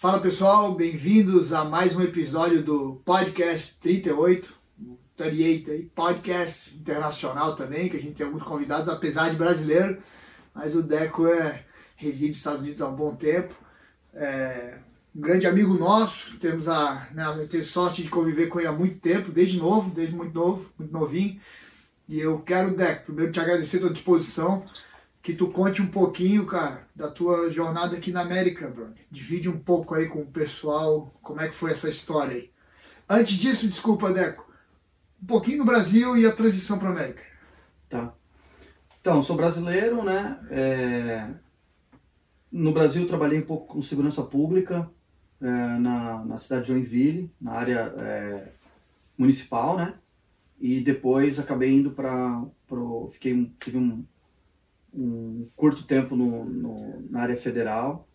Fala pessoal, bem-vindos a mais um episódio do Podcast 38, 38 aí, podcast internacional também, que a gente tem alguns convidados, apesar de brasileiro, mas o Deco é, reside nos Estados Unidos há um bom tempo. É, um grande amigo nosso, temos a, né, tenho sorte de conviver com ele há muito tempo, desde novo, desde muito novo, muito novinho. E eu quero, Deco, primeiro te agradecer a tua disposição que tu conte um pouquinho, cara, da tua jornada aqui na América, bro. Divide um pouco aí com o pessoal como é que foi essa história aí. Antes disso, desculpa, Deco, um pouquinho no Brasil e a transição para América. Tá. Então, sou brasileiro, né? É... No Brasil trabalhei um pouco com segurança pública é, na, na cidade de Joinville, na área é, municipal, né? E depois acabei indo para... Fiquei, tive um, um curto tempo no, no, na área federal,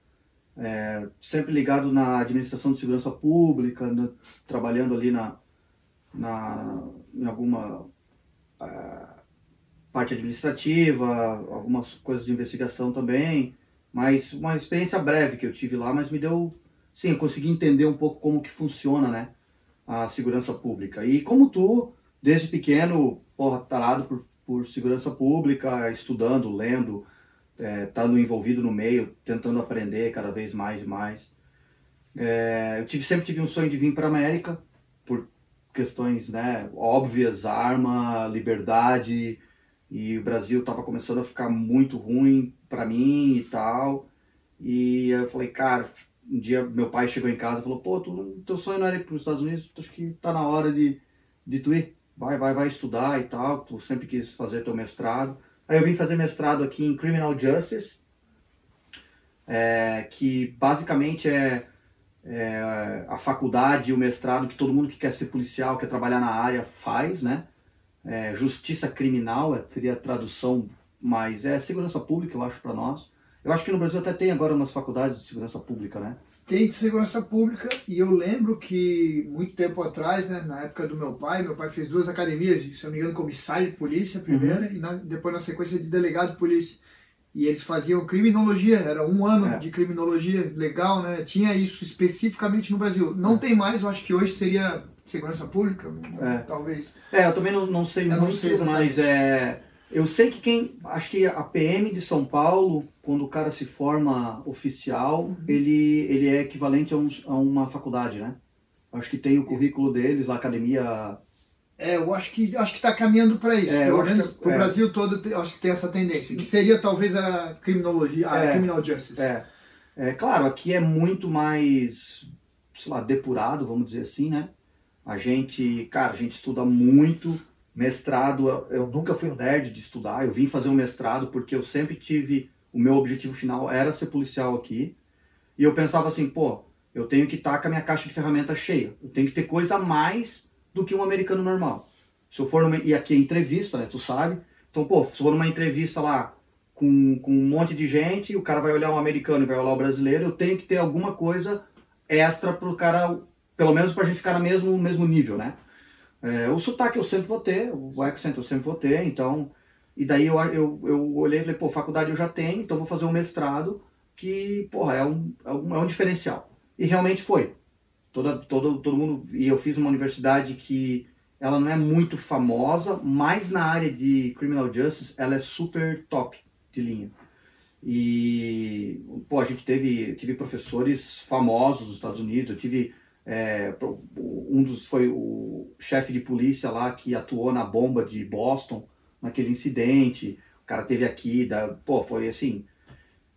é, sempre ligado na administração de segurança pública, no, trabalhando ali na, na, em alguma é, parte administrativa, algumas coisas de investigação também, mas uma experiência breve que eu tive lá, mas me deu, sim, eu consegui entender um pouco como que funciona, né, a segurança pública. E como tu, desde pequeno, porra, talado por por segurança pública, estudando, lendo, é, estando envolvido no meio, tentando aprender cada vez mais e mais. É, eu tive, sempre tive um sonho de vir para a América, por questões né, óbvias, arma, liberdade, e o Brasil estava começando a ficar muito ruim para mim e tal. E eu falei, cara, um dia meu pai chegou em casa e falou, pô, tu, teu sonho não era ir para os Estados Unidos, acho que tá na hora de, de tu ir vai, vai, vai estudar e tal, tu sempre quis fazer teu mestrado. Aí eu vim fazer mestrado aqui em Criminal Justice, é, que basicamente é, é, a faculdade e o mestrado que todo mundo que quer ser policial, quer trabalhar na área faz, né? É, justiça criminal é, a tradução, mas é segurança pública, eu acho, para nós. Eu acho que no Brasil até tem agora umas faculdades de segurança pública, né? Tem de segurança pública e eu lembro que muito tempo atrás, né, na época do meu pai, meu pai fez duas academias, se eu não me engano, comissário de polícia primeiro uhum. e na, depois na sequência de delegado de polícia. E eles faziam criminologia, era um ano é. de criminologia legal, né? Tinha isso especificamente no Brasil. Não é. tem mais, eu acho que hoje seria segurança pública, é. talvez. É, eu também não, não sei eu muito, não sei mas é eu sei que quem. Acho que a PM de São Paulo, quando o cara se forma oficial, uhum. ele, ele é equivalente a, um, a, uma faculdade, né? Acho que tem o currículo deles, a academia. É, eu acho que acho que está caminhando para isso. É, Pelo menos para o é. Brasil todo, eu acho que tem essa tendência. Que seria talvez a criminologia, a é, criminal justice. É. é. Claro, aqui é muito mais, sei lá, depurado, vamos dizer assim, né? A gente, cara, a gente estuda muito Mestrado, eu nunca fui um nerd de estudar, eu vim fazer um mestrado porque eu sempre tive, o meu objetivo final era ser policial aqui. E eu pensava assim, pô, eu tenho que estar com a minha caixa de ferramentas cheia. Eu tenho que ter coisa a mais do que um americano normal. Se eu for numa, e aqui é entrevista, né, tu sabe? Então, pô, se eu for numa entrevista lá com, com um monte de gente, o cara vai olhar um americano e vai olhar o brasileiro, eu tenho que ter alguma coisa extra pro cara, pelo menos pra gente ficar no mesmo, mesmo nível, né? É, o sotaque eu sempre vou ter, o accent eu sempre vou ter, então. E daí eu, eu, eu olhei e falei, pô, faculdade eu já tenho, então vou fazer um mestrado que, porra, é um, é um, é um diferencial. E realmente foi. Toda, todo, todo mundo. E eu fiz uma universidade que ela não é muito famosa, mas na área de criminal justice ela é super top de linha. E, pô, a gente teve, tive professores famosos nos Estados Unidos, eu tive é, um dos foi o chefe de polícia lá que atuou na bomba de Boston, naquele incidente. O cara teve aqui, da, pô, foi assim.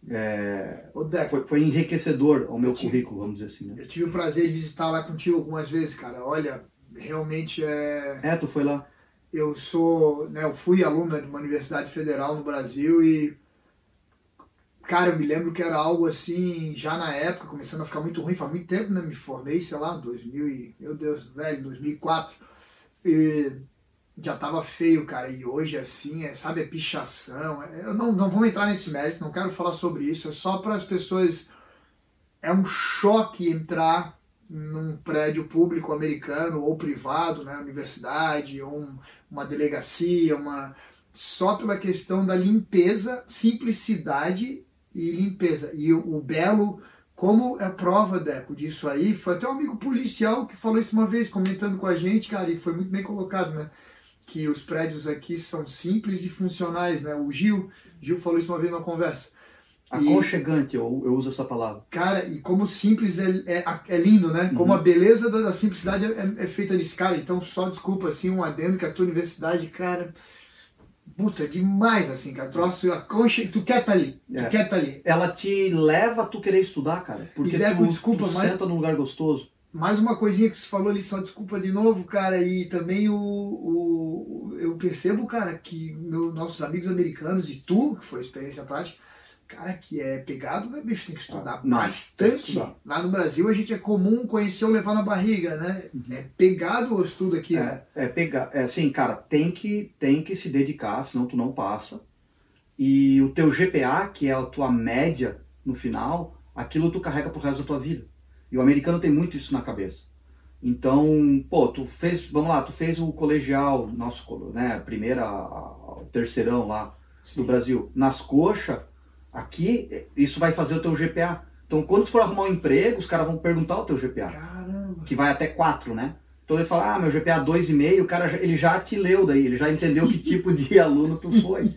É, foi, foi, enriquecedor ao meu tive, currículo, vamos dizer assim. Né? Eu tive o prazer de visitar lá contigo algumas vezes, cara. Olha, realmente é. É, tu foi lá. Eu sou, né, eu fui aluno de uma universidade federal no Brasil e Cara, eu me lembro que era algo assim, já na época, começando a ficar muito ruim, faz muito tempo, né? Me formei, sei lá, 2000 e, meu Deus, velho, 2004. E já tava feio, cara. E hoje, assim, é, sabe, é pichação. É, eu não, não vou entrar nesse mérito, não quero falar sobre isso. É só para as pessoas. É um choque entrar num prédio público americano ou privado, né? Universidade, ou um, uma delegacia, uma. Só pela questão da limpeza, simplicidade e limpeza. E o, o belo como é prova, Deco, disso aí, foi até um amigo policial que falou isso uma vez, comentando com a gente, cara, e foi muito bem colocado, né? Que os prédios aqui são simples e funcionais, né? O Gil, Gil falou isso uma vez numa conversa. Aconchegante, eu, eu uso essa palavra. Cara, e como simples é, é, é lindo, né? Como Uhum. a beleza da, da simplicidade é, é feita nisso, cara. Então, só desculpa, assim, um adendo que a tua universidade, cara, puta, é demais, assim, cara. Troço, aconche... tu quer tá ali, tu É. quer tá ali. Ela te leva a tu querer estudar, cara. Porque E, Deco, tu, desculpa, tu mas- senta num lugar gostoso. Mais uma coisinha que você falou ali, só desculpa de novo, cara, e também o, o eu percebo, cara, que meu, nossos amigos americanos e tu, que foi experiência prática, cara, que é pegado, né, bicho? Tem que estudar Ah, não, bastante. que estudar. Lá no Brasil a gente é comum conhecer ou levar na barriga, né? É pegado o estudo aqui, né? É, é pegar, é assim, cara, tem que, tem que se dedicar, senão tu não passa. E o teu GPA, que é a tua média no final, aquilo tu carrega pro resto da tua vida. E o americano tem muito isso na cabeça. Então, pô, tu fez, vamos lá, tu fez o colegial, nosso, né, primeira, o terceirão lá do Brasil, nas coxas, aqui, isso vai fazer o teu GPA. Então, quando for arrumar um emprego, os caras vão perguntar o teu GPA Caramba. que vai até 4, né? Então ele fala, ah, meu GPA 2,5, o cara já- ele já te leu daí, ele já entendeu que tipo de aluno tu foi.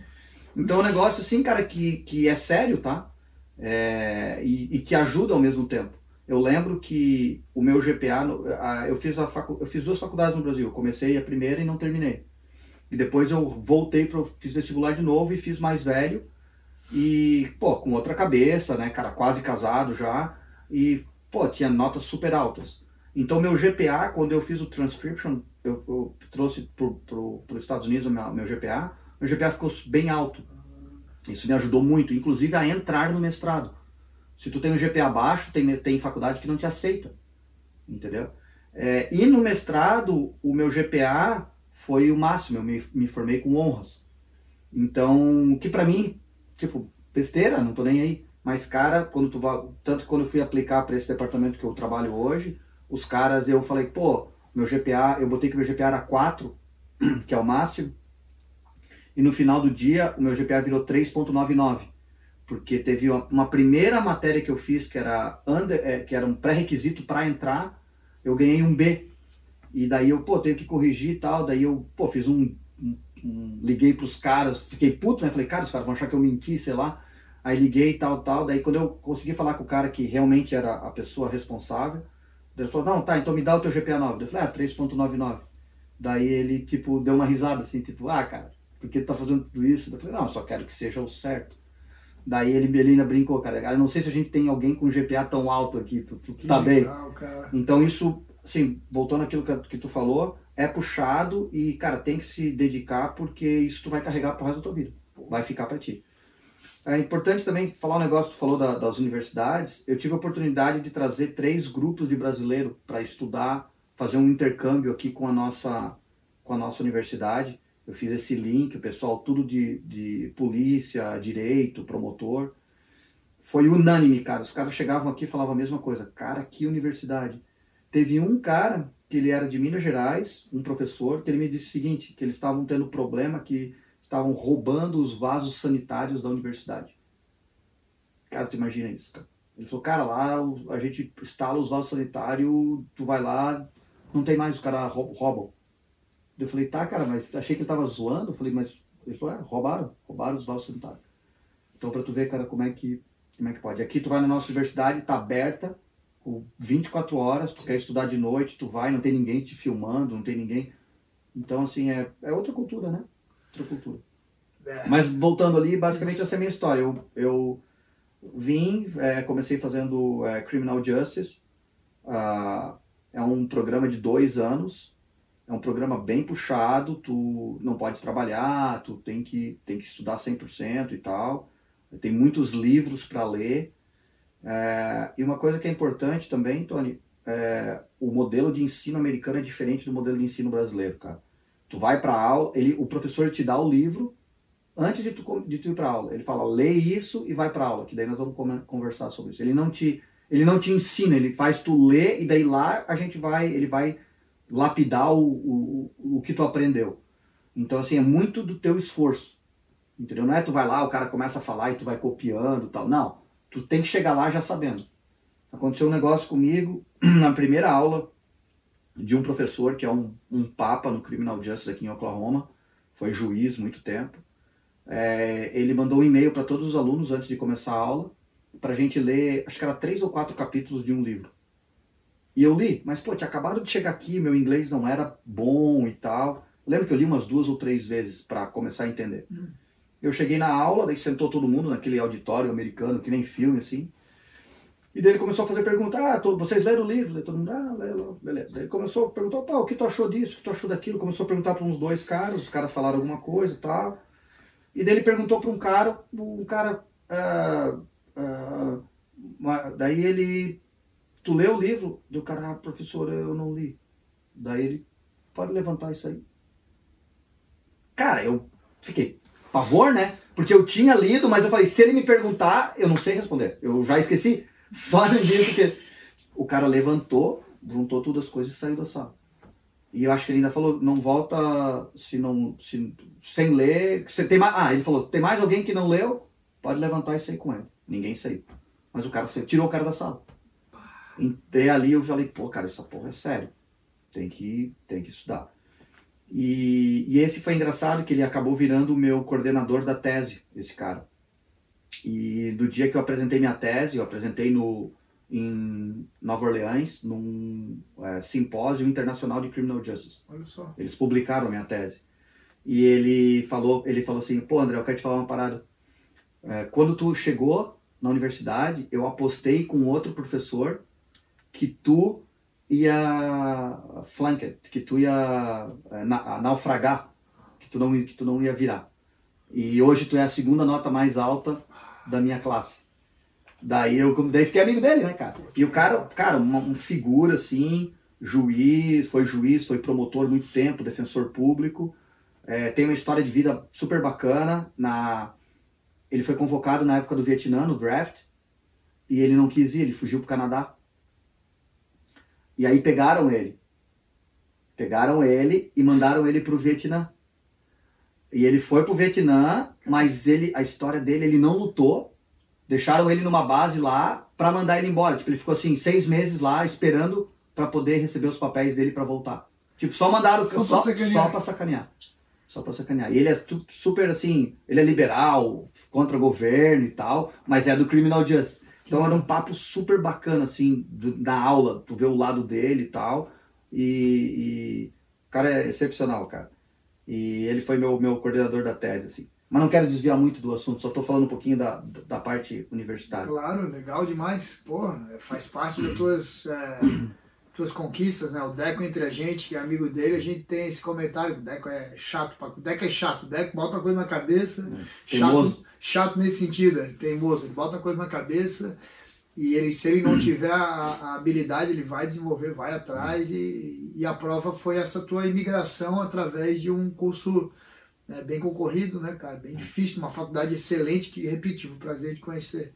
Então é um negócio assim, cara, que, que é sério, tá? É, e, e que ajuda ao mesmo tempo. Eu lembro que o meu GPA, eu, fiz a facu, eu fiz duas faculdades no Brasil, eu comecei a primeira e não terminei. E depois eu voltei, para fiz vestibular de novo e fiz mais velho. E, pô, com outra cabeça, né, cara, quase casado já. E, pô, tinha notas super altas. Então, meu GPA, quando eu fiz o transcription, eu, eu trouxe para os Estados Unidos o meu, meu GPA, meu GPA ficou bem alto. Isso me ajudou muito, inclusive a entrar no mestrado. Se tu tem um GPA baixo, tem, tem faculdade que não te aceita, entendeu? É, e no mestrado, o meu GPA foi o máximo, eu me, me formei com honras. Então, que pra mim, tipo, besteira, não tô nem aí. Mas, cara, quando tu. Tanto quando eu fui aplicar para esse departamento que eu trabalho hoje, os caras, eu falei, pô, meu GPA, eu botei que meu GPA era 4, que é o máximo. E no final do dia, o meu GPA virou 3.99. Porque teve uma, uma primeira matéria que eu fiz, que era, under, é, que era um pré-requisito para entrar, eu ganhei um B. E daí eu, pô, tenho que corrigir e tal. Daí eu, pô, fiz um. Liguei pros caras, fiquei puto, né? Falei, cara, os caras vão achar que eu menti, sei lá. Aí liguei e tal, tal. Daí quando eu consegui falar com o cara que realmente era a pessoa responsável, ele falou, não, tá, então me dá o teu GPA 9. Eu falei, ah, 3.99. Daí ele, tipo, deu uma risada assim, tipo, ah, cara, por que tu tá fazendo tudo isso? Eu falei, não, eu só quero que seja o certo. Daí ele, ele ainda brincou, cara, eu não sei se a gente tem alguém com GPA tão alto aqui, tu, tu, tá Que bem. legal, cara. Então isso, assim, voltando àquilo que, que tu falou, é puxado e, cara, tem que se dedicar porque isso tu vai carregar pro resto da tua vida. Vai ficar para ti. É importante também falar um negócio que tu falou da- das universidades. Eu tive a oportunidade de trazer três grupos de brasileiro para estudar, fazer um intercâmbio aqui com a nossa, com a nossa universidade. Eu fiz esse link, o pessoal tudo de, de polícia, direito, promotor. Foi unânime, cara. Os caras chegavam aqui e falavam a mesma coisa. Cara, que universidade. Teve um cara que ele era de Minas Gerais, um professor, que ele me disse o seguinte, que eles estavam tendo problema que estavam roubando os vasos sanitários da universidade. Cara, tu imagina isso, cara. Ele falou, cara, lá a gente instala os vasos sanitários, tu vai lá, não tem mais, os caras rou- roubam. Eu falei, tá, cara, mas achei que ele tava zoando. Eu falei, mas ele falou, é, roubaram, roubaram os vasos sanitários. Então, pra tu ver, cara, como é que, como é que pode. Aqui tu vai na nossa universidade, tá aberta, 24 horas, tu quer estudar de noite, tu vai, não tem ninguém te filmando, não tem ninguém. Então, assim, é, é outra cultura, né? Outra cultura. É. Mas voltando ali, basicamente essa é a minha história. Eu, eu vim, é, comecei fazendo é, Criminal Justice. Ah, é um programa de dois anos. É um programa bem puxado. Tu não pode trabalhar, tu tem que, tem que estudar 100% e tal. Tem muitos livros para ler. É, e uma coisa que é importante também, Tony, é, o modelo de ensino americano é diferente do modelo de ensino brasileiro, cara. Tu vai para aula, ele, o professor te dá o livro antes de tu, de tu ir para aula. Ele fala, lê isso e vai para aula, que daí nós vamos conversar sobre isso. Ele não te, ele não te ensina, ele faz tu ler e daí lá a gente vai, ele vai lapidar o, o, o que tu aprendeu. Então assim é muito do teu esforço, entendeu? Não é tu vai lá, o cara começa a falar e tu vai copiando, tal. Não, tu tem que chegar lá já sabendo. Aconteceu um negócio comigo na primeira aula de um professor que é um, um papa no Criminal Justice aqui em Oklahoma, foi juiz muito tempo. É, ele mandou um e-mail para todos os alunos antes de começar a aula, para a gente ler, acho que era três ou quatro capítulos de um livro. E eu li, mas pô, tinha acabado de chegar aqui, meu inglês não era bom e tal. lembro que eu li umas duas ou três vezes para começar a entender. Hum. Eu cheguei na aula, daí sentou todo mundo naquele auditório americano, que nem filme assim. E daí ele começou a fazer perguntas, ah, vocês leram o livro? Daí todo mundo, ah, leram, beleza. Daí ele começou a perguntar, pá, o que tu achou disso, o que tu achou daquilo? Começou a perguntar para uns dois caras, os caras falaram alguma coisa e tal. E daí ele perguntou para um cara, um cara, uh, uh, uma, daí ele, tu leu o livro? Do cara, ah, professor, eu não li. Daí ele, pode levantar isso aí. Cara, eu fiquei, pavor, né? Porque eu tinha lido, mas eu falei, se ele me perguntar, eu não sei responder. Eu já esqueci. Só disso que o cara levantou, juntou todas as coisas e saiu da sala. E eu acho que ele ainda falou, não volta se não, se, sem ler. Você tem mais, ah, ele falou, tem mais alguém que não leu? Pode levantar e sair com ele. Ninguém saiu. Mas o cara saiu, tirou o cara da sala. E ali eu falei, pô, cara, essa porra é sério. Tem que, tem que estudar. E, e esse foi engraçado que ele acabou virando o meu coordenador da tese, esse cara. E do dia que eu apresentei minha tese, eu apresentei no, em Nova Orleans, num é, simpósio internacional de criminal justice. Olha só. Eles publicaram a minha tese. E ele falou, ele falou assim, pô André, eu quero te falar uma parada. É, quando tu chegou na universidade, eu apostei com outro professor que tu ia flanked, que tu ia é, na, naufragar, que tu, não, que tu não ia virar. E hoje tu é a segunda nota mais alta da minha classe. Daí eu daí fiquei amigo dele, né, cara? E o cara, cara, uma, uma figura assim, juiz, foi juiz, foi promotor muito tempo, defensor público. É, tem uma história de vida super bacana. Na, ele foi convocado na época do Vietnã, no draft, e ele não quis ir, ele fugiu para o Canadá. E aí pegaram ele. Pegaram ele e mandaram ele para o Vietnã. E ele foi pro Vietnã, mas ele, a história dele, ele não lutou. Deixaram ele numa base lá para mandar ele embora. Tipo, ele ficou assim seis meses lá esperando para poder receber os papéis dele para voltar. Tipo, só mandaram só, só, pra só pra sacanear. Só pra sacanear. E ele é super assim, ele é liberal, contra o governo e tal, mas é do Criminal Justice. Então era um papo super bacana, assim, do, da aula, tu ver o lado dele e tal. E, e o cara é excepcional, cara. E ele foi meu, meu coordenador da tese, assim. Mas não quero desviar muito do assunto, só estou falando um pouquinho da, da parte universitária. Claro, legal demais. Pô, faz parte das tuas, é, tuas conquistas, né? O Deco entre a gente, que é amigo dele, a gente tem esse comentário, o Deco é chato, o Deco é chato, o Deco bota coisa na cabeça, é. chato, chato nesse sentido, é teimoso, ele bota coisa na cabeça e ele, se ele não tiver a, a, habilidade, ele vai desenvolver, vai atrás. E, e a prova foi essa tua imigração através de um curso né, bem concorrido, né, cara? Bem difícil, uma faculdade excelente que, repito, tive o prazer de conhecer.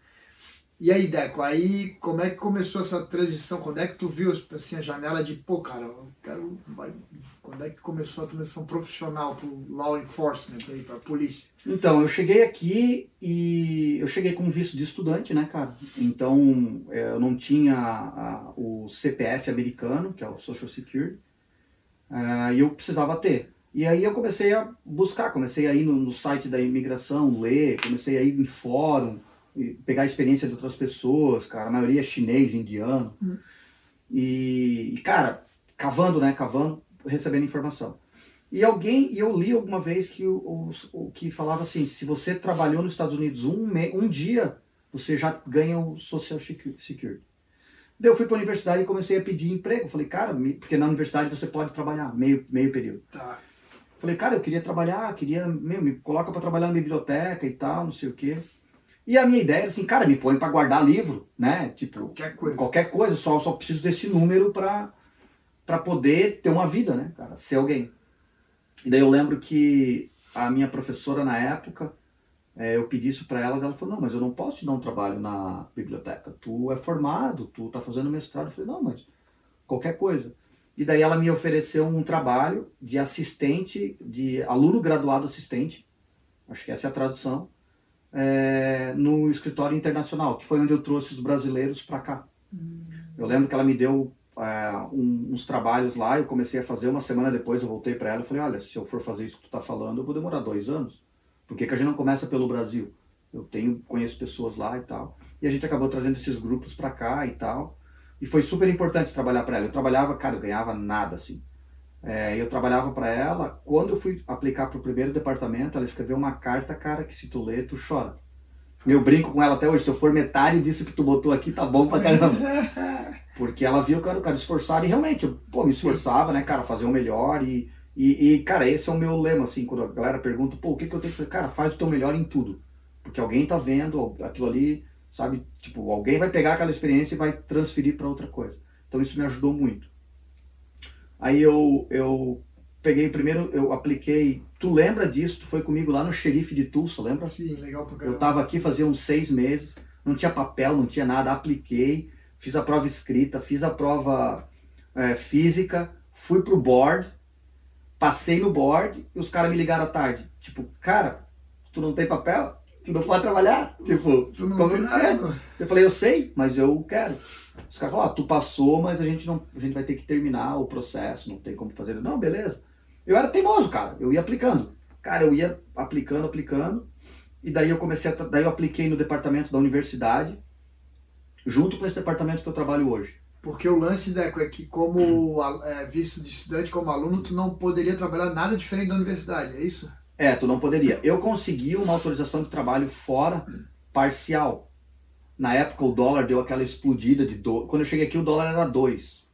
E aí, Deco, aí como é que começou essa transição? Quando é que tu viu assim, a janela de, pô, cara, eu quero. Vai, quando é que começou a transição profissional para o law enforcement, para a polícia? Então, eu cheguei aqui e eu cheguei com visto de estudante, né, cara? Então, é, eu não tinha a, o CPF americano, que é o Social Security, uh, e eu precisava ter. E aí eu comecei a buscar, comecei a ir no, no site da imigração, ler, comecei a ir em fórum, pegar a experiência de outras pessoas, cara, a maioria é chinês, indiano. Hum. E, cara, cavando, né, cavando, recebendo informação. E alguém, e eu li alguma vez que o, o, que falava assim, se você trabalhou nos Estados Unidos um, um dia, você já ganha o Social Security. Daí eu fui para a universidade e comecei a pedir emprego. Falei, cara, porque na universidade você pode trabalhar meio, meio período. Tá. Falei, cara, eu queria trabalhar, queria, meu, me coloca para trabalhar na biblioteca e tal, não sei o quê. E a minha ideia era assim, cara, me põe para guardar livro, né? Tipo, qualquer coisa. Qualquer coisa, só, só preciso desse número para para poder ter uma vida, né, cara? Ser alguém. E daí eu lembro que a minha professora na época, é, eu pedi isso para ela, ela falou: "Não, mas eu não posso te dar um trabalho na biblioteca. Tu é formado, tu tá fazendo mestrado". Eu falei: "Não, mas qualquer coisa". E daí ela me ofereceu um trabalho de assistente, de aluno graduado assistente, acho que essa é a tradução, é, no escritório internacional, que foi onde eu trouxe os brasileiros para cá. Eu lembro que ela me deu é, um, uns trabalhos lá, eu comecei a fazer, uma semana depois eu voltei para ela e falei, olha, se eu for fazer isso que tu tá falando, eu vou demorar dois anos. Por que, que a gente não começa pelo Brasil? Eu tenho, conheço pessoas lá e tal. E a gente acabou trazendo esses grupos para cá e tal. E foi super importante trabalhar para ela. Eu trabalhava, cara, eu ganhava nada assim. É, eu trabalhava para ela. Quando eu fui aplicar para o primeiro departamento, ela escreveu uma carta, cara, que se tu ler, tu chora. Eu brinco com ela até hoje. Se eu for metade disso que tu botou aqui, tá bom pra caramba. Porque ela viu que eu era o cara esforçado e realmente, eu pô, me esforçava, né, cara, fazer o melhor. E, e, e, cara, esse é o meu lema, assim, quando a galera pergunta, pô, o que, que eu tenho que fazer? Cara, faz o teu melhor em tudo. Porque alguém tá vendo aquilo ali, sabe? Tipo, alguém vai pegar aquela experiência e vai transferir para outra coisa. Então isso me ajudou muito. Aí eu, eu peguei primeiro, eu apliquei. Tu lembra disso? Tu foi comigo lá no xerife de Tulsa, lembra? Sim, legal pra Eu tava aqui fazia uns seis meses, não tinha papel, não tinha nada, apliquei, fiz a prova escrita, fiz a prova é, física, fui pro board, passei no board e os caras me ligaram à tarde. Tipo, cara, tu não tem papel? Tu não pode trabalhar? Tipo, tu não nada. É? Eu falei, eu sei, mas eu quero. Os caras falaram, ah, tu passou, mas a gente, não, a gente vai ter que terminar o processo, não tem como fazer. Não, beleza. Eu era teimoso, cara. Eu ia aplicando. Cara, eu ia aplicando, aplicando. E daí eu comecei a. Daí eu apliquei no departamento da universidade, junto com esse departamento que eu trabalho hoje. Porque o lance, Deco, é que como é, visto de estudante, como aluno, tu não poderia trabalhar nada diferente da universidade, é isso? É, tu não poderia. Eu consegui uma autorização de trabalho fora, parcial. Na época o dólar deu aquela explodida de... Do... Quando eu cheguei aqui o dólar era 2.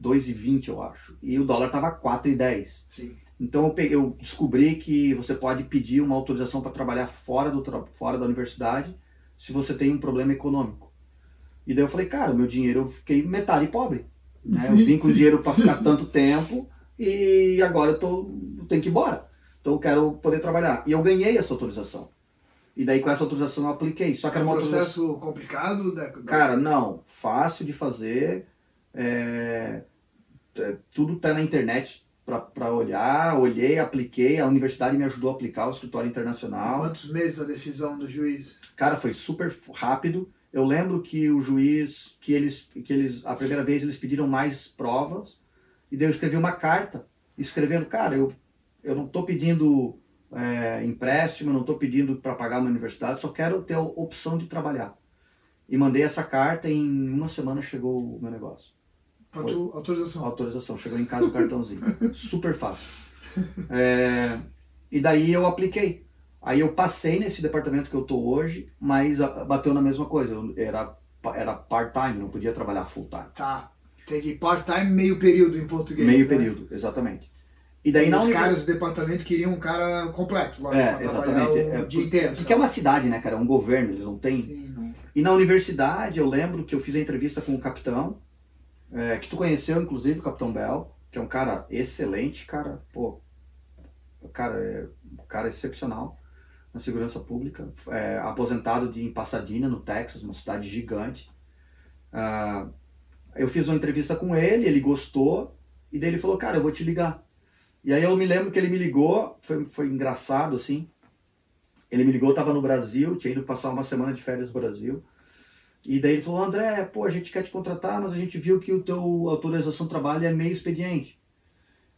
2,20 eu acho. E o dólar estava 4,10. Sim. Então eu, peguei, eu descobri que você pode pedir uma autorização para trabalhar fora, do, fora da universidade se você tem um problema econômico. E daí eu falei, cara, meu dinheiro eu fiquei metade pobre. Né? Eu vim com dinheiro para ficar tanto tempo e agora eu, tô, eu tenho que ir embora. Então eu quero poder trabalhar. E eu ganhei essa autorização. E daí com essa autorização eu apliquei. Só que era um processo autorização... complicado, Deco? Cara, não. Fácil de fazer. É, é, tudo está na internet para olhar, olhei, apliquei, a universidade me ajudou a aplicar o escritório internacional. Quantos meses a decisão do juiz? Cara, foi super rápido. Eu lembro que o juiz, que eles, que eles, a primeira vez eles pediram mais provas, e daí eu escrevi uma carta, escrevendo, cara, eu, eu não estou pedindo é, empréstimo, não estou pedindo para pagar uma universidade, só quero ter a opção de trabalhar. E mandei essa carta e em uma semana chegou o meu negócio. Auto, autorização. Autorização, chegou em casa o cartãozinho. Super fácil. É, e daí eu apliquei. Aí eu passei nesse departamento que eu tô hoje, mas bateu na mesma coisa. Eu era era part-time, não podia trabalhar full-time. Tá. Entendi. Part-time, meio período em português. Meio né? período, exatamente. E daí e não. Os caras do departamento queriam um cara completo, lógico, é, exatamente. o é, dia inteiro. Porque é uma cidade, né, cara? É um governo, eles não têm. Sim, não. E na universidade, eu lembro que eu fiz a entrevista com o capitão é, que tu conheceu, inclusive, o Capitão Bell, que é um cara excelente, cara, pô, cara, é, cara excepcional na segurança pública, é, aposentado de, em Pasadena, no Texas, uma cidade gigante. Ah, eu fiz uma entrevista com ele, ele gostou, e daí ele falou, cara, eu vou te ligar. E aí eu me lembro que ele me ligou, foi, foi engraçado, assim, ele me ligou, estava no Brasil, tinha ido passar uma semana de férias no Brasil, e daí ele falou, André, pô, a gente quer te contratar, mas a gente viu que o teu autorização de trabalho é meio expediente.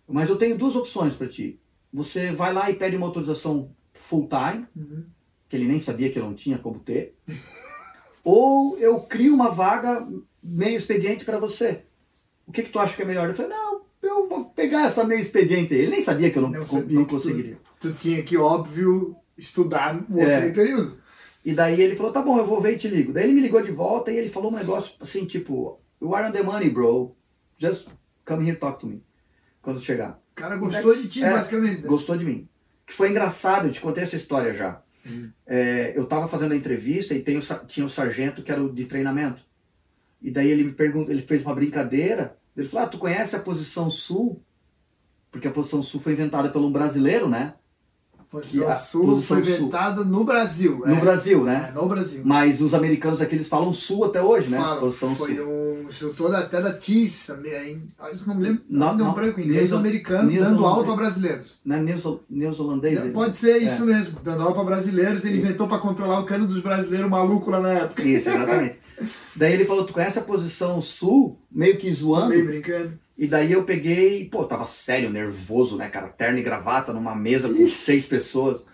Mas eu tenho duas opções para ti. Você vai lá e pede uma autorização full time, uhum. que ele nem sabia que eu não tinha como ter. ou eu crio uma vaga meio expediente para você. O que, que tu acha que é melhor? Eu falei, não, eu vou pegar essa meio expediente aí. Ele nem sabia que eu não, não, não conseguiria. Tu, tu, tinha que, óbvio, estudar outro é. período. E daí ele falou, tá bom, eu vou ver e te ligo. Daí ele me ligou de volta e ele falou um negócio assim, tipo, you are on the money, bro. Just come here talk to me. Quando chegar. O cara gostou de ti, é, basicamente. Né? Gostou de mim. Que foi engraçado, eu te contei essa história já. Uhum. É, eu tava fazendo a entrevista e o, tinha o sargento que era o de treinamento. E daí ele me perguntou, ele fez uma brincadeira. Ele falou, ah, tu conhece a posição sul? Porque a posição sul foi inventada por um brasileiro, né? Posição sul posição foi inventada no Brasil. No é. Brasil, né? É, no Brasil. Mas os americanos aqui eles falam sul até hoje, né? Falam, posição foi sul. um instrutor até da TIS, também. Ah, não me lembro. Não, não, não branco, inglês americano, dando aula para brasileiros. Não é neozelandês? Pode ser isso é. mesmo, dando aula para brasileiros. Ele inventou para controlar o cano dos brasileiros malucos lá na época. Isso, exatamente. Daí ele falou, tu conhece a posição sul? Meio que zoando. Meio brincando. E daí eu peguei, pô, tava sério, nervoso, né, cara? Terno e gravata numa mesa com seis pessoas.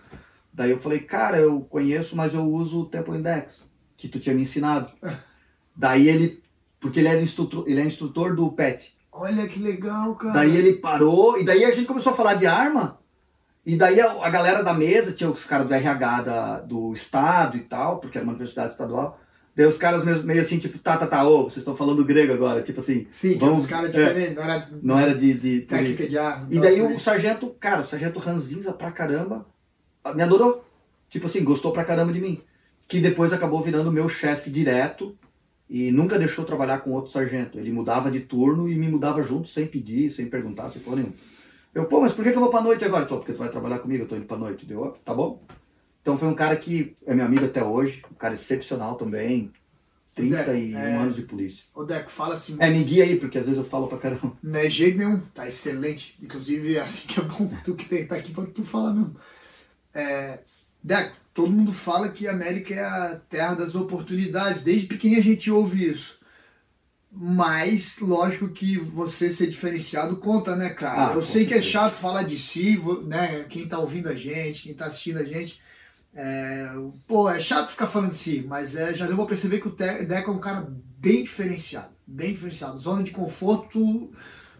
Daí eu falei, cara, eu conheço, mas eu uso o Tempo Index, que tu tinha me ensinado. Daí ele, porque ele, era instrutor, ele é instrutor do PET. Olha que legal, cara. Daí ele parou, e daí a gente começou a falar de arma. E daí a, a galera da mesa, tinha os caras do RH da, do estado e tal, porque era uma universidade estadual. Daí os caras meio, assim, tipo, tá, tá, tá, ô, vocês estão falando grego agora, tipo assim. Sim, vamos, os caras é, diferentes, não era, não era de, de de. E daí o sargento, cara, o sargento ranzinza pra caramba, me adorou. Tipo assim, gostou pra caramba de mim. Que depois acabou virando meu chefe direto e nunca deixou trabalhar com outro sargento. Ele mudava de turno e me mudava junto sem pedir, sem perguntar, sem porra nenhuma. Eu, pô, mas por que que eu vou pra noite agora? Ele falou, porque tu vai trabalhar comigo, eu tô indo pra noite. Deu, "Ó, tá bom. Então foi um cara que é meu amigo até hoje, um cara excepcional também, 31 É. anos de polícia. O Deco fala assim, É, me guia aí, porque às vezes eu falo pra caramba. não é jeito nenhum, tá excelente. Inclusive, é assim que é bom tu que tá aqui pra tu falar mesmo. É, Deco, todo mundo fala que a América é a terra das oportunidades. Desde pequenininho a gente ouve isso. Mas, lógico que você ser diferenciado conta, né, cara? Ah, Eu sei que é chato falar de si, né? Quem tá ouvindo a gente, quem tá assistindo a gente. É, pô, é chato ficar falando de si, mas é, já deu pra perceber que o Deco é um cara bem diferenciado. Bem diferenciado. Zona de conforto,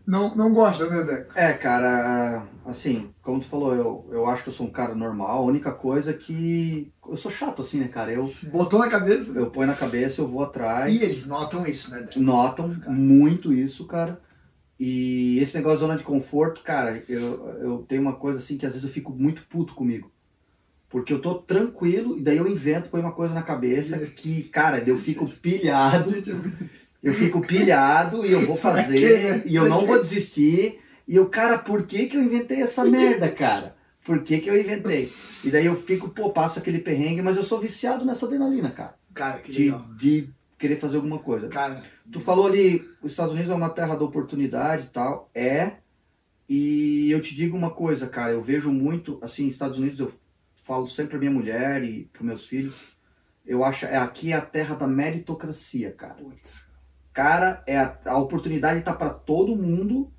não, não gosta, né, Deco? É, cara, assim, como tu falou, eu, eu acho que eu sou um cara normal. A única coisa é que eu sou chato, assim, né, cara? Eu, Botou na cabeça. eu ponho na cabeça, eu vou atrás. E eles notam isso, né, Deco? Notam muito isso, cara. E esse negócio de zona de conforto, cara, eu, eu tenho uma coisa assim que às vezes eu fico muito puto comigo. Porque eu tô tranquilo e daí eu invento, põe uma coisa na cabeça que, cara, eu fico pilhado. Eu fico pilhado e eu vou fazer né? e eu não vou desistir. E eu, cara, por que que eu inventei essa merda, cara? Por que que eu inventei? E daí eu fico, pô, passo aquele perrengue, mas eu sou viciado nessa adrenalina, cara. Cara, que De, legal. de querer fazer alguma coisa. Cara, Tu falou ali, os Estados Unidos é uma terra da oportunidade e tal. É. E eu te digo uma coisa, cara, eu vejo muito, assim, Estados Unidos, eu falo sempre pra minha mulher e pros meus filhos, eu acho, é aqui é a terra da meritocracia, cara. putz. Cara, é a, a oportunidade tá para todo mundo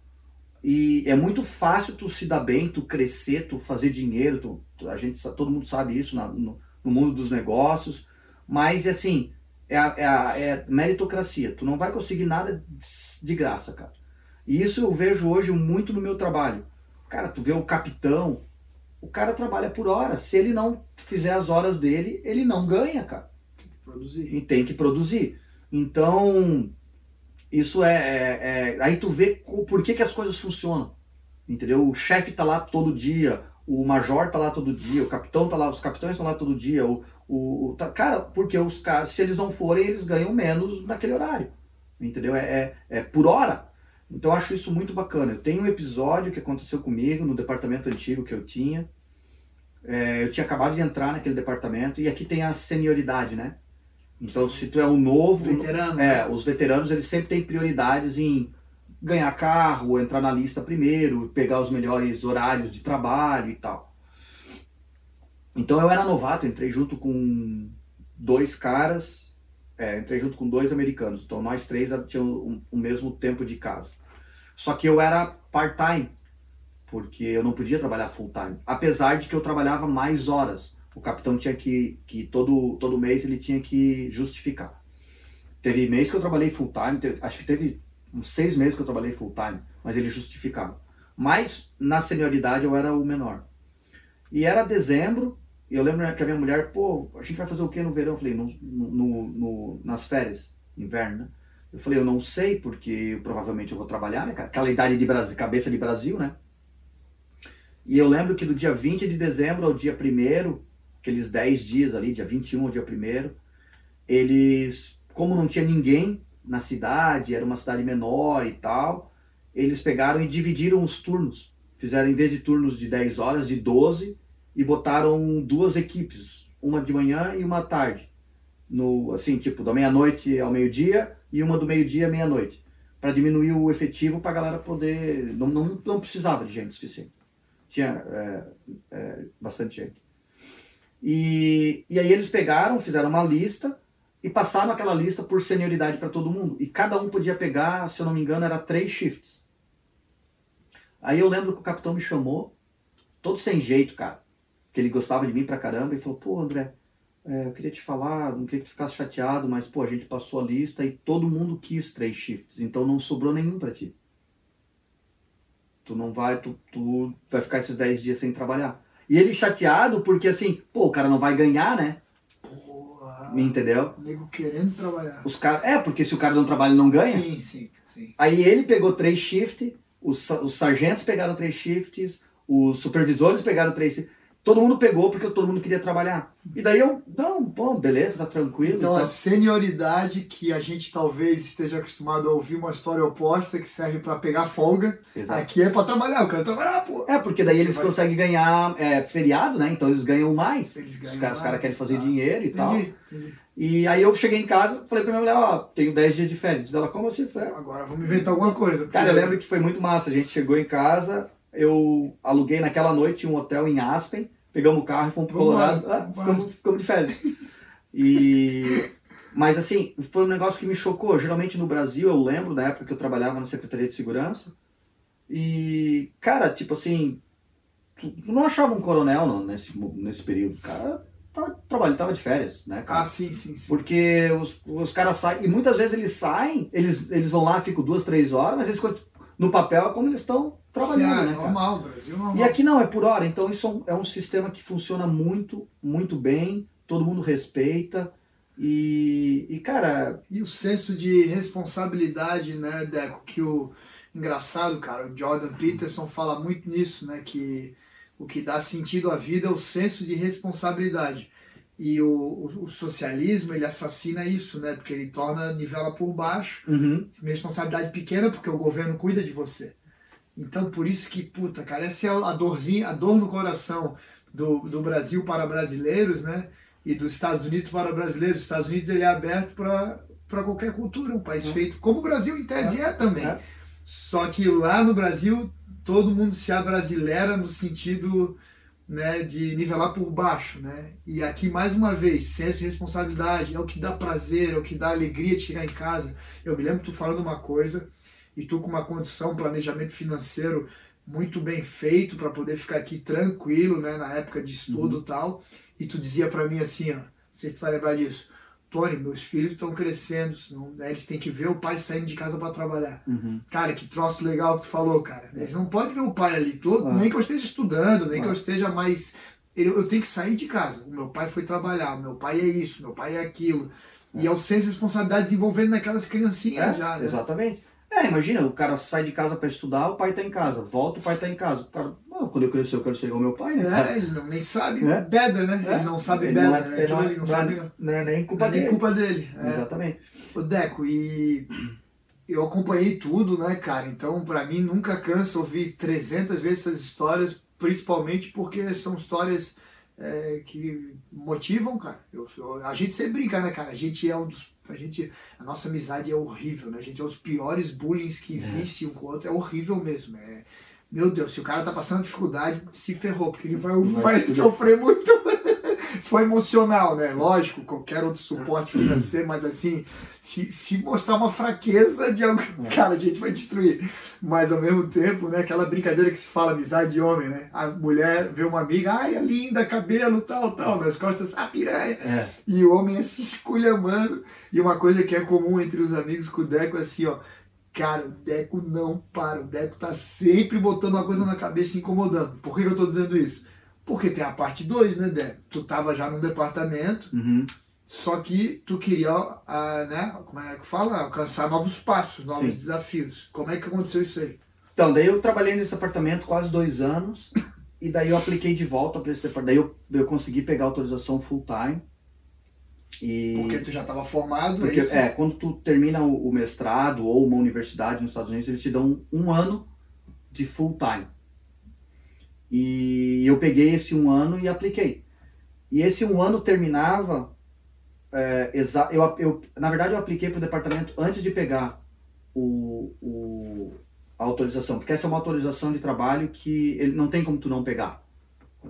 e é muito fácil tu se dar bem, tu crescer, tu fazer dinheiro, tu, tu- a gente, todo mundo sabe isso na- no, no mundo dos negócios, mas assim, é a, é a- é meritocracia, tu não vai conseguir nada de graça, cara. E isso eu vejo hoje muito no meu trabalho. Cara, tu vê o capitão, o cara trabalha por hora, se ele não fizer as horas dele, ele não ganha, cara Produzir. e tem que produzir. Então, isso é, é- é- Aí tu vê por que, que as coisas funcionam. Entendeu? O chefe tá lá todo dia, o major tá lá todo dia, o capitão tá lá, os capitães estão lá todo dia. O, o, o- tá- cara, porque os caras, se eles não forem, eles ganham menos naquele horário. Entendeu? É, é, é por hora. Então eu acho isso muito bacana. Eu tenho um episódio que aconteceu comigo no departamento antigo que eu tinha. É, eu tinha acabado de entrar naquele departamento e aqui tem a senioridade, né? Então, se tu é um novo, Veterano. é, os veteranos eles sempre têm prioridades em ganhar carro, entrar na lista primeiro, pegar os melhores horários de trabalho e tal. Então eu era novato, entrei junto com dois caras, é, entrei junto com dois americanos. Então nós três tínhamos o mesmo tempo de casa. Só que eu era part-time, porque eu não podia trabalhar full-time. Apesar de que eu trabalhava mais horas. O capitão tinha que, que todo, todo mês ele tinha que justificar. Teve mês que eu trabalhei full-time, teve- acho que teve uns seis meses que eu trabalhei full-time, mas ele justificava. Mas na senioridade eu era o menor. E era dezembro, e eu lembro que a minha mulher, pô, a gente vai fazer o que no verão? Eu falei, no, no, no- nas férias, inverno, né? Eu falei, eu não sei, porque provavelmente eu vou trabalhar, né? Aquela idade de Brasil, cabeça de Brasil, né? E eu lembro que do dia 20 de dezembro ao dia 1 aqueles 10 dias ali, dia 21 ao dia 1 eles, como não tinha ninguém na cidade, era uma cidade menor e tal, eles pegaram e dividiram os turnos. Fizeram, em vez de turnos de 10 horas, de 12, e botaram duas equipes, uma de manhã e uma à tarde. No, assim, tipo, da meia-noite ao meio-dia e uma do meio-dia à meia-noite. Para diminuir o efetivo para a galera poder. Não, não, não precisava de gente suficiente. Tinha é, é, bastante gente. E, e aí eles pegaram, fizeram uma lista e passaram aquela lista por senioridade para todo mundo. E cada um podia pegar, se eu não me engano, era três shifts. Aí eu lembro que o capitão me chamou, todo sem jeito, cara. Que ele gostava de mim pra caramba e falou: pô, André, é, eu queria te falar, não queria que tu ficasse chateado, mas pô, a gente passou a lista e todo mundo quis três shifts, então não sobrou nenhum para ti. Tu não vai, tu, tu vai ficar esses 10 dias sem trabalhar. E ele chateado porque assim, pô, o cara não vai ganhar, né? Porra. Me entendeu? Nego querendo trabalhar. Os cara, é, porque se o cara não trabalha, ele não ganha. Sim, sim, sim. Aí ele pegou três shifts, os, os sargentos pegaram três shifts, os supervisores pegaram três shifts. Todo mundo pegou porque todo mundo queria trabalhar. E daí eu, não, bom, beleza, tá tranquilo. Então a senioridade que a gente talvez esteja acostumado a ouvir uma história oposta que serve pra pegar folga, Exato. aqui é pra trabalhar, eu quero trabalhar, pô. É, porque daí eles Vai- conseguem ganhar é, feriado, né? Então eles ganham mais. Eles Os ganham caras, os caras querem fazer Ah, dinheiro e tal. Entendi, entendi. E aí eu cheguei em casa, falei pra minha mulher, ó, tenho 10 dias de férias. Ela, como assim? Falei, Agora vamos inventar alguma coisa. Cara, eu lembro que foi muito massa. A gente chegou em casa, eu aluguei naquela noite um hotel em Aspen, pegamos o carro e fomos pro Colorado. Ah, ficamos, ficamos de férias. E... Mas assim, foi um negócio que me chocou. Geralmente no Brasil, eu lembro da época que eu trabalhava na Secretaria de Segurança. E, cara, tipo assim, tu, não achava um coronel não, nesse, nesse período. O cara tava, trabalhando, tava de férias, né, cara? Ah, sim, sim, sim. Porque os, os caras saem, e muitas vezes eles saem, eles, eles vão lá, ficam duas, três horas, mas eles no papel é como eles estão trabalhando, Sim, ah, né, normal, Brasil normal. E aqui não, é por hora, então isso é um, é um sistema que funciona muito, muito bem, todo mundo respeita, e, e cara, E o senso de responsabilidade, né, Deco, que o engraçado, cara, o Jordan Peterson fala muito nisso, né, que o que dá sentido à vida é o senso de responsabilidade. E o, o, o socialismo, ele assassina isso, né, porque ele torna, nivela por baixo, uhum, responsabilidade pequena porque o governo cuida de você. Então, por isso que, puta, cara, essa é a dorzinha, a dor no coração do, do Brasil para brasileiros, né? E dos Estados Unidos para brasileiros. Os Estados Unidos ele é aberto para qualquer cultura, um país É. feito como o Brasil em tese é, também. é. Só que lá no Brasil todo mundo se abrasileira no sentido né, de nivelar por baixo, né? E aqui mais uma vez, senso de responsabilidade é o que dá prazer, é o que dá alegria de chegar em casa. Eu me lembro tu falando uma coisa e tu com uma condição, um planejamento financeiro muito bem feito para poder ficar aqui tranquilo, né, na época de estudo e tal. E tu dizia para mim assim, ó, tu vai lembrar disso. Tony, meus filhos estão crescendo, senão, né, eles têm que ver o pai saindo de casa para trabalhar. uhum, Cara, que troço legal que tu falou, cara. Eles não podem ver o pai ali todo, Ah. nem que eu esteja estudando, nem que eu esteja mais. Eu, eu tenho que sair de casa. O meu pai foi trabalhar, o meu pai é isso, meu pai é aquilo. E é o senso de responsabilidade desenvolvendo naquelas criancinhas É, já, né? exatamente. É, imagina, o cara sai de casa para estudar, o pai tá em casa, volta, o pai tá em casa. O cara, "Ah, quando eu crescer, eu quero ser igual ao meu pai, né? cara?" É, ele não, nem sabe É. né? É. Ele não sabe Ele bedra, não é- né? ele não é- ele não sabe. Não é nem culpa é nem dele. culpa dele. É. Exatamente. Ô Deco, e eu acompanhei tudo, né, cara? Então, pra mim, nunca cansa ouvir 300 vezes essas histórias, principalmente porque são histórias é, que motivam, cara. Eu, eu- a gente sempre brinca, né, cara? A gente é um dos. A, gente, a nossa amizade é horrível, né? A gente é os piores bullying que existem um com o outro. É horrível mesmo. É, meu Deus, se o cara tá passando dificuldade, se ferrou, porque ele vai, vai fuder. sofrer muito. Se for emocional, né? Lógico, qualquer outro suporte financeiro, mas assim, se, se mostrar uma fraqueza de algo, cara, a gente vai destruir. Mas ao mesmo tempo, né? Aquela brincadeira que se fala amizade de homem, né? A mulher vê uma amiga, ai, é linda, cabelo, tal, tal, nas costas, ah, piranha. É. E o homem é se esculhamando. E uma coisa que é comum entre os amigos com o Deco é assim, ó. Cara, o Deco não para. O Deco tá sempre botando uma coisa na cabeça e incomodando. Por que, que eu tô dizendo isso? Porque tem a parte 2, né, Deco? Tu tava já num departamento, Uhum. só que tu queria, ah, né, como é que fala? Alcançar novos passos, novos Sim. desafios. Como é que aconteceu isso aí? Então, daí eu trabalhei nesse apartamento quase dois anos. E daí eu apliquei de volta para esse departamento. Daí eu, eu consegui pegar autorização full time. E Porque tu já tava formado, porque, é é, quando tu termina o, o mestrado ou uma universidade nos Estados Unidos, eles te dão um ano de full time. E eu peguei esse um ano e apliquei. E esse um ano terminava. é, exa eu, eu, na verdade, eu apliquei para o departamento antes de pegar o, o, a autorização, porque essa é uma autorização de trabalho que ele não tem como tu não pegar.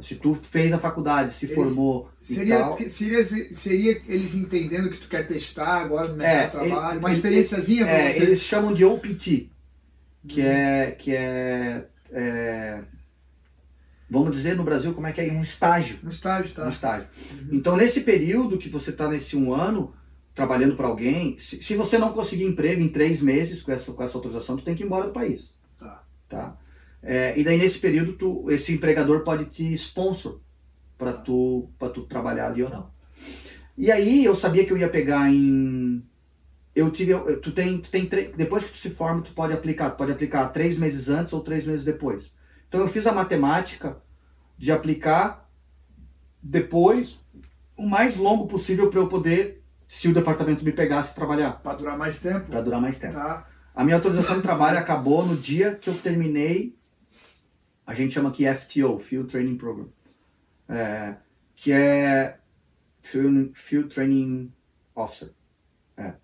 Se tu fez a faculdade, se Eles- formou Seria, tal. seria, seria eles entendendo que tu quer testar agora no É, mercado de trabalho, ele- uma experiênciazinha É, você. eles chamam de OPT, que Uhum. é, que é, é, vamos dizer no Brasil como é que é um estágio, No estágio, um tá? estágio. Uhum. Então nesse período que você está nesse um ano trabalhando para alguém, se, se você não conseguir emprego em três meses com essa com essa autorização, tu tem que ir embora do país, Tá. tá? É, e daí nesse período tu, esse empregador pode te sponsor para tu para tu trabalhar ali ou não. E aí eu sabia que eu ia pegar em eu tive eu- tu tem tu tem tre- depois que tu se forma tu pode aplicar tu pode aplicar três meses antes ou três meses depois. Então eu fiz a matemática de aplicar depois o mais longo possível para eu poder se o departamento me pegasse trabalhar Pra durar mais tempo. para durar mais tempo. Tá. A minha autorização de trabalho acabou no dia que eu terminei, a gente chama aqui FTO, Field Training Program, é, que é Field, Field Training Officer, é,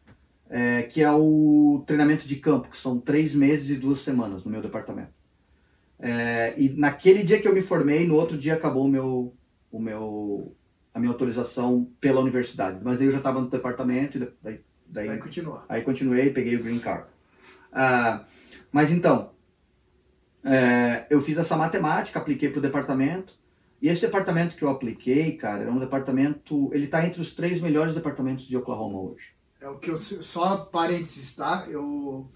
É, que é o treinamento de campo, que são três meses e duas semanas no meu departamento. É, e naquele dia que eu me formei, no outro dia acabou o meu, o meu, a minha autorização pela universidade. Mas aí eu já estava no departamento e daí, daí Vai continuar. Aí continuei, peguei o green card. Ah, mas então, é, eu fiz essa matemática, apliquei para o departamento. E esse departamento que eu apliquei, cara, era um departamento. Ele está entre os três melhores departamentos de Oklahoma hoje. É o que eu só parênteses, tá? Eu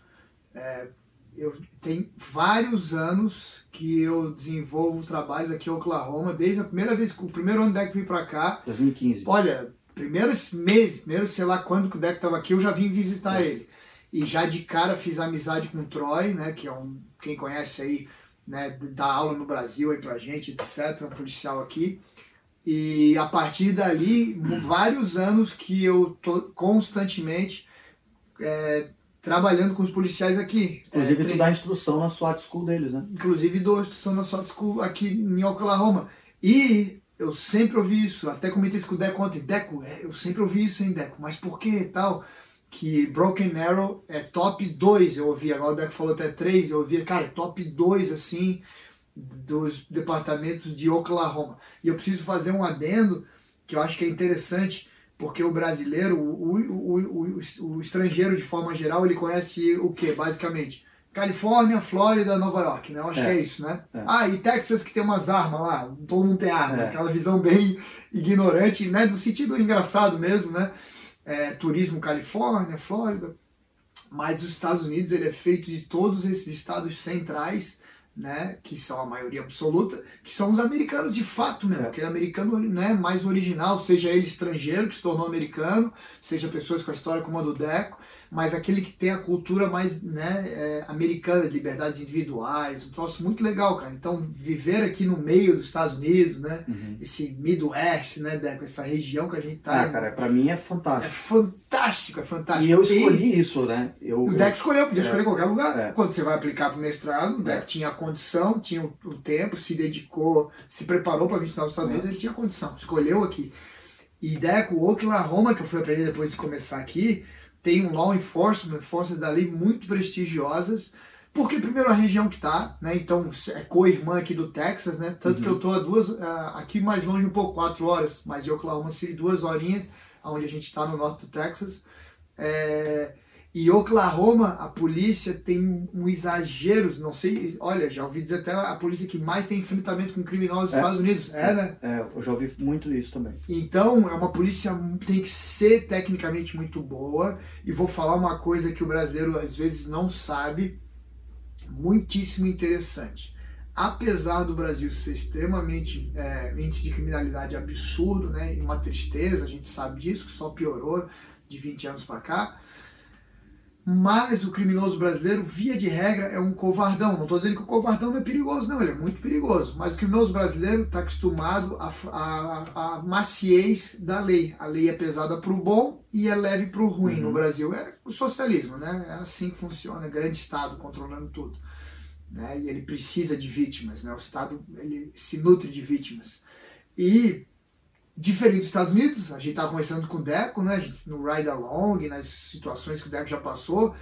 é, eu tenho vários anos que eu desenvolvo trabalhos aqui em Oklahoma, desde a primeira vez que o primeiro ano que o Deck veio para cá. 2015. Olha, primeiros meses, primeiro sei lá quando que o Deck estava aqui, eu já vim visitar É. ele. E já de cara fiz amizade com o Troy, né, que é um quem conhece aí, né, dá aula no Brasil aí pra gente, etc, um policial aqui. E a partir dali, vários anos que eu tô constantemente é, trabalhando com os policiais aqui. Inclusive, É, tu dá instrução na SWAT School deles, né? inclusive dou instrução na SWAT School aqui em Oklahoma. E eu sempre ouvi isso, até comentei isso com o Deco ontem. Deco, é, eu sempre ouvi isso, hein, Deco, mas por que tal? Que Broken Arrow é top 2, eu ouvi, agora o Deco falou até 3, eu ouvi, cara, é top 2, assim, dos departamentos de Oklahoma. E eu preciso fazer um adendo que eu acho que é interessante, porque o brasileiro, o, o, o, o, estrangeiro de forma geral, ele conhece o que, basicamente? Califórnia, Flórida, Nova York, né? Eu acho É. que é isso, né? É. Ah, e Texas que tem umas armas lá, todo mundo tem arma, É. aquela visão bem ignorante, né? No sentido engraçado mesmo, né? É, turismo Califórnia, Flórida. Mas os Estados Unidos ele é feito de todos esses estados centrais, né? Que são a maioria absoluta, que são os americanos de fato mesmo, É. aquele americano né, mais original, seja ele estrangeiro que se tornou americano, seja pessoas com a história como a do Deco, mas aquele que tem a cultura mais né, é, americana, de liberdades individuais, um troço muito legal, cara. Então, viver aqui no meio dos Estados Unidos, né? Uhum. Esse Midwest, né, Deco? Essa região que a gente tá. Ah, cara, pra mim é é fantástico. fantástico, é fantástico. E eu escolhi isso, né? Eu, O eu- Deco escolheu, podia É. escolher qualquer lugar. É. Quando você vai aplicar para o mestrado, o Deco tinha a condição, tinha o, o tempo, se dedicou, se preparou para vir para os Estados Unidos, É. ele tinha condição, escolheu aqui. E Deco, Oklahoma, que eu fui aprender depois de começar aqui, tem um law enforcement, forças da lei muito prestigiosas, porque primeiro a região que tá, né? Então é co-irmã aqui do Texas, né? Tanto Uhum. que eu tô a duas, ah, aqui mais longe um pouco, quatro horas, mas de Oklahoma City, duas horinhas, onde a gente está no norte do Texas. É, e Oklahoma, a polícia tem um exagero, não sei, olha, já ouvi dizer até a polícia que mais tem enfrentamento com criminosos nos É. Estados Unidos. É, né? é, eu já ouvi muito isso também. Então, é uma polícia tem que ser tecnicamente muito boa. E vou falar uma coisa que o brasileiro às vezes não sabe, muitíssimo interessante. Apesar do Brasil ser extremamente é, índice de criminalidade absurdo, né, e uma tristeza, a gente sabe disso, que só piorou de 20 anos para cá. Mas o criminoso brasileiro, via de regra, é um covardão. Não estou dizendo que o covardão não é perigoso, não, ele é muito perigoso. Mas o criminoso brasileiro está acostumado à maciez da lei. A lei é pesada para o bom e é leve para o ruim. Uhum. No Brasil é o socialismo, né? É assim que funciona, é grande Estado controlando tudo. Né? E ele precisa de vítimas, né? O Estado ele se nutre de vítimas. E diferente dos Estados Unidos, a gente estava conversando com o Deco, né? A gente, no Ride Along, nas situações que o Deco já passou.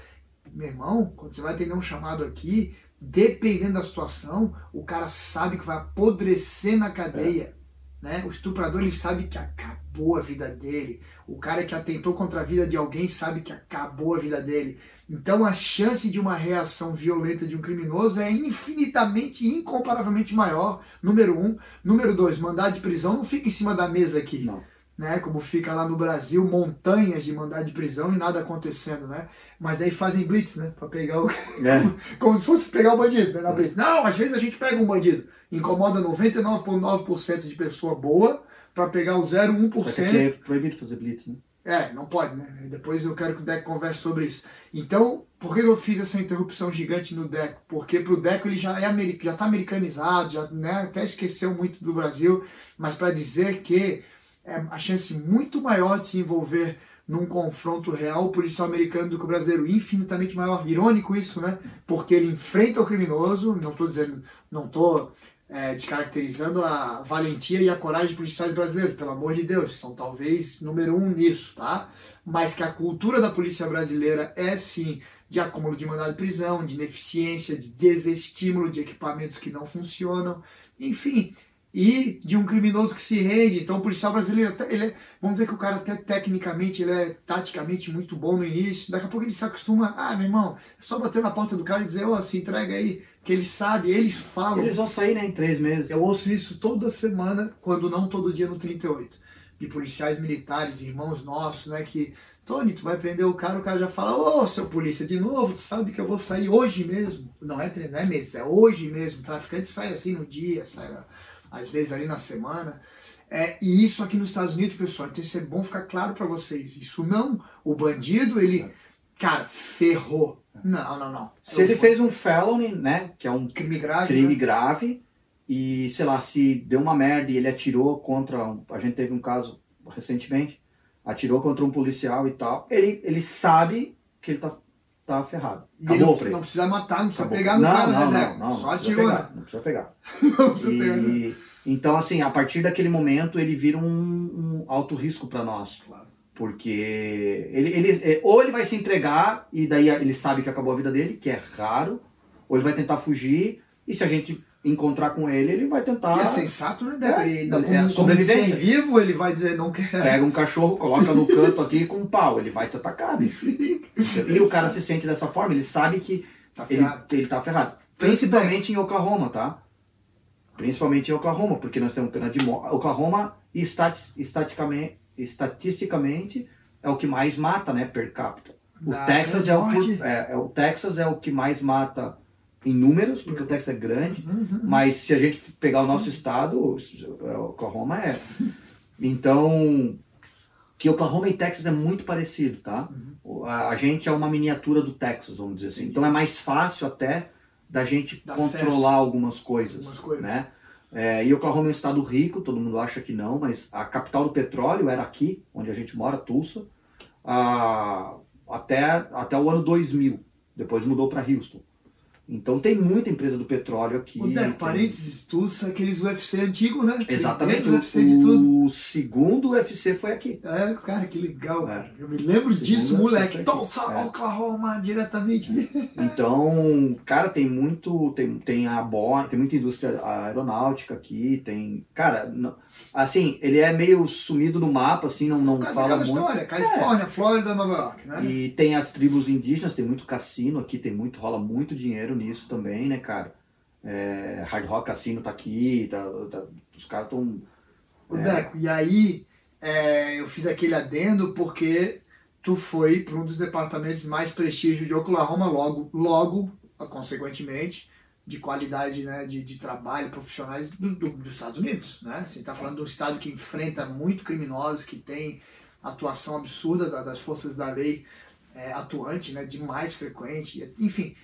Meu irmão, quando você vai atender um chamado aqui, dependendo da situação, o cara sabe que vai apodrecer na cadeia. Né? O estuprador ele sabe que acabou a vida dele. O cara que atentou contra a vida de alguém sabe que acabou a vida dele. Então a chance de uma reação violenta de um criminoso é infinitamente, incomparavelmente maior. Número um. Número dois, mandado de prisão não fica em cima da mesa aqui. Não. Né, como fica lá no Brasil, montanhas de mandado de prisão e nada acontecendo, né? Mas daí fazem blitz, né? Pra pegar o. É. como se fosse pegar o bandido, né? Na blitz. Não, às vezes a gente pega um bandido. Incomoda 99,9% de pessoa boa para pegar o Só que aqui 0,1%. é proibido fazer blitz, né? É, não pode, né? Depois eu quero que o Deco converse sobre isso. Então, por que eu fiz essa interrupção gigante no Deco? Porque pro Deco ele já é ameri- já tá americanizado, já né, até esqueceu muito do Brasil, mas para dizer que é a chance muito maior de se envolver num confronto real policial americano do que o brasileiro, infinitamente maior. Irônico isso, né? Porque ele enfrenta o criminoso, não estou dizendo, não tô é, descaracterizando a valentia e a coragem de policiais brasileiros, pelo amor de Deus, são talvez número um nisso, tá? Mas que a cultura da polícia brasileira é sim de acúmulo de mandado de prisão, de ineficiência, de desestímulo de equipamentos que não funcionam, enfim, e de um criminoso que se rende. Então, o policial brasileiro, ele é, vamos dizer que o cara até tecnicamente, ele é taticamente muito bom no início, daqui a pouco ele se acostuma, ah, meu irmão, é só bater na porta do cara e dizer, ó, se entrega aí, que ele sabe, eles falam. Eles vão sair, né, em três meses. Eu ouço isso toda semana, quando não todo dia no 38. De policiais militares, irmãos nossos, né? Que, Tony, tu vai prender o cara, o cara já fala, ô seu polícia, de novo, tu sabe que eu vou sair hoje mesmo. Não é, não é mês, é hoje mesmo. O traficante sai assim no dia, sai às vezes ali na semana. É, e isso aqui nos Estados Unidos, pessoal, então isso é bom ficar claro para vocês. Isso não, o bandido, ele, cara, ferrou. Não, não, não. Se ele fez um felony, né, que é um crime grave, crime né? grave, e sei lá, se deu uma merda e ele atirou contra. um- a gente teve um caso recentemente, atirou contra um policial e tal, ele, ele sabe que ele tá, tá ferrado. E ele Acabou ele. não precisa matar, não precisa Acabou. pegar no não, cara, não, né, não, não, Só não precisa atirou, pegar, né? Não precisa pegar. Não precisa pegar, né? E, então, assim, a partir daquele momento ele vira um, um alto risco para nós. Claro. Porque ele, ele, é, ou ele vai se entregar e daí ele sabe que acabou a vida dele, que é raro, ou ele vai tentar fugir, e se a gente encontrar com ele, ele vai tentar. Que é sensato, né, Deco? É, Ele, é como, como sobrevivência. vivo, ele vai dizer, não quer. Pega um cachorro, coloca no canto aqui com um pau, ele vai te atacar. bicho. E o cara se sente dessa forma, ele sabe que Tá ele, ele tá ferrado. Principalmente em Oklahoma, tá? Principalmente em Oklahoma, porque nós temos pena de morte. Oklahoma, estati- estaticamente, estatisticamente, é o que mais mata, né, per capita. O Da Texas é o, por- é, é o Texas é o que mais mata em números, porque o Texas é grande. Uhum. Mas se a gente pegar o nosso estado, o Oklahoma é. Então, que Oklahoma e Texas é muito parecido, tá? O- A, a gente é uma miniatura do Texas, vamos dizer assim. Então é mais fácil até da gente Dá controlar algumas coisas, Algumas coisas. né? É, e Oklahoma é um estado rico, todo mundo acha que não, mas a capital do petróleo era aqui, onde a gente mora, Tulsa, ah, até, até o ano 2000. Depois mudou para Houston. Então tem muita empresa do petróleo aqui. O Deco, tem- parênteses, Tulsa, aqueles UFC antigos, né? Exatamente. Primeiro UFC de tudo. O segundo UFC foi aqui. É, cara, que legal, É. cara. Eu me lembro disso, moleque. Tulsa, É. Oklahoma, diretamente. Então, cara, tem muito, tem, tem a Boeing, tem muita indústria aeronáutica aqui, tem, cara, não- assim, ele é meio sumido no mapa, assim, não, não Por fala muito. história, Califórnia, Flórida, Nova York, né? E tem as tribos indígenas, tem muito cassino aqui, tem muito, rola muito dinheiro nisso também, né, cara? É, Hard Rock Cassino tá aqui, tá, tá- os caras estão O É. Deco, e aí é, eu fiz aquele adendo porque tu foi para um dos departamentos mais prestígio de Oklahoma logo, logo, consequentemente, de qualidade né, de, de trabalho, profissionais do- do- dos Estados Unidos. Né? Você está falando de um estado que enfrenta muito criminosos, que tem atuação absurda da- das forças da lei é, atuante, né, de mais frequente, enfim.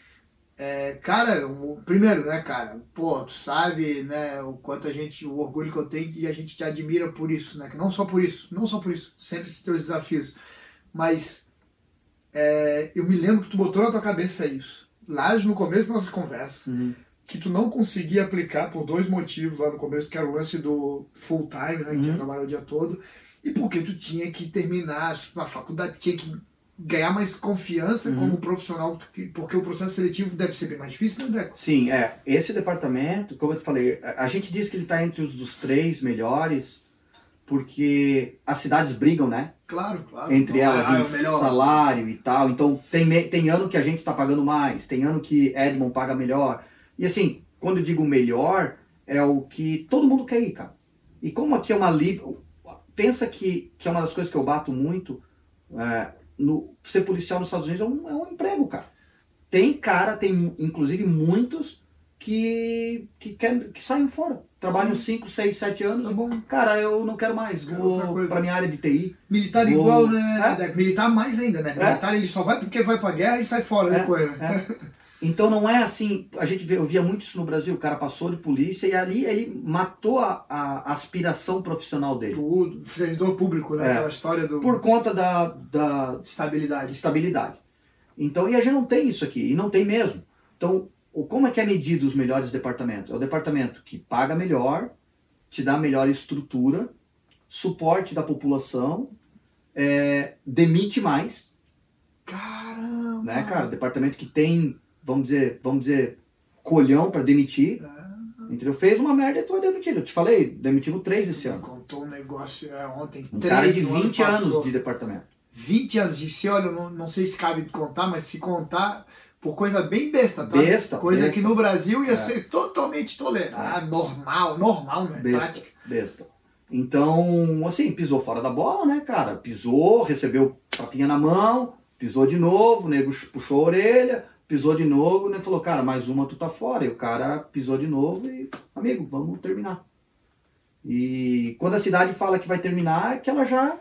É, cara, o- primeiro, né, cara, pô, tu sabe, né, o quanto a gente, o orgulho que eu tenho e a gente te admira por isso, né, que não só por isso, não só por isso, sempre esses teus desafios, mas é, eu me lembro que tu botou na tua cabeça isso, lá no começo da nossa conversa, que tu não conseguia aplicar por dois motivos lá no começo, que era o lance do full time, né, que Uhum. ia trabalhar o dia todo, e porque tu tinha que terminar a faculdade, tinha que ganhar mais confiança Uhum. como profissional, porque- o processo seletivo deve ser bem mais difícil, né, Deco? Sim, é. Esse departamento, como eu te falei, a gente diz que ele está entre os dos três melhores, porque as cidades brigam, né? Claro, claro. Entre elas, ah, é melhor. salário e tal. Então, tem, tem ano que a gente está pagando mais, tem ano que Edmond paga melhor. E assim, quando eu digo melhor, é o que todo mundo quer ir, cara. E como aqui é uma livre. Pensa que, que é uma das coisas que eu bato muito. é, no, ser policial nos Estados Unidos é um, é um emprego, cara. Tem cara, tem inclusive muitos que, que, quer, que saem fora. Trabalham Sim. 5, 6, 7 anos. Tá bom. Cara, eu não quero mais. Quero Vou pra minha área de TI. Militar Vou- igual, né, É. Militar mais ainda, né? É. Militar ele só vai porque vai pra guerra e sai fora É. depois, né? Então não é assim, a gente vê, eu via muito isso no Brasil, o cara passou de polícia e ali ele matou a, a aspiração profissional dele. Tudo, servidor público, né? É. Aquela história do Por conta da, da estabilidade. estabilidade. Então, e a gente não tem isso aqui, e não tem mesmo. Então, como é que é medido os melhores departamentos? É o departamento que paga melhor, te dá melhor estrutura, suporte da população, é, demite mais, Caramba! né, cara? Departamento que tem, vamos dizer, vamos dizer, colhão para demitir, Ah, entendeu? Fez uma merda e foi demitido. Eu te falei, demitimos três esse ano. Contou um negócio é, ontem. Um três, cara de o ano 20 anos passou. de departamento. 20 anos. Disse, olha, eu não, não sei se cabe contar, mas se contar por coisa bem besta, tá? Besta, Coisa besta. que no Brasil ia É. ser totalmente tolerado. Ah, normal, normal, né? Besta. Prática. Besta. Então, assim, pisou fora da bola, né, cara? Pisou, recebeu papinha na mão, pisou de novo, o nego puxou a orelha, pisou de novo, né? Falou, cara, mais uma tu tá fora. E o cara pisou de novo e, amigo, vamos terminar. E quando a cidade fala que vai terminar, é que ela já.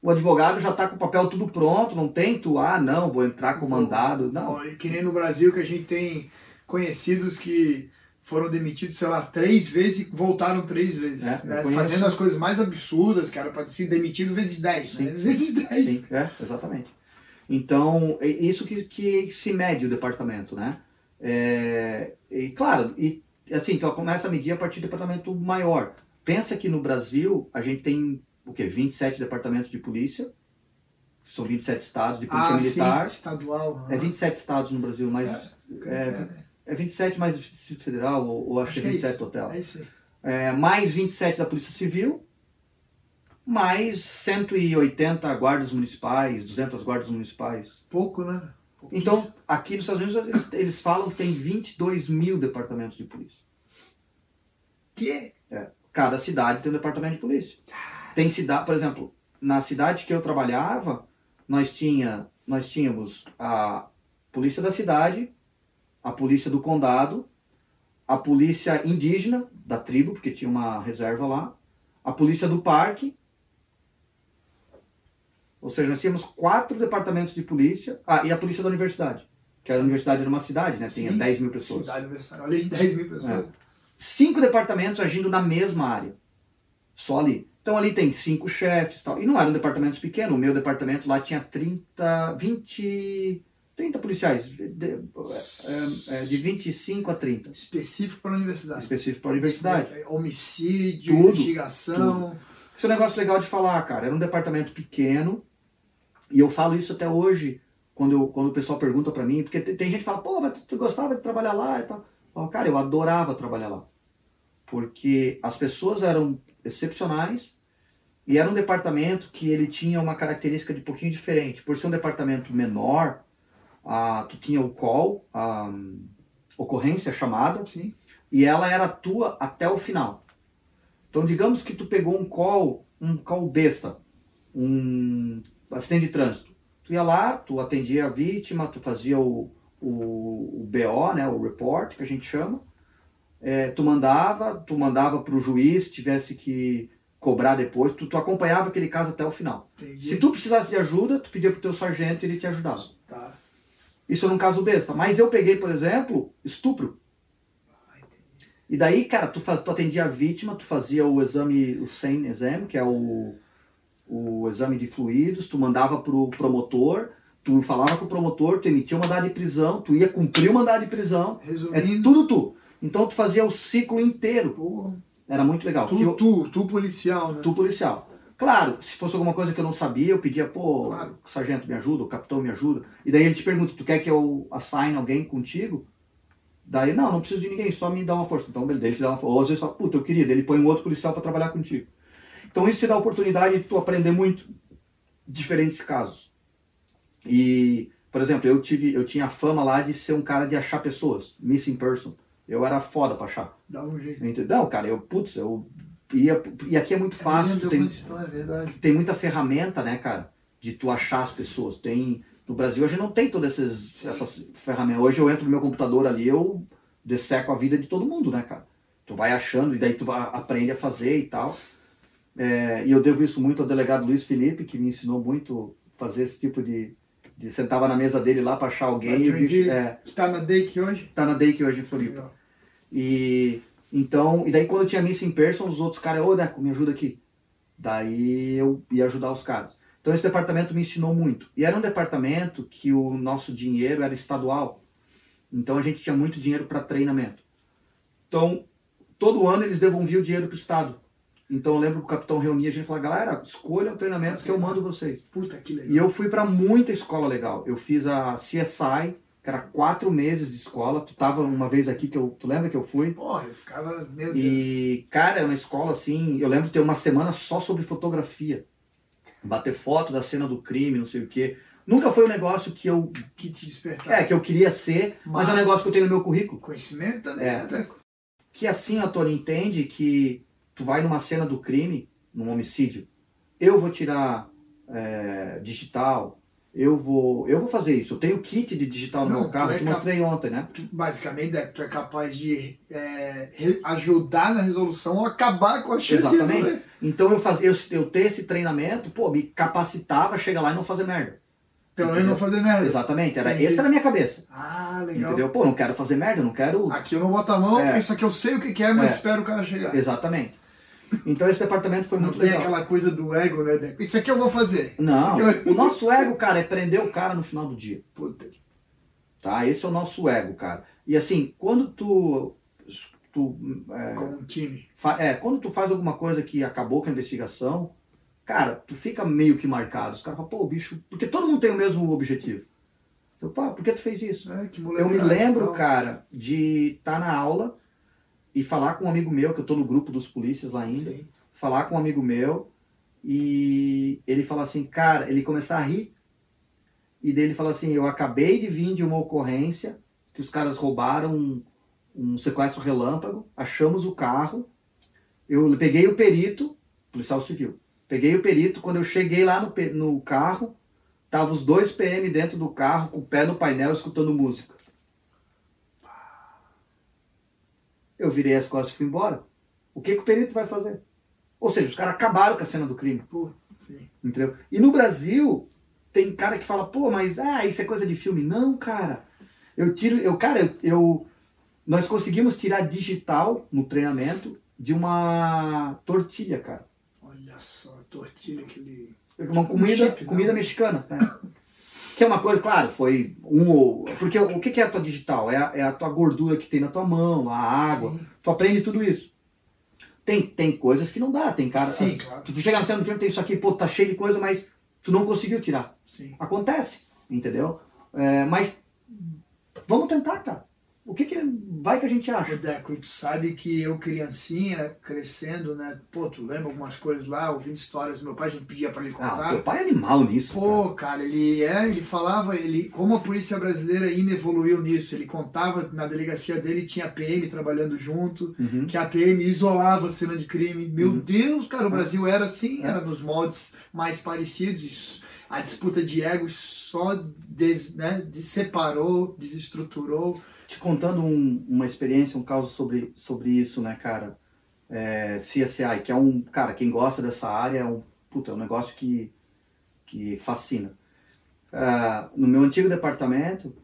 O advogado já tá com o papel tudo pronto, não tem tu, ah, não, vou entrar com o mandado. Não. Que nem no Brasil que a gente tem conhecidos que foram demitidos, sei lá, três vezes e voltaram três vezes. É, né? Fazendo as coisas mais absurdas, cara, para ser demitido vezes 10, né? Vezes 10. Sim, é, exatamente. Então, é isso que, que se mede o departamento, né? É, e claro, e assim, então começa a medir a partir do departamento maior. Pensa que no Brasil a gente tem o quê? 27 departamentos de polícia. São 27 estados de polícia Ah, militar. sim, estadual. É 27 estados no Brasil, mas é, é 27 mais o Distrito Federal, ou, ou acho, que é 27 isso. total. É isso aí. É, mais 27 da Polícia Civil, mais 180 guardas municipais, 200 guardas municipais. Pouco, né? Pouquíssimo. Então, aqui nos Estados Unidos, eles, eles falam que tem 22 mil departamentos de polícia. que Cada cidade tem um departamento de polícia. Tem cidade, por exemplo, na cidade que eu trabalhava, nós, tinha, nós tínhamos a polícia da cidade, a polícia do condado, a polícia indígena da tribo, porque tinha uma reserva lá, a polícia do parque. Ou seja, nós tínhamos quatro departamentos de polícia. Ah, e a polícia da universidade. Que a universidade era uma cidade, né? Tinha Sim, 10 mil pessoas. cidade universitária. Olha aí, 10 mil pessoas. Cinco departamentos agindo na mesma área. Só ali. Então ali tem cinco chefes e tal. E não eram departamentos pequenos. O meu departamento lá tinha 30, 20, 30 policiais. De, de, é, é, de 25 a 30. Específico para a universidade. Específico para a universidade. Homicídio, Tudo, investigação. Isso é um negócio legal de falar, cara. Era um departamento pequeno. E eu falo isso até hoje, quando, eu, quando o pessoal pergunta pra mim. Porque tem, tem gente que fala, pô, mas tu, tu gostava de trabalhar lá e tal. Eu falo, cara, eu adorava trabalhar lá. Porque as pessoas eram excepcionais. E era um departamento que ele tinha uma característica de um pouquinho diferente. Por ser um departamento menor, ah, tu tinha o call, a ocorrência chamada, Sim. e ela era tua até o final. Então, digamos que tu pegou um call, um call besta, um acidente de trânsito. Tu ia lá, tu atendia a vítima, tu fazia o, o, o BO, né, o report, que a gente chama. É, tu mandava, tu mandava para o juiz, se tivesse que cobrar depois, tu, tu acompanhava aquele caso até o final. Entendi. Se tu precisasse de ajuda, tu pedia pro teu sargento e ele te ajudava. Tá. Isso era um caso besta. Mas eu peguei, por exemplo, estupro. E daí, cara, tu, faz, tu atendia a vítima, tu fazia o exame, o SANE exam, que é o, o exame de fluidos, tu mandava pro promotor, tu falava com o promotor, tu emitia o mandado de prisão, tu ia cumprir o mandado de prisão. É Resumindo, tudo tu. Então tu fazia o ciclo inteiro. pô, Era muito legal. Tu, eu- tu, tu policial, né? tu policial. Claro, se fosse alguma coisa que eu não sabia, eu pedia, pô, Claro. o sargento me ajuda, o capitão me ajuda. E daí ele te pergunta, tu quer que eu assign alguém contigo? Daí, não, não preciso de ninguém, só me dá uma força. Então, ele te dá uma força. Ou às vezes só, puta, eu queria, daí ele põe um outro policial para trabalhar contigo. Então isso te dá a oportunidade de tu aprender muito diferentes casos. E, por exemplo, eu tive, eu tinha a fama lá de ser um cara de achar pessoas, missing person. Eu era foda pra achar. Dá um jeito. Entendeu? Não, cara, eu, putz, eu ia, e aqui é muito fácil, tu É, tem, muita história, é verdade. tem muita ferramenta, né, cara, de tu achar as pessoas. Tem, no Brasil hoje não tem todas essas, essas ferramentas. Hoje eu entro no meu computador ali, eu desseco a vida de todo mundo, né, cara? Tu vai achando e daí tu vai- aprende a fazer e tal. É, e eu devo isso muito ao delegado Luiz Felipe, que me ensinou muito fazer esse tipo de. de sentava na mesa dele lá pra achar alguém É, que tá na Dake hoje. tá na Dake hoje em Floripa. Legal. E então, e daí quando eu tinha missing person, os outros caras, ô Deco, me ajuda aqui. Daí eu ia ajudar os caras. Então esse departamento me ensinou muito. E era um departamento que o nosso dinheiro era estadual. Então a gente tinha muito dinheiro para treinamento. Então, todo ano eles devolviam o dinheiro para o estado. Então eu lembro que o capitão reunia a gente e falava, galera, escolha o treinamento que eu mando vocês. Puta que legal. E eu fui para muita escola legal. Eu fiz a CSI, que era quatro meses de escola. Tu tava uma vez aqui que eu. Tu lembra que eu fui? Porra, eu ficava. Meu Deus. E, cara, é uma escola assim. Eu lembro de ter uma semana só sobre fotografia. Bater foto da cena do crime, não sei o quê. Nunca foi um negócio que eu. Que te despertar. É, que eu queria ser, mas, é um Mas- negócio que eu tenho no meu currículo. Conhecimento também, É. né? Que assim, a Tony entende que tu vai numa cena do crime, num homicídio, eu vou tirar é, digital, eu vou, eu vou fazer isso. Eu tenho kit de digital no Não, meu carro, é te mostrei ontem, né? Tu, basicamente, Deco, tu é capaz de é, ajudar na resolução ou acabar com a chance de Exatamente. resolver. Então eu fazia, eu, eu ter esse treinamento, pô, me capacitava a chegar lá e não fazer merda. Pelo menos não fazer merda. Exatamente, era Entendi. essa era a minha cabeça. Ah, legal. Entendeu? Pô, não quero fazer merda, não quero. Aqui eu não boto a mão, É. isso aqui eu sei o que que é, mas É. espero o cara chegar. Exatamente. Então esse departamento foi Não muito tem legal. aquela coisa do ego, né, Deco? Isso aqui eu vou fazer. Não, o nosso ego, cara, é prender o cara no final do dia. Puta que... Tá? Esse é o nosso ego, cara. E assim, quando tu. tu é, Como um time. é, quando tu faz alguma coisa que acabou com a investigação, cara, tu fica meio que marcado. Os caras falam, pô, bicho, porque todo mundo tem o mesmo objetivo. Eu, pô, por que tu fez isso? É, que Eu me lembro, cara, de estar na aula e falar com um amigo meu, que eu tô no grupo dos polícias lá ainda, Sim. falar com um amigo meu e ele fala assim, cara, ele começar a rir e dele fala assim, eu acabei de vir de uma ocorrência que os caras roubaram um, um sequestro relâmpago, achamos o carro, eu peguei o perito, policial civil, peguei o perito, quando eu cheguei lá no, no carro, tava os dois PM dentro do carro, com o pé no painel, escutando música. Eu virei as costas e fui embora. O que, que o perito vai fazer? Ou seja, os caras acabaram com a cena do crime. Pô, sim. Entendeu? E no Brasil, tem cara que fala, pô, mas ah, isso é coisa de filme. Não, cara. Eu tiro, eu, cara, eu, eu- nós conseguimos tirar digital no treinamento de uma tortilha, cara. Olha só, a tortilha que ele... Uma Um comida, chip, comida mexicana. né? Que é uma coisa, claro, foi um ou. Porque o que é a tua digital? É a, é a tua gordura que tem na tua mão, a água. Sim. Tu aprende tudo isso. Tem, tem coisas que não dá, tem cara. Sim, as- claro. Tu chega no centro do tem isso aqui, pô, tá cheio de coisa, mas tu não conseguiu tirar. Sim. Acontece, entendeu? É, mas vamos tentar, cara. O que que vai que a gente acha? Deco, e tu sabe que eu, criancinha, crescendo, né? Pô, tu lembra algumas coisas lá, ouvindo histórias do meu pai, a gente pedia pra ele Ah, contar. teu pai é animal nisso. cara. Pô, cara, ele é, ele falava, ele, como a polícia brasileira ainda evoluiu nisso, ele contava na delegacia dele tinha PM trabalhando junto, Uhum. que a PM isolava a cena de crime. Meu Uhum. Deus, cara, o Brasil era assim, É. era nos moldes mais parecidos. A disputa de egos só des, né, separou, desestruturou. Te contando um- uma experiência, um caso sobre, sobre isso, né, cara? É, CSI, que é um. Cara, quem gosta dessa área é um. Puta, é um negócio que, que fascina. Ah, no meu antigo departamento,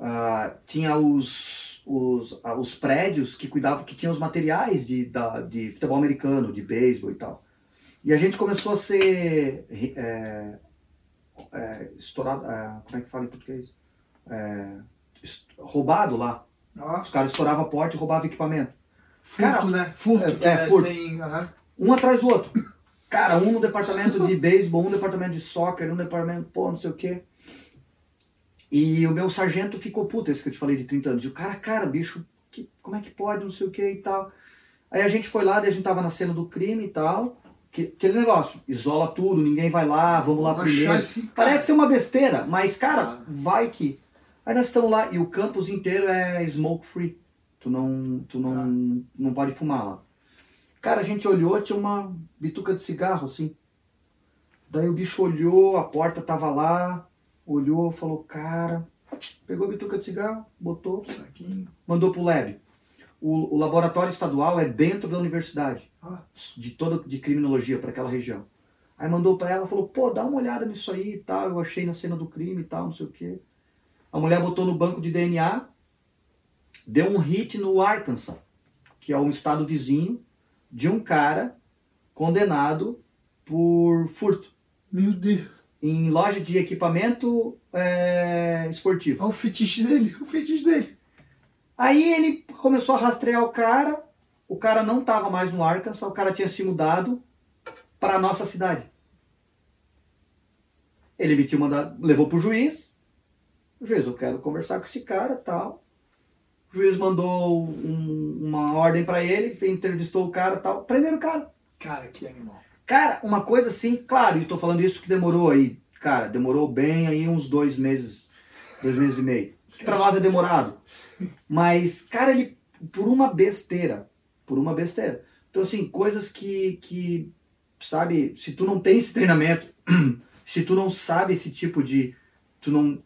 ah, tinha os, os, ah, os prédios que cuidavam, que tinham os materiais de, da, de futebol americano, de beisebol e tal. E a gente começou a ser é, é, estourado. é, como é que fala em português? É, roubado lá. Os caras estouravam a porta e roubavam equipamento. furto, Cara, né? Furto, é, é, furto. sem. aham. Um atrás do outro. Cara, um no departamento de beisebol, um no departamento de soccer, um no departamento, pô, não sei o quê. E o meu sargento ficou puto, esse que eu te falei de 30 anos. E o cara, cara, bicho, que, como é que pode, não sei o que e tal. Aí a gente foi lá, daí a gente tava na cena do crime e tal. Que, aquele negócio, isola tudo, ninguém vai lá, vamos lá primeiro. Parece ser uma besteira, mas, cara, Ah. vai que. Aí nós estamos lá e o campus inteiro é smoke free. Tu não, tu não, Ah. não pode fumar lá. Cara, a gente olhou, tinha uma bituca de cigarro, assim. Daí o bicho olhou, a porta tava lá, olhou, falou, cara, pegou a bituca de cigarro, botou, Saquinho. mandou pro lab. O, o laboratório estadual é dentro da universidade, Ah. de toda de criminologia para aquela região. Aí mandou para ela, falou, pô, dá uma olhada nisso aí e tal, eu achei na cena do crime e tal, não sei o quê. A mulher botou no banco de DNA, deu um hit no Arkansas, que é um estado vizinho, de um cara condenado por furto Meu Deus. em loja de equipamento é, esportivo. Olha o fetiche dele. O fetiche dele. Aí ele começou a rastrear o cara, o cara não estava mais no Arkansas, o cara tinha se mudado para nossa cidade. Ele emitiu mandado, levou pro juiz. O juiz, eu quero conversar com esse cara, tal. O juiz mandou um- uma ordem para ele, entrevistou o cara, tal. Prenderam o cara. Cara, que animal. Cara, uma coisa assim, claro, e tô falando isso que demorou aí, cara, demorou bem aí uns dois meses, dois meses e meio. Pra nós é demorado. Mas, cara, ele, por uma besteira, por uma besteira. Então, assim, coisas que, que, sabe, se tu não tem esse treinamento, se tu não sabe esse tipo de, tu não,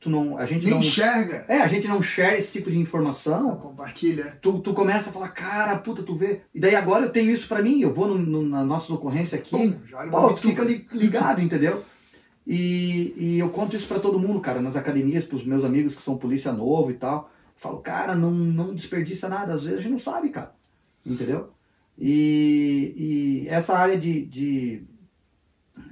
tu não, a gente Nem não, enxerga. é, a gente não share esse tipo de informação, Não compartilha. tu, tu começa a falar, cara, puta, tu vê. E daí agora eu tenho isso pra mim, eu vou no, no- na nossa ocorrência aqui, Pum, já pô, tu fica li- ligado, entendeu? E, e eu conto isso pra todo mundo, cara, nas academias, pros meus amigos que são polícia novo e tal. Eu falo, cara, não, não desperdiça nada, às vezes a gente não sabe, cara. Entendeu? E, e essa área de, de,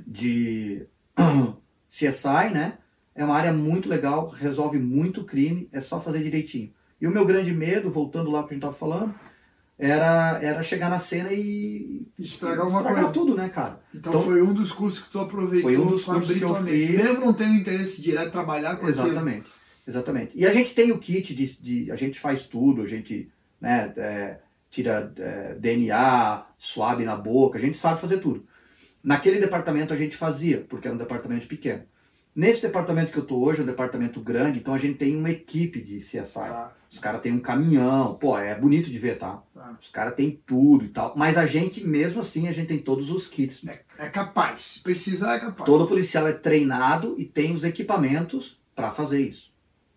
de CSI, né? É uma área muito legal, resolve muito crime, é só fazer direitinho. E o meu grande medo, voltando lá pro que a gente tava falando, era, era chegar na cena e Estragar alguma estragar coisa. tudo, né, cara? Então, Então, foi um dos cursos que tu aproveitou foi um dos cursos que eu fiz. Mesmo não tendo interesse direto em trabalhar com aquilo. Exatamente, exatamente. E a gente tem o kit de, de- a gente faz tudo, a gente né, é, tira é, DNA, suave na boca, a gente sabe fazer tudo. Naquele departamento a gente fazia, porque era um departamento pequeno. Nesse departamento que eu tô hoje, é um departamento grande, então a gente tem uma equipe de CSI. Tá, Os caras têm um caminhão, pô, é bonito de ver, tá? tá. Os caras têm tudo e tal. Mas a gente, mesmo assim, a gente tem todos os kits. É, é capaz. Se precisar, é capaz. Todo policial é treinado e tem os equipamentos para fazer isso,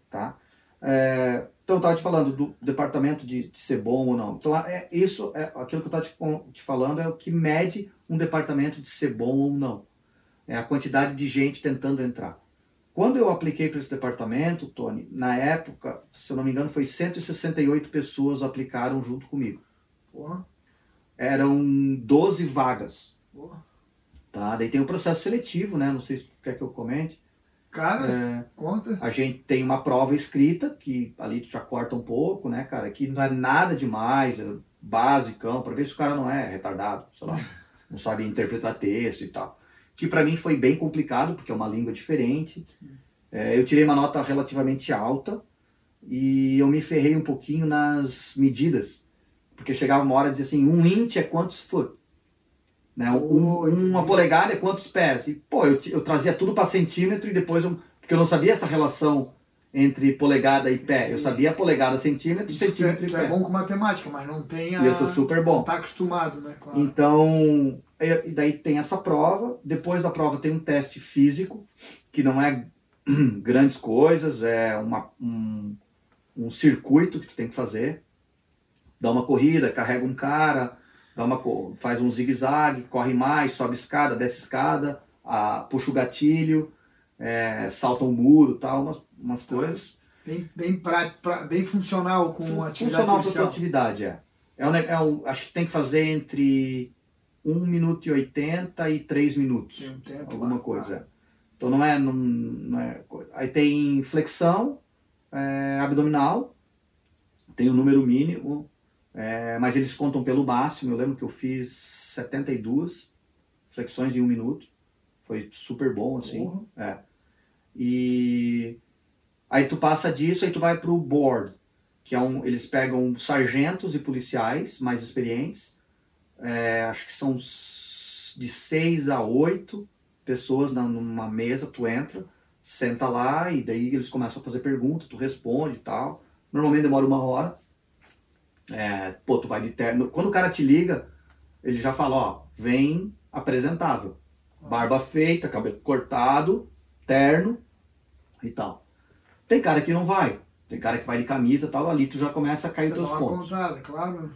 tá? É, então eu estava te falando do departamento de, de ser bom ou não. Então é isso, é aquilo que eu estava te, te falando é o que mede um departamento de ser bom ou não. É a quantidade de gente tentando entrar. Quando eu apliquei para esse departamento, Tony, na época, se eu não me engano, foi 168 pessoas aplicaram junto comigo. Porra, Eram 12 vagas. porra. Tá? Daí tem o processo seletivo, né? Não sei se quer que eu comente. Cara, É, conta. a gente tem uma prova escrita, que ali tu já corta um pouco, né, cara? Que não é nada demais, é basicão, pra ver se o cara não é retardado, sei lá, não sabe interpretar texto e tal. Que pra mim foi bem complicado, porque é uma língua diferente. É, eu tirei uma nota relativamente alta e eu me ferrei um pouquinho nas medidas. Porque chegava uma hora e dizia assim, um inch é quantos foot? Né? Um- uma polegada é quantos pés? E, pô, eu, eu trazia tudo para centímetro e depois eu, porque eu não sabia essa relação entre polegada e pé. Eu sabia polegada, centímetro, Isso tu é, centímetro e tu é pé. bom com matemática, mas não tem a... E eu sou super bom. Não tá acostumado, né? A... Então, e daí tem essa prova. Depois da prova tem um teste físico, que não é grandes coisas, é uma, um, um circuito que tu tem que fazer. Dá uma corrida, carrega um cara, dá uma, faz um zigue-zague, corre mais, sobe escada, desce escada, ah, puxa o gatilho, é, salta um muro tal, umas, umas coisas. Bem, bem, pra, pra- bem funcional com a atividade Funcional para tua policial. atividade, é. É um, é um- acho que tem que fazer entre 1 minuto e 80 e 3 minutos. Tem um tempo alguma lá, coisa. tá. Então não é, não, não é. Aí tem flexão é, abdominal, tem o número mínimo, é, mas eles contam pelo máximo. Eu lembro que eu fiz 72 flexões em um minuto. Foi super bom, assim. Porra. É. E aí tu passa disso, aí tu vai pro board, que é um. Eles pegam sargentos e policiais mais experientes. É, acho que são de seis a oito pessoas na- numa mesa, tu entra, senta lá e daí eles começam a fazer perguntas, tu responde e tal. Normalmente demora uma hora. É, pô, tu vai de terno. Quando o cara te liga, ele já fala, ó, vem apresentável. Barba feita, cabelo cortado, terno e tal. Tem cara que não vai. Tem cara que vai de camisa e tal, ali tu já começa a cair Dá teus pontos. contada, claro.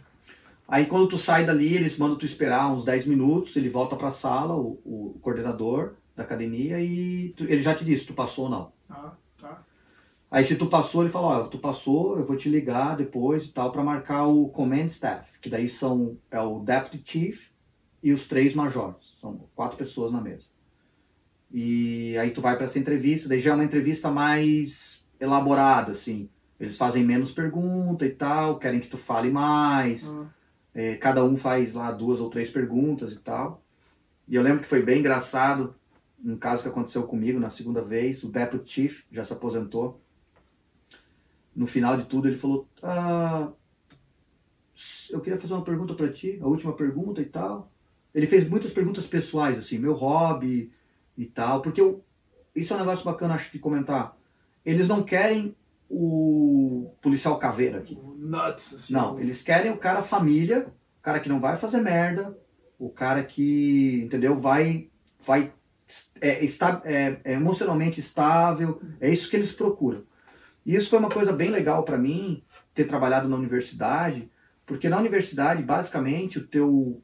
Aí quando tu sai dali, eles mandam tu esperar uns 10 minutos, ele volta pra sala, o, o coordenador da academia, e tu- ele já te disse, tu passou ou não. Tá, tá. Aí se tu passou, ele fala, ó, tu passou, eu vou te ligar depois e tal, pra marcar o command staff, que daí são, é o deputy chief e os três majores. São quatro pessoas na mesa. E aí tu vai pra essa entrevista, daí já é uma entrevista mais elaborada, assim. Eles fazem menos pergunta e tal, querem que tu fale mais. Ah, É, cada um faz lá duas ou três perguntas e tal. E eu lembro que foi bem engraçado, um caso que aconteceu comigo na segunda vez, o Deputy Chief já se aposentou. No final de tudo ele falou, ah, eu queria fazer uma pergunta para ti, a última pergunta e tal. Ele fez muitas perguntas pessoais, assim, meu hobby e tal, porque eu, isso é um negócio bacana, acho, de comentar. Eles não querem o policial caveira aqui. nuts, assim. Não, eles querem o cara família, o cara que não vai fazer merda, o cara que, entendeu, vai, vai é, está, é, é emocionalmente estável, é isso que eles procuram. E isso foi uma coisa bem legal para mim, ter trabalhado na universidade, porque na universidade, basicamente, o teu,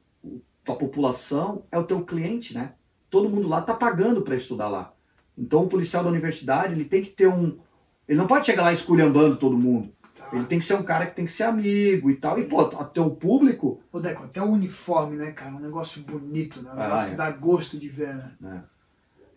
tua população é o teu cliente, né? Todo mundo lá tá pagando para estudar lá. Então o policial da universidade, ele tem que ter um... Ele não pode chegar lá esculhambando todo mundo. Tá. Ele tem que ser um cara que tem que ser amigo e tal. E, pô, até o público. Ô, Deco, até o uniforme, né, cara? Um negócio bonito, né? Um Ah, negócio é. que dá gosto de ver, né?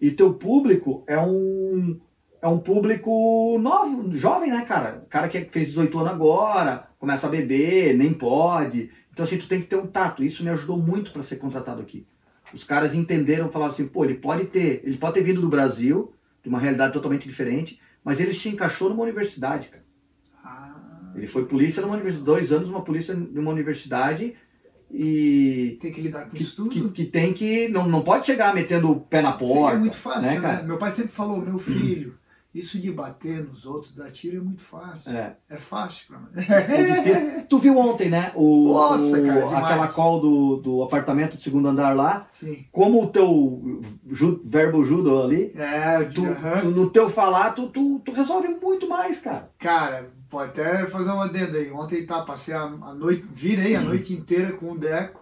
E teu público é um. É um público novo, jovem, né, cara? Cara que fez 18 anos agora, começa a beber, nem pode. Então, assim, tu tem que ter um tato. Isso me ajudou muito para ser contratado aqui. Os caras entenderam, falaram assim, pô, ele pode ter, ele pode ter vindo do Brasil, de uma realidade totalmente diferente, mas ele se encaixou numa universidade, cara. Ah, Ele foi polícia numa universidade, dois anos numa polícia numa universidade e tem que lidar com que, isso tudo. que, que tem que. Não, não pode chegar metendo o pé na porta. Seria muito fácil, né, né? cara? Meu pai sempre falou, meu filho, isso de bater nos outros, dar tiro é muito fácil. É. É fácil pra mim. É difícil. tu viu ontem, né? O, Nossa, o- cara, demais. aquela call do, do apartamento do segundo andar lá. Sim. Como o teu ju- verbo judo ali, É, tu, aham. tu- no teu falar, tu, tu, tu resolve muito mais, cara. Cara, pode até fazer uma adendo aí. Ontem tá, passei a, a noite, virei a noite inteira com o Deco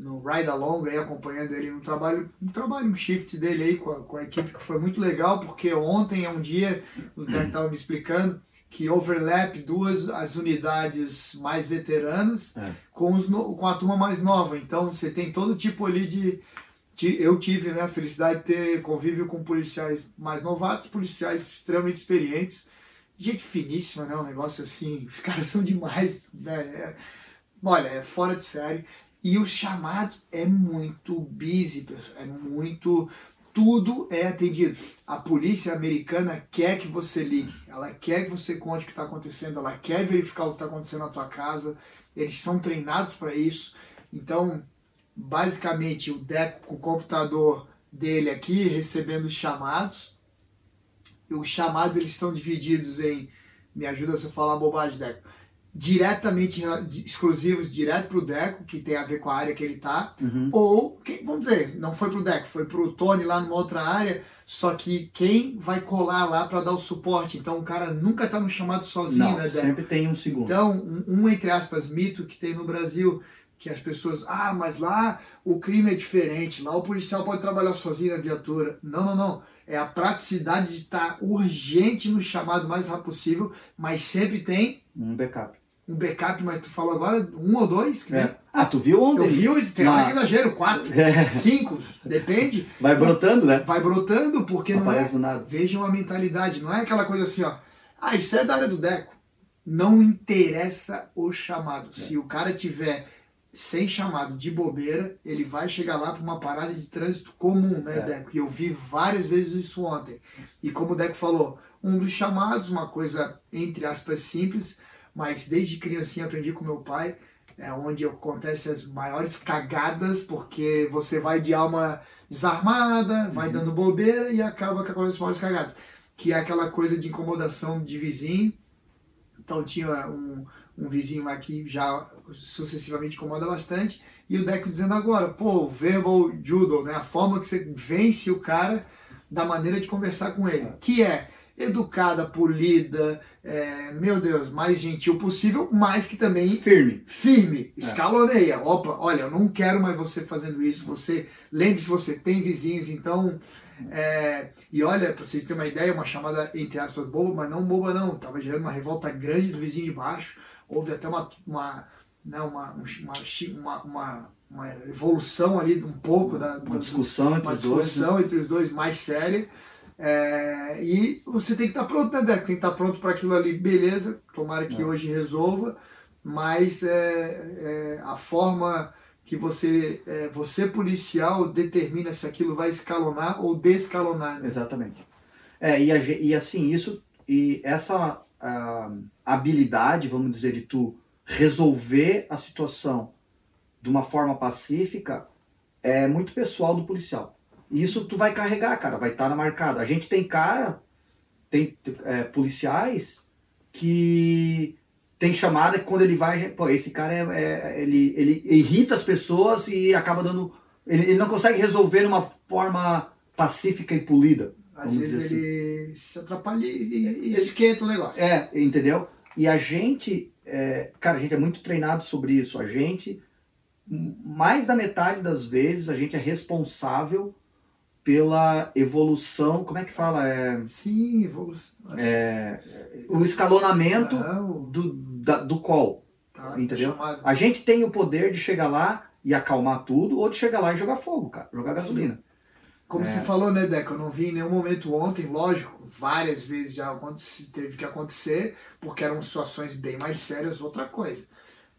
no Ride Along aí, acompanhando ele no trabalho, no trabalho, um shift dele aí com a, com a equipe, que foi muito legal, porque ontem é um dia, o Deco estava me explicando, que overlap duas as unidades mais veteranas É. com, os no- com a turma mais nova. Então você tem todo tipo ali de. ti- Eu tive né, a felicidade de ter convívio com policiais mais novatos, policiais extremamente experientes gente finíssima, né? Um negócio assim, os caras são demais, né? É- olha, é fora de série. E o chamado é muito busy. É muito. Tudo é atendido. A polícia americana quer que você ligue, ela quer que você conte o que está acontecendo, ela quer verificar o que está acontecendo na tua casa. Eles são treinados para isso. Então, basicamente, o Deco com o computador dele aqui recebendo os chamados os chamados eles estão divididos em me ajuda se eu falar bobagem Deco diretamente di- exclusivos direto pro Deco que tem a ver com a área que ele tá Uhum. ou que, vamos dizer não foi pro Deco foi pro Tony lá numa outra área só que quem vai colar lá para dar o suporte então o cara nunca tá no chamado sozinho Não, né Deco sempre tem um segundo. então, um, um, entre aspas, mito que tem no Brasil, que as pessoas, ah, mas lá o crime é diferente, lá o policial pode trabalhar sozinho na viatura. Não, não, não. É a praticidade de estar urgente no chamado o mais rápido possível, mas sempre tem Um backup. Um backup, mas tu falou agora um ou dois, que É. Ah, tu viu ontem? eu vi, tem hora que exagero, quatro, É, cinco, depende, vai brotando, né? vai brotando, porque Não não é nada. Vejam a mentalidade, não é aquela coisa assim, ó. Ah, isso é da área do Deco. Não interessa o chamado. Se o cara tiver sem chamado de bobeira, ele vai chegar lá para uma parada de trânsito comum, né, É. Deco? E eu vi várias vezes isso ontem. E como o Deco falou, um dos chamados, uma coisa entre aspas simples, mas desde criancinha aprendi com meu pai, é onde acontecem as maiores cagadas, porque você vai de alma desarmada, vai Uhum. dando bobeira e acaba que as maiores cagadas. Que é aquela coisa de incomodação de vizinho. Então tinha um, um vizinho lá que já sucessivamente incomoda bastante. E o Deco dizendo agora, pô, verbal judo, né? A forma que você vence o cara da maneira de conversar com ele. Que é educada, polida, é, meu Deus, mais gentil possível, mas que também Firme. firme, escaloneia. Opa, olha, eu não quero mais você fazendo isso. Você lembre-se, você tem vizinhos, então. é, e olha, para vocês terem uma ideia, uma chamada entre aspas boba, mas não boba não. Tava gerando uma revolta grande do vizinho de baixo. Houve até uma uma né, uma, um- uma, uma, uma, evolução ali um pouco da Uma discussão entre uma os dois. né? discussão entre os dois mais séria. É, e você tem que estar pronto, né, Deco? Tem que estar pronto para aquilo ali, beleza. Tomara que É. hoje resolva, mas é, é, a forma que você, é, você policial determina se aquilo vai escalonar ou descalonar. Né? Exatamente. É, e, a e assim, isso, e essa ah, habilidade, vamos dizer, de tu resolver a situação de uma forma pacífica é muito pessoal do policial. E isso tu vai carregar, cara, vai estar na marcada. A gente tem cara, tem é, policiais que tem chamada que quando ele vai, pô, esse cara é, é- ele, ele irrita as pessoas e acaba dando. Ele, ele não consegue resolver de uma forma pacífica e polida. Às vezes assim. ele se atrapalha e, e esquenta o negócio. É, entendeu? E a gente, é, cara, a gente é muito treinado sobre isso. A gente, mais da metade das vezes, a gente é responsável pela evolução. Como é que fala? É, Sim, evolução. o escalonamento Não, do, da- do call. tá, Entendeu? chamado. A gente tem o poder de chegar lá e acalmar tudo, ou de chegar lá e jogar fogo, cara, jogar Sim. gasolina. Como É. você falou, né, Deco? Eu não vi em nenhum momento ontem, lógico, várias vezes já teve que acontecer, porque eram situações bem mais sérias, outra coisa.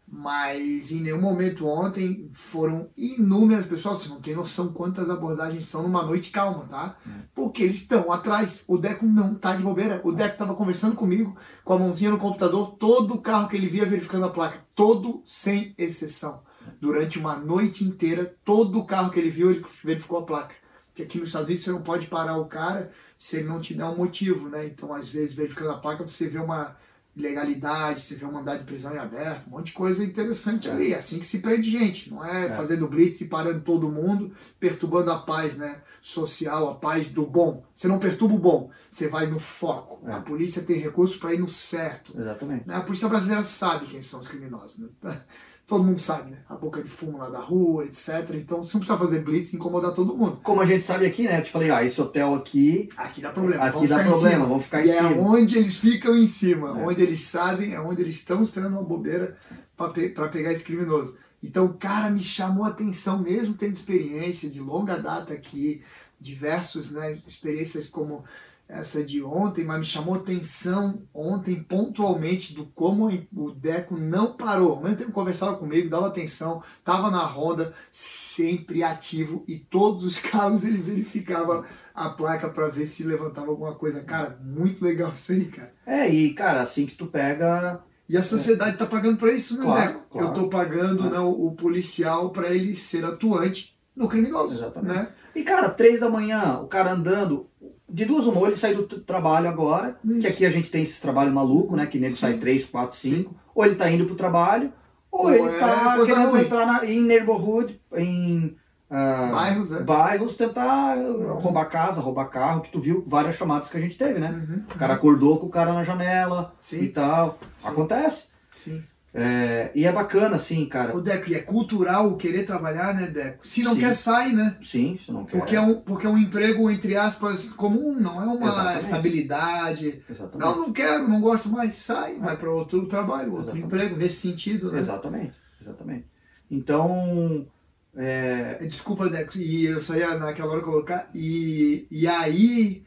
Mas em nenhum momento ontem foram inúmeras pessoas, você não tem noção quantas abordagens são numa noite calma, tá? Porque eles estão atrás. O Deco não tá de bobeira. O Deco tava conversando comigo, com a mãozinha no computador, todo o carro que ele via verificando a placa, todo sem exceção. Durante uma noite inteira, todo o carro que ele viu, ele verificou a placa. Porque aqui nos Estados Unidos você não pode parar o cara se ele não te der um motivo, né? Então, às vezes, verificando a placa, você vê uma ilegalidade, você vê um mandado de prisão em aberto, um monte de coisa interessante É. ali. É assim que se prende gente, não é, É. fazendo blitz e parando todo mundo, perturbando a paz né, social, a paz do bom. Você não perturba o bom, você vai no foco. É. A polícia tem recursos para ir no certo. Exatamente. né? A polícia brasileira sabe quem são os criminosos. Né? Todo mundo sabe, né? A boca de fumo lá da rua, etc. Então você não precisa fazer blitz e incomodar todo mundo. Como a gente sabe aqui, né? Eu te falei, ah, esse hotel aqui, Aqui dá problema. aqui dá problema, vamos ficar E em é cima. onde eles ficam em cima, É. onde eles sabem, é onde eles estão esperando uma bobeira para pegar esse criminoso. Então, cara, me chamou a atenção, mesmo tendo experiência de longa data aqui, diversos, né, experiências como essa de ontem, mas me chamou atenção ontem pontualmente do como o Deco não parou. Ao mesmo tempo conversava comigo, dava atenção, estava na ronda, sempre ativo e todos os carros ele verificava a placa para ver se levantava alguma coisa. Cara, muito legal isso aí, cara. É, e cara, assim que tu pega. E a sociedade tá pagando para isso, né, Claro, Deco? claro. Eu tô pagando né, o, o policial para ele ser atuante no criminoso, Exatamente. né? E cara, três da manhã, o cara andando. De duas uma, ou ele sai do trabalho agora, que Isso. aqui a gente tem esse trabalho maluco, né? Que nego Sim. sai três, quatro, cinco. Ou ele tá indo pro trabalho, ou, Ou ele é tá coisa querendo ruim. entrar na, em neighborhood, em ah, Bairros, né? bairros, tentar roubar casa, roubar carro, que tu viu várias chamadas que a gente teve, né? Uhum, O cara acordou com o cara na janela e Sim, tal. Sim. Acontece. sim. É, e é bacana, assim, cara. O Deco, e é cultural querer trabalhar, né, Deco? Se não Sim. quer, sai, né? Sim, se não quer. Porque é, um, porque é um emprego, entre aspas, comum, não é uma Exatamente. estabilidade. Exatamente. Não, não quero, não gosto mais, sai, vai para outro trabalho, outro Exatamente. emprego, nesse sentido, né? Exatamente, exatamente. Então, é, É, Desculpa, Deco, e eu só ia naquela hora colocar, e, e aí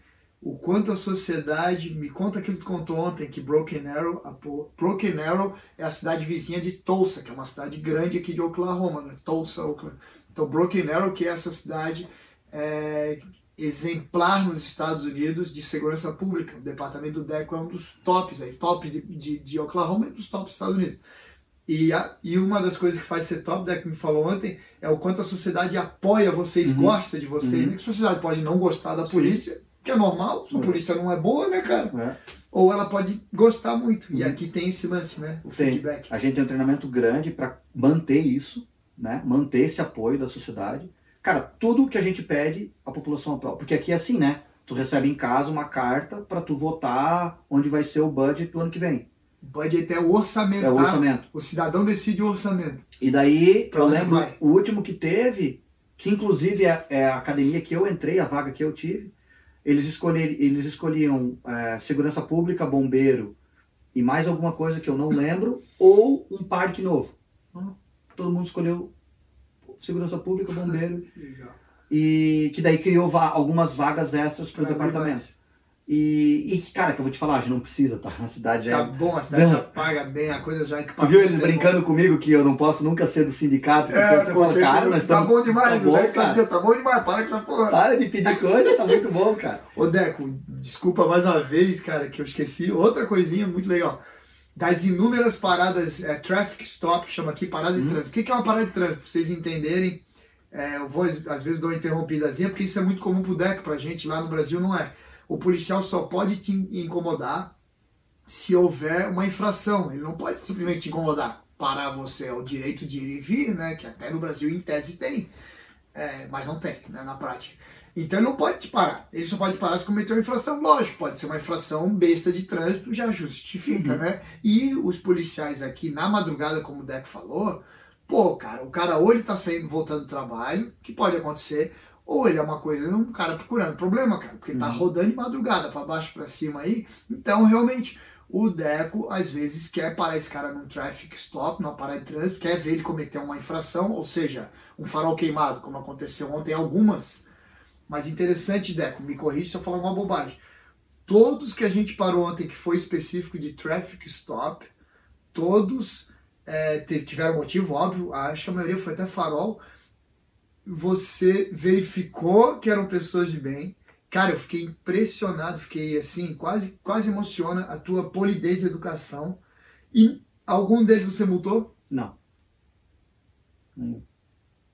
o quanto a sociedade. Me conta aquilo que tu contou ontem, que Broken Arrow, a, Broken Arrow é a cidade vizinha de Tulsa, que é uma cidade grande aqui de Oklahoma, né? Tulsa, Oklahoma. Então, Broken Arrow, que é essa cidade é, exemplar nos Estados Unidos de segurança pública. O departamento do DECO é um dos tops, aí, top de, de, de Oklahoma e dos tops dos Estados Unidos. E, a, e uma das coisas que faz ser top, Deck me falou ontem, é o quanto a sociedade apoia vocês, uhum. gosta de vocês. Uhum. A sociedade pode não gostar da polícia, Sim. Que é normal, se a polícia não é boa, né, cara? É. Ou ela pode gostar muito. Uhum. E aqui tem esse lance, né? O tem. feedback. A gente tem um treinamento grande para manter isso, né? Manter esse apoio da sociedade. Cara, tudo que a gente pede, a população aprova. Porque aqui é assim, né? Tu recebe em casa uma carta para tu votar onde vai ser o budget do ano que vem. Budget é o orçamento. É o tá? orçamento. O cidadão decide o orçamento. E daí, pra eu lembro, vai? o último que teve, que inclusive é, é, a academia que eu entrei, a vaga que eu tive, eles, escolher, eles escolhiam é, segurança pública, bombeiro e mais alguma coisa que eu não lembro, ou um parque novo. Hum. Todo mundo escolheu segurança pública, bombeiro. Legal. E que daí criou va algumas vagas extras para o departamento. E, e, cara, que eu vou te falar, a gente não precisa, tá? A cidade já. Tá é... bom, a cidade já paga bem, a coisa já é Tu viu eles brincando bom. comigo que eu não posso nunca ser do sindicato? Porque é, você fala, cara, nós Tá bom demais, tá bom, Deco, cara. Dizer, tá bom demais, para com essa porra. Para de pedir coisa, tá muito bom, cara. Ô, Deco, desculpa mais uma vez, cara, que eu esqueci. Outra coisinha muito legal. Das inúmeras paradas, é, traffic stop, que chama aqui parada de hum. trânsito. O que é uma parada de trânsito? Pra vocês entenderem. É, eu vou, às vezes, dou uma interrompidazinha, porque isso é muito comum pro Deco, pra gente lá no Brasil não é o policial só pode te incomodar se houver uma infração. Ele não pode simplesmente te incomodar. Parar você é o direito de ir e vir, né? Que até no Brasil, em tese, tem. É, mas não tem, né, na prática. Então ele não pode te parar. Ele só pode parar se cometer uma infração. Lógico, pode ser uma infração besta de trânsito, já justifica, uhum. né? E os policiais aqui na madrugada, como o Deco falou, pô, cara, o cara ou ele tá saindo, voltando do trabalho, que pode acontecer, ou ele é uma coisa, um cara procurando problema, cara, porque tá uhum. rodando de madrugada para baixo para cima aí. Então, realmente, o Deco às vezes quer parar esse cara num traffic stop, numa parada de trânsito, quer ver ele cometer uma infração, ou seja, um farol queimado, como aconteceu ontem algumas. Mas interessante, Deco, me corrija se eu falar uma bobagem. Todos que a gente parou ontem que foi específico de traffic stop, todos é, tiveram motivo, óbvio, acho que a maioria foi até farol, você verificou que eram pessoas de bem. Cara, eu fiquei impressionado, fiquei assim, quase, quase emociona a tua polidez e educação. E algum deles você multou? Não.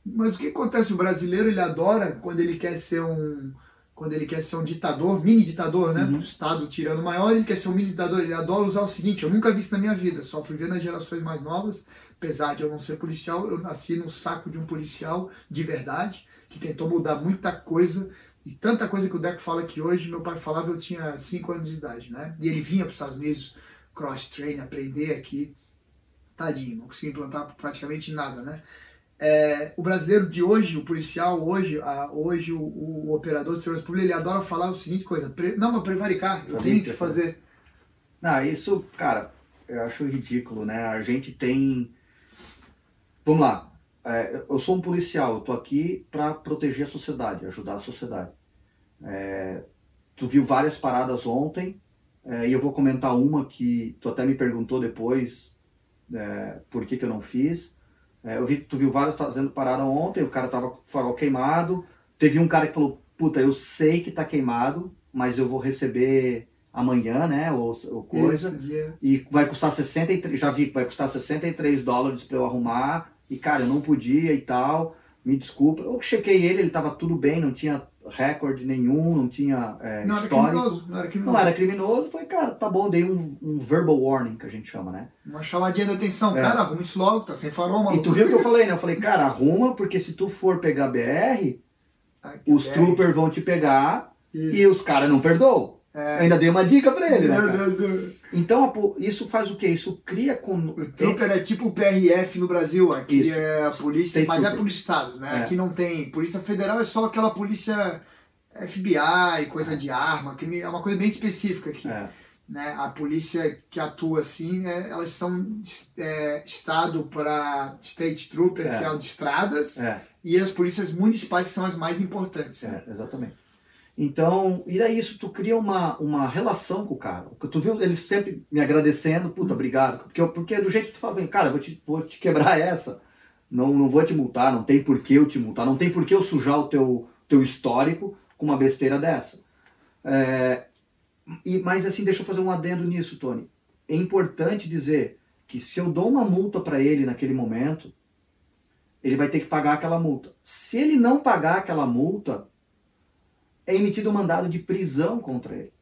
Mas o que acontece? O brasileiro ele adora quando ele quer ser um quando ele quer ser um ditador, mini ditador, né? Uhum. O Estado tirando maior, ele quer ser um mini ditador. Ele adora usar o seguinte: eu nunca vi isso na minha vida, só fui ver nas gerações mais novas apesar de eu não ser policial, eu nasci no saco de um policial de verdade, que tentou mudar muita coisa, e tanta coisa que o Deco fala que hoje meu pai falava eu tinha 5 anos de idade, né? E ele vinha para os Estados Unidos cross-train, aprender aqui. Tadinho, não conseguia implantar praticamente nada, né? É, o brasileiro de hoje, o policial hoje, a, hoje o, o, operador de segurança pública, ele adora falar o seguinte coisa, pre, não, mas prevaricar, eu tenho que fazer. Não, isso, cara, eu acho ridículo, né? A gente tem Vamos lá. É, eu sou um policial, eu tô aqui para proteger a sociedade, ajudar a sociedade. É, tu viu várias paradas ontem, é, e eu vou comentar uma que tu até me perguntou depois é, por que, que eu não fiz. É, eu vi tu viu várias fazendo parada ontem, o cara tava com o farol queimado. Teve um cara que falou: Puta, eu sei que tá queimado, mas eu vou receber amanhã, né? Ou, ou coisa. E vai custar 63, já vi que vai custar 63 dólares para eu arrumar. E cara, eu não podia e tal. Me desculpa. Eu chequei ele, ele tava tudo bem, não tinha recorde nenhum, não tinha é, não criminoso, não era criminoso. Não era criminoso, foi, cara, tá bom, dei um, um verbal warning, que a gente chama, né? Uma chamadinha de atenção, é. cara, arruma isso logo, tá sem farol. E tu viu o que eu falei, né? Eu falei, cara, arruma, porque se tu for pegar BR, Aqui os BR. troopers vão te pegar isso. e os caras não perdoam. É. Ainda dei uma dica pra ele, né? Então, isso faz o quê? Isso cria com. O Trooper é tipo o PRF no Brasil, aqui isso. é a polícia, tem mas trooper. é polícia estado, né? É. Aqui não tem. Polícia Federal é só aquela polícia FBI, coisa de arma, que é uma coisa bem específica aqui. É. Né? A polícia que atua assim, é, elas são é, estado para State Trooper, é. que é o de estradas, é. e as polícias municipais são as mais importantes. Né? exatamente. Então, e é isso, tu cria uma, uma relação com o cara. Tu viu eles sempre me agradecendo, puta, obrigado. Porque, porque do jeito que tu fala, cara, vou te, vou te quebrar essa. Não, não vou te multar, não tem por que eu te multar, não tem por que eu sujar o teu, teu histórico com uma besteira dessa. É, e, mas assim, deixa eu fazer um adendo nisso, Tony. É importante dizer que se eu dou uma multa para ele naquele momento, ele vai ter que pagar aquela multa. Se ele não pagar aquela multa, é emitido um mandado de prisão contra ele.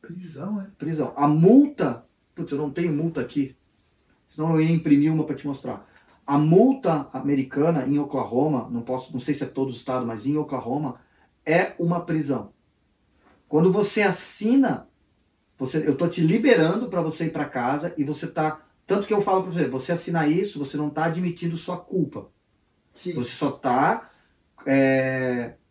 Prisão, é? Prisão. A multa, putz, eu não tenho multa aqui, senão eu ia imprimir uma para te mostrar. A multa americana em Oklahoma, não posso, não sei se é todo o estado, mas em Oklahoma é uma prisão. Quando você assina, você, eu tô te liberando para você ir para casa e você tá, tanto que eu falo para você, você assinar isso, você não tá admitindo sua culpa. Sim. Você só está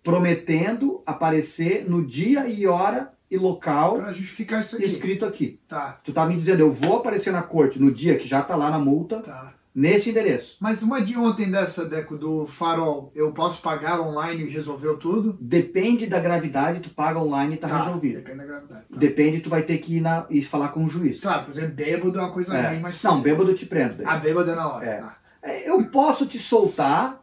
prometendo aparecer no dia e hora e local Pra justificar isso aqui. escrito aqui. Tá, Tu tá me dizendo, eu vou aparecer na corte no dia que já tá lá na multa, tá. nesse endereço. Mas uma de ontem dessa, Deco, do farol, eu posso pagar online e resolveu tudo? Depende da gravidade, tu paga online e tá, resolvido. Depende da gravidade. Tá. Depende, tu vai ter que ir na, e falar com o juiz. Claro, por exemplo, bêbado é uma coisa É. ruim, mas. Não, bêbado eu te prendo. daí. A bêbado é na hora. É. tá. É, Eu posso te soltar,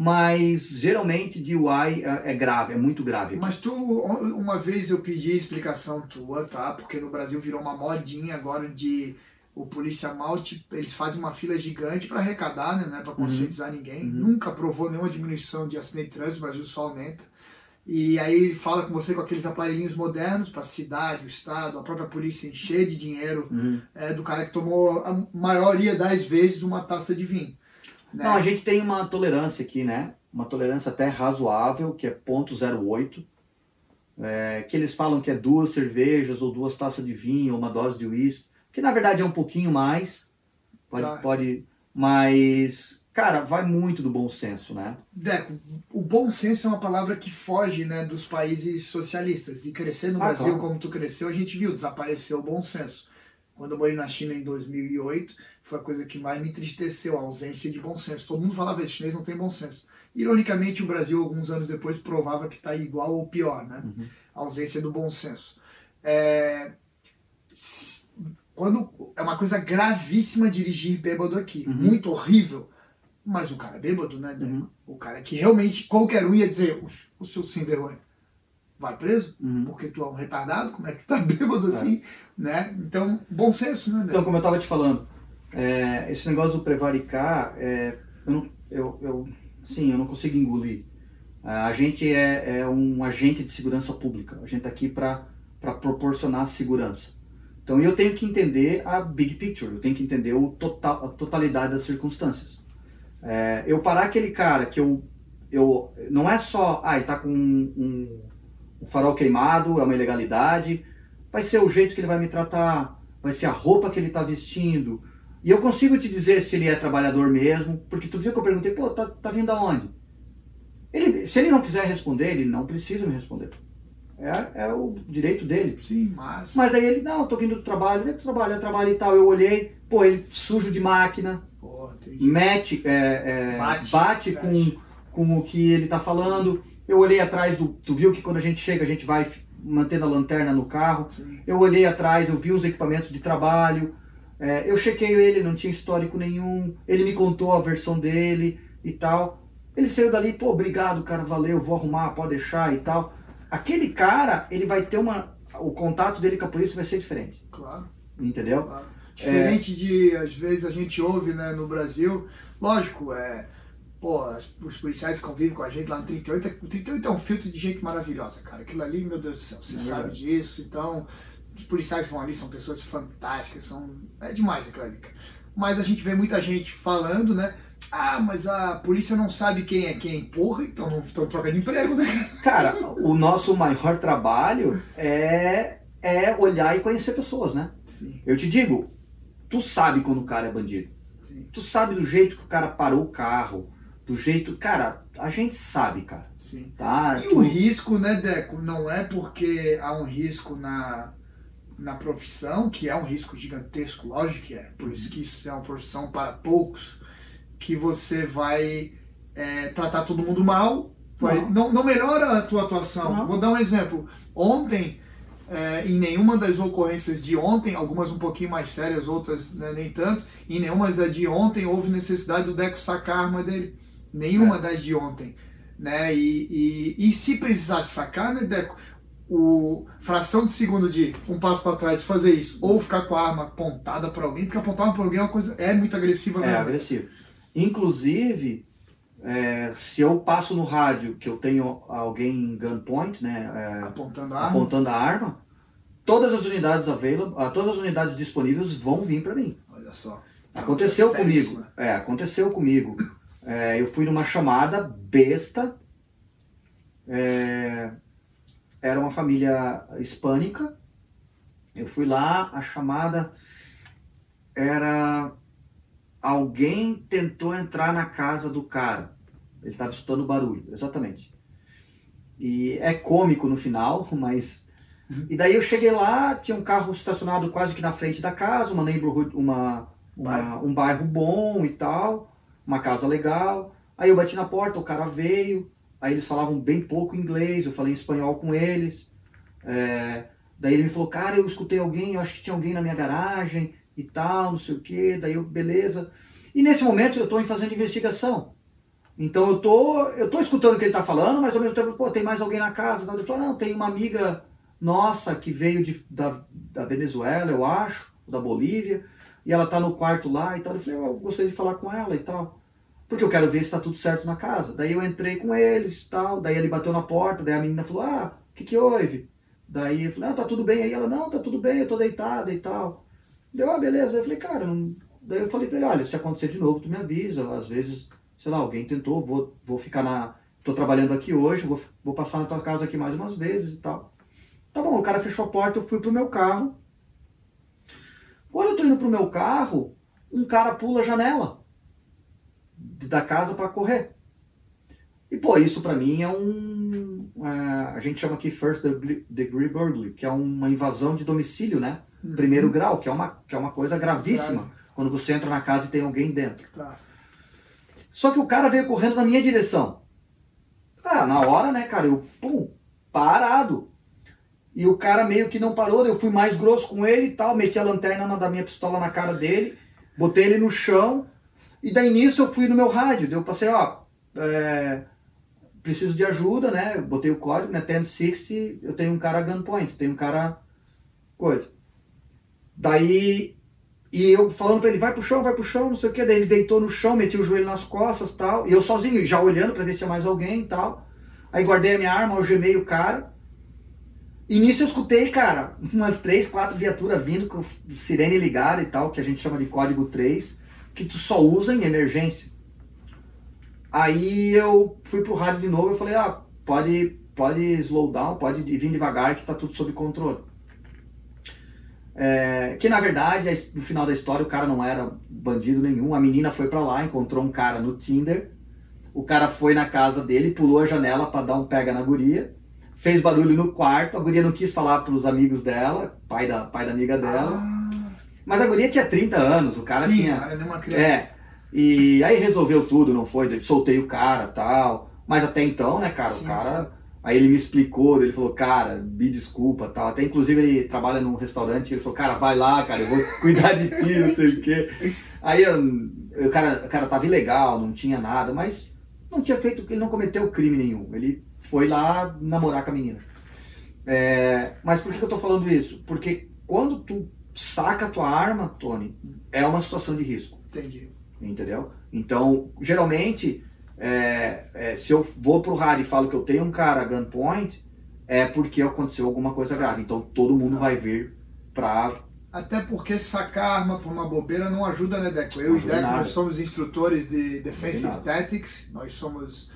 mas geralmente DUI é, é grave, é muito grave. Mas tu, uma vez eu pedi explicação tua, tá? Porque no Brasil virou uma modinha agora de o polícia mal, te- eles fazem uma fila gigante para arrecadar, né? Não é para conscientizar ninguém. Uhum. Nunca provou nenhuma diminuição de acidente de trânsito, o Brasil só aumenta. E aí fala com você com aqueles aparelhinhos modernos para a cidade, o estado, a própria polícia encher de dinheiro Uhum. é, do cara que tomou a maioria das vezes uma taça de vinho. Né? Não, a gente tem uma tolerância aqui, né? Uma tolerância até razoável, que é 0.08. É, que eles falam que é duas cervejas, ou duas taças de vinho, ou uma dose de uísque. Que na verdade é um pouquinho mais. Pode, Tá. pode. Mas, cara, vai muito do bom senso, né? Deco, o bom senso é uma palavra que foge né, dos países socialistas. E crescer no Ah, Brasil como tu cresceu, a gente viu, desapareceu o bom senso. Quando eu morei na China em 2008, foi a coisa que mais me entristeceu, a ausência de bom senso. Todo mundo falava que chinês não tem bom senso. Ironicamente, o Brasil, alguns anos depois, provava que está igual ou pior, né? Uhum. A ausência do bom senso. É... Quando é uma coisa gravíssima dirigir bêbado aqui, Uhum. muito horrível. Mas o cara é bêbado, né? Uhum. O cara que realmente qualquer um ia dizer, o, o seu sem vergonha, vai preso? Uhum. Porque tu é um retardado, como é que tu tá bêbado É. assim, né? Então, bom senso, né, Então, como eu estava te falando, é, esse negócio do prevaricar, é, eu, não, eu, eu, sim, eu não consigo engolir. A gente é, é um agente de segurança pública. A gente está aqui para proporcionar segurança. Então, eu tenho que entender a big picture. Eu tenho que entender o total, a totalidade das circunstâncias. É, eu parar aquele cara que eu, eu não é só, ah, ele está com um, um, um farol queimado, é uma ilegalidade. Vai ser o jeito que ele vai me tratar, vai ser a roupa que ele está vestindo. E eu consigo te dizer se ele é trabalhador mesmo, porque tu viu que eu perguntei, pô, tá, tá vindo aonde? Ele, se ele não quiser responder, ele não precisa me responder. É, é o direito dele. Sim, mas... Mas daí ele, não, eu tô vindo do trabalho, onde é que trabalha? Eu trabalho e tal. Eu olhei, pô, ele sujo de máquina, Pô, mete, é, é, Bate, bate, com, com o que ele tá falando. Eu olhei atrás do. Tu viu que quando a gente chega, a gente vai mantendo a lanterna no carro. Sim. Eu olhei atrás, eu vi os equipamentos de trabalho. é, eu chequei ele, não tinha histórico nenhum. Ele me contou a versão dele e tal. Ele saiu dali, pô, obrigado, cara, valeu, vou arrumar, pode deixar e tal. Aquele cara, ele vai ter uma. O contato dele com a polícia vai ser diferente. Claro, Entendeu? claro. Diferente de, às vezes, a gente ouve, né, no Brasil, lógico, é... Pô, os policiais que convivem com a gente lá no 38, é- o 38 é um filtro de gente maravilhosa, cara. Aquilo ali, meu Deus do céu, você É sabe disso. Então, os policiais que vão ali são pessoas fantásticas, são... É demais aquilo ali, cara. Mas a gente vê muita gente falando, né? Ah, mas a polícia não sabe quem é quem. Porra, então não estão trocando emprego, né? Cara, o nosso maior trabalho é, é olhar e conhecer pessoas, né? Sim, Eu te digo, tu sabe quando o cara é bandido. sim, Tu sabe do jeito que o cara parou o carro, do jeito. Cara, a gente sabe, cara. sim. Tá? E o risco, né, Deco, não é porque há um risco na, na profissão, que é um risco gigantesco, lógico que é. Por isso que isso é uma profissão para poucos, que você vai é, tratar todo mundo mal Não. não. Não, melhora a tua atuação. Não. Vou dar um exemplo. Ontem, é, em nenhuma das ocorrências de ontem, algumas um pouquinho mais sérias, outras né, nem tanto, em nenhuma das de ontem houve necessidade do Deco sacar a arma dele. Nenhuma é. das de ontem. Né? E, e, e se precisasse sacar, né, Deco? o fração de segundo de um passo para trás fazer isso ou ficar com a arma apontada para alguém, porque apontar para alguém é uma coisa é muito agressiva. É agressivo. Inclusive, é, se eu passo no rádio que eu tenho alguém em gunpoint, né, é, apontando, a apontando a arma, todas as unidades available, ah, todas as unidades disponíveis vão vir para mim. Olha só. Aconteceu é comigo. É, aconteceu comigo. É, eu fui numa chamada besta. É, era uma família hispânica. Eu fui lá, a chamada era alguém tentou entrar na casa do cara. Ele estava escutando barulho, exatamente. E é cômico no final, mas. E daí eu cheguei lá, tinha um carro estacionado quase que na frente da casa, uma neighborhood, uma, uma um bairro bom e tal, uma casa legal. Aí eu bati na porta, o cara veio, aí eles falavam bem pouco inglês, eu falei espanhol com eles. É, daí ele me falou, cara, eu escutei alguém, eu acho que tinha alguém na minha garagem e tal, não sei o que, daí eu, beleza. E nesse momento eu estou fazendo investigação. Então eu tô, eu tô escutando o que ele está falando, mas ao mesmo tempo, pô, tem mais alguém na casa. Então ele falou, não, tem uma amiga nossa que veio de, da, da Venezuela, eu acho, da Bolívia, e ela está no quarto lá e tal. Eu falei, eu gostaria de falar com ela e tal. Porque eu quero ver se está tudo certo na casa. Daí eu entrei com eles tal. Daí ele bateu na porta, daí a menina falou, ah, o que, que houve? Daí eu falei, não, tá tudo bem. Aí ela, não, tá tudo bem, eu tô deitada e tal. Deu, ah, beleza. Eu falei, cara, não... daí eu falei pra ele, olha, se acontecer de novo, tu me avisa. Às vezes, sei lá, alguém tentou, vou, vou ficar na. tô trabalhando aqui hoje, vou, vou passar na tua casa aqui mais umas vezes e tal. Tá bom, o cara fechou a porta, eu fui pro meu carro. Quando eu tô indo pro meu carro, um cara pula a janela da casa para correr. E pô, isso para mim é um. É, a gente chama aqui first degree burglary, que é uma invasão de domicílio, né? Uhum. Primeiro grau, que é, uma, que é uma coisa gravíssima. Claro. Quando você entra na casa e tem alguém dentro. Claro. Só que o cara veio correndo na minha direção. Ah, na hora, né, cara, eu, pum, parado. E o cara meio que não parou, eu fui mais grosso com ele e tal, meti a lanterna da minha pistola na cara dele, botei ele no chão, e daí nisso eu fui no meu rádio, eu passei, ó, é, preciso de ajuda, né? botei o código, né? 1060, eu tenho um cara gunpoint, tenho um cara coisa. Daí, e eu falando pra ele, vai pro chão, vai pro chão, não sei o que. Daí ele deitou no chão, meti o joelho nas costas tal. E eu sozinho, já olhando pra ver se tinha mais alguém e tal. Aí guardei a minha arma, algemei o cara. Nisso eu escutei, cara, umas três, quatro viaturas vindo com sirene ligada e tal, que a gente chama de código 3 que tu só usa em emergência. Aí eu fui pro rádio de novo e falei, ah, pode, pode slow down, pode vir devagar que tá tudo sob controle. É, que na verdade, no final da história, o cara não era bandido nenhum. A menina foi para lá, encontrou um cara no Tinder. O cara foi na casa dele, pulou a janela para dar um pega na guria. Fez barulho no quarto. A guria não quis falar pros amigos dela, pai da, pai da amiga dela. Ah. Mas a guria tinha 30 anos, o cara Sim, tinha. Era uma criança. É. E aí resolveu tudo, não foi? Soltei o cara tal. Mas até então, né, cara, sim, o cara. Sim. Aí ele me explicou, ele falou, cara, me desculpa tal. Até inclusive ele trabalha num restaurante, ele falou, cara, vai lá, cara, eu vou cuidar de ti, não sei o quê. Aí o, cara, o cara tava ilegal, não tinha nada, mas não tinha feito, ele não cometeu crime nenhum. Ele foi lá namorar com a menina. É, mas por que eu tô falando isso? Porque quando tu saca a tua arma, Tony, é uma situação de risco. Entendi. Entendeu? Então, geralmente, é, é, se eu vou pro rádio e falo que eu tenho um cara gunpoint, é porque aconteceu alguma coisa grave. Então, todo mundo não. vai vir pra... Até porque sacar arma por uma bobeira não ajuda, né, Deco? Eu e Deco, nada. nós somos instrutores de Defensive Tactics, nós somos...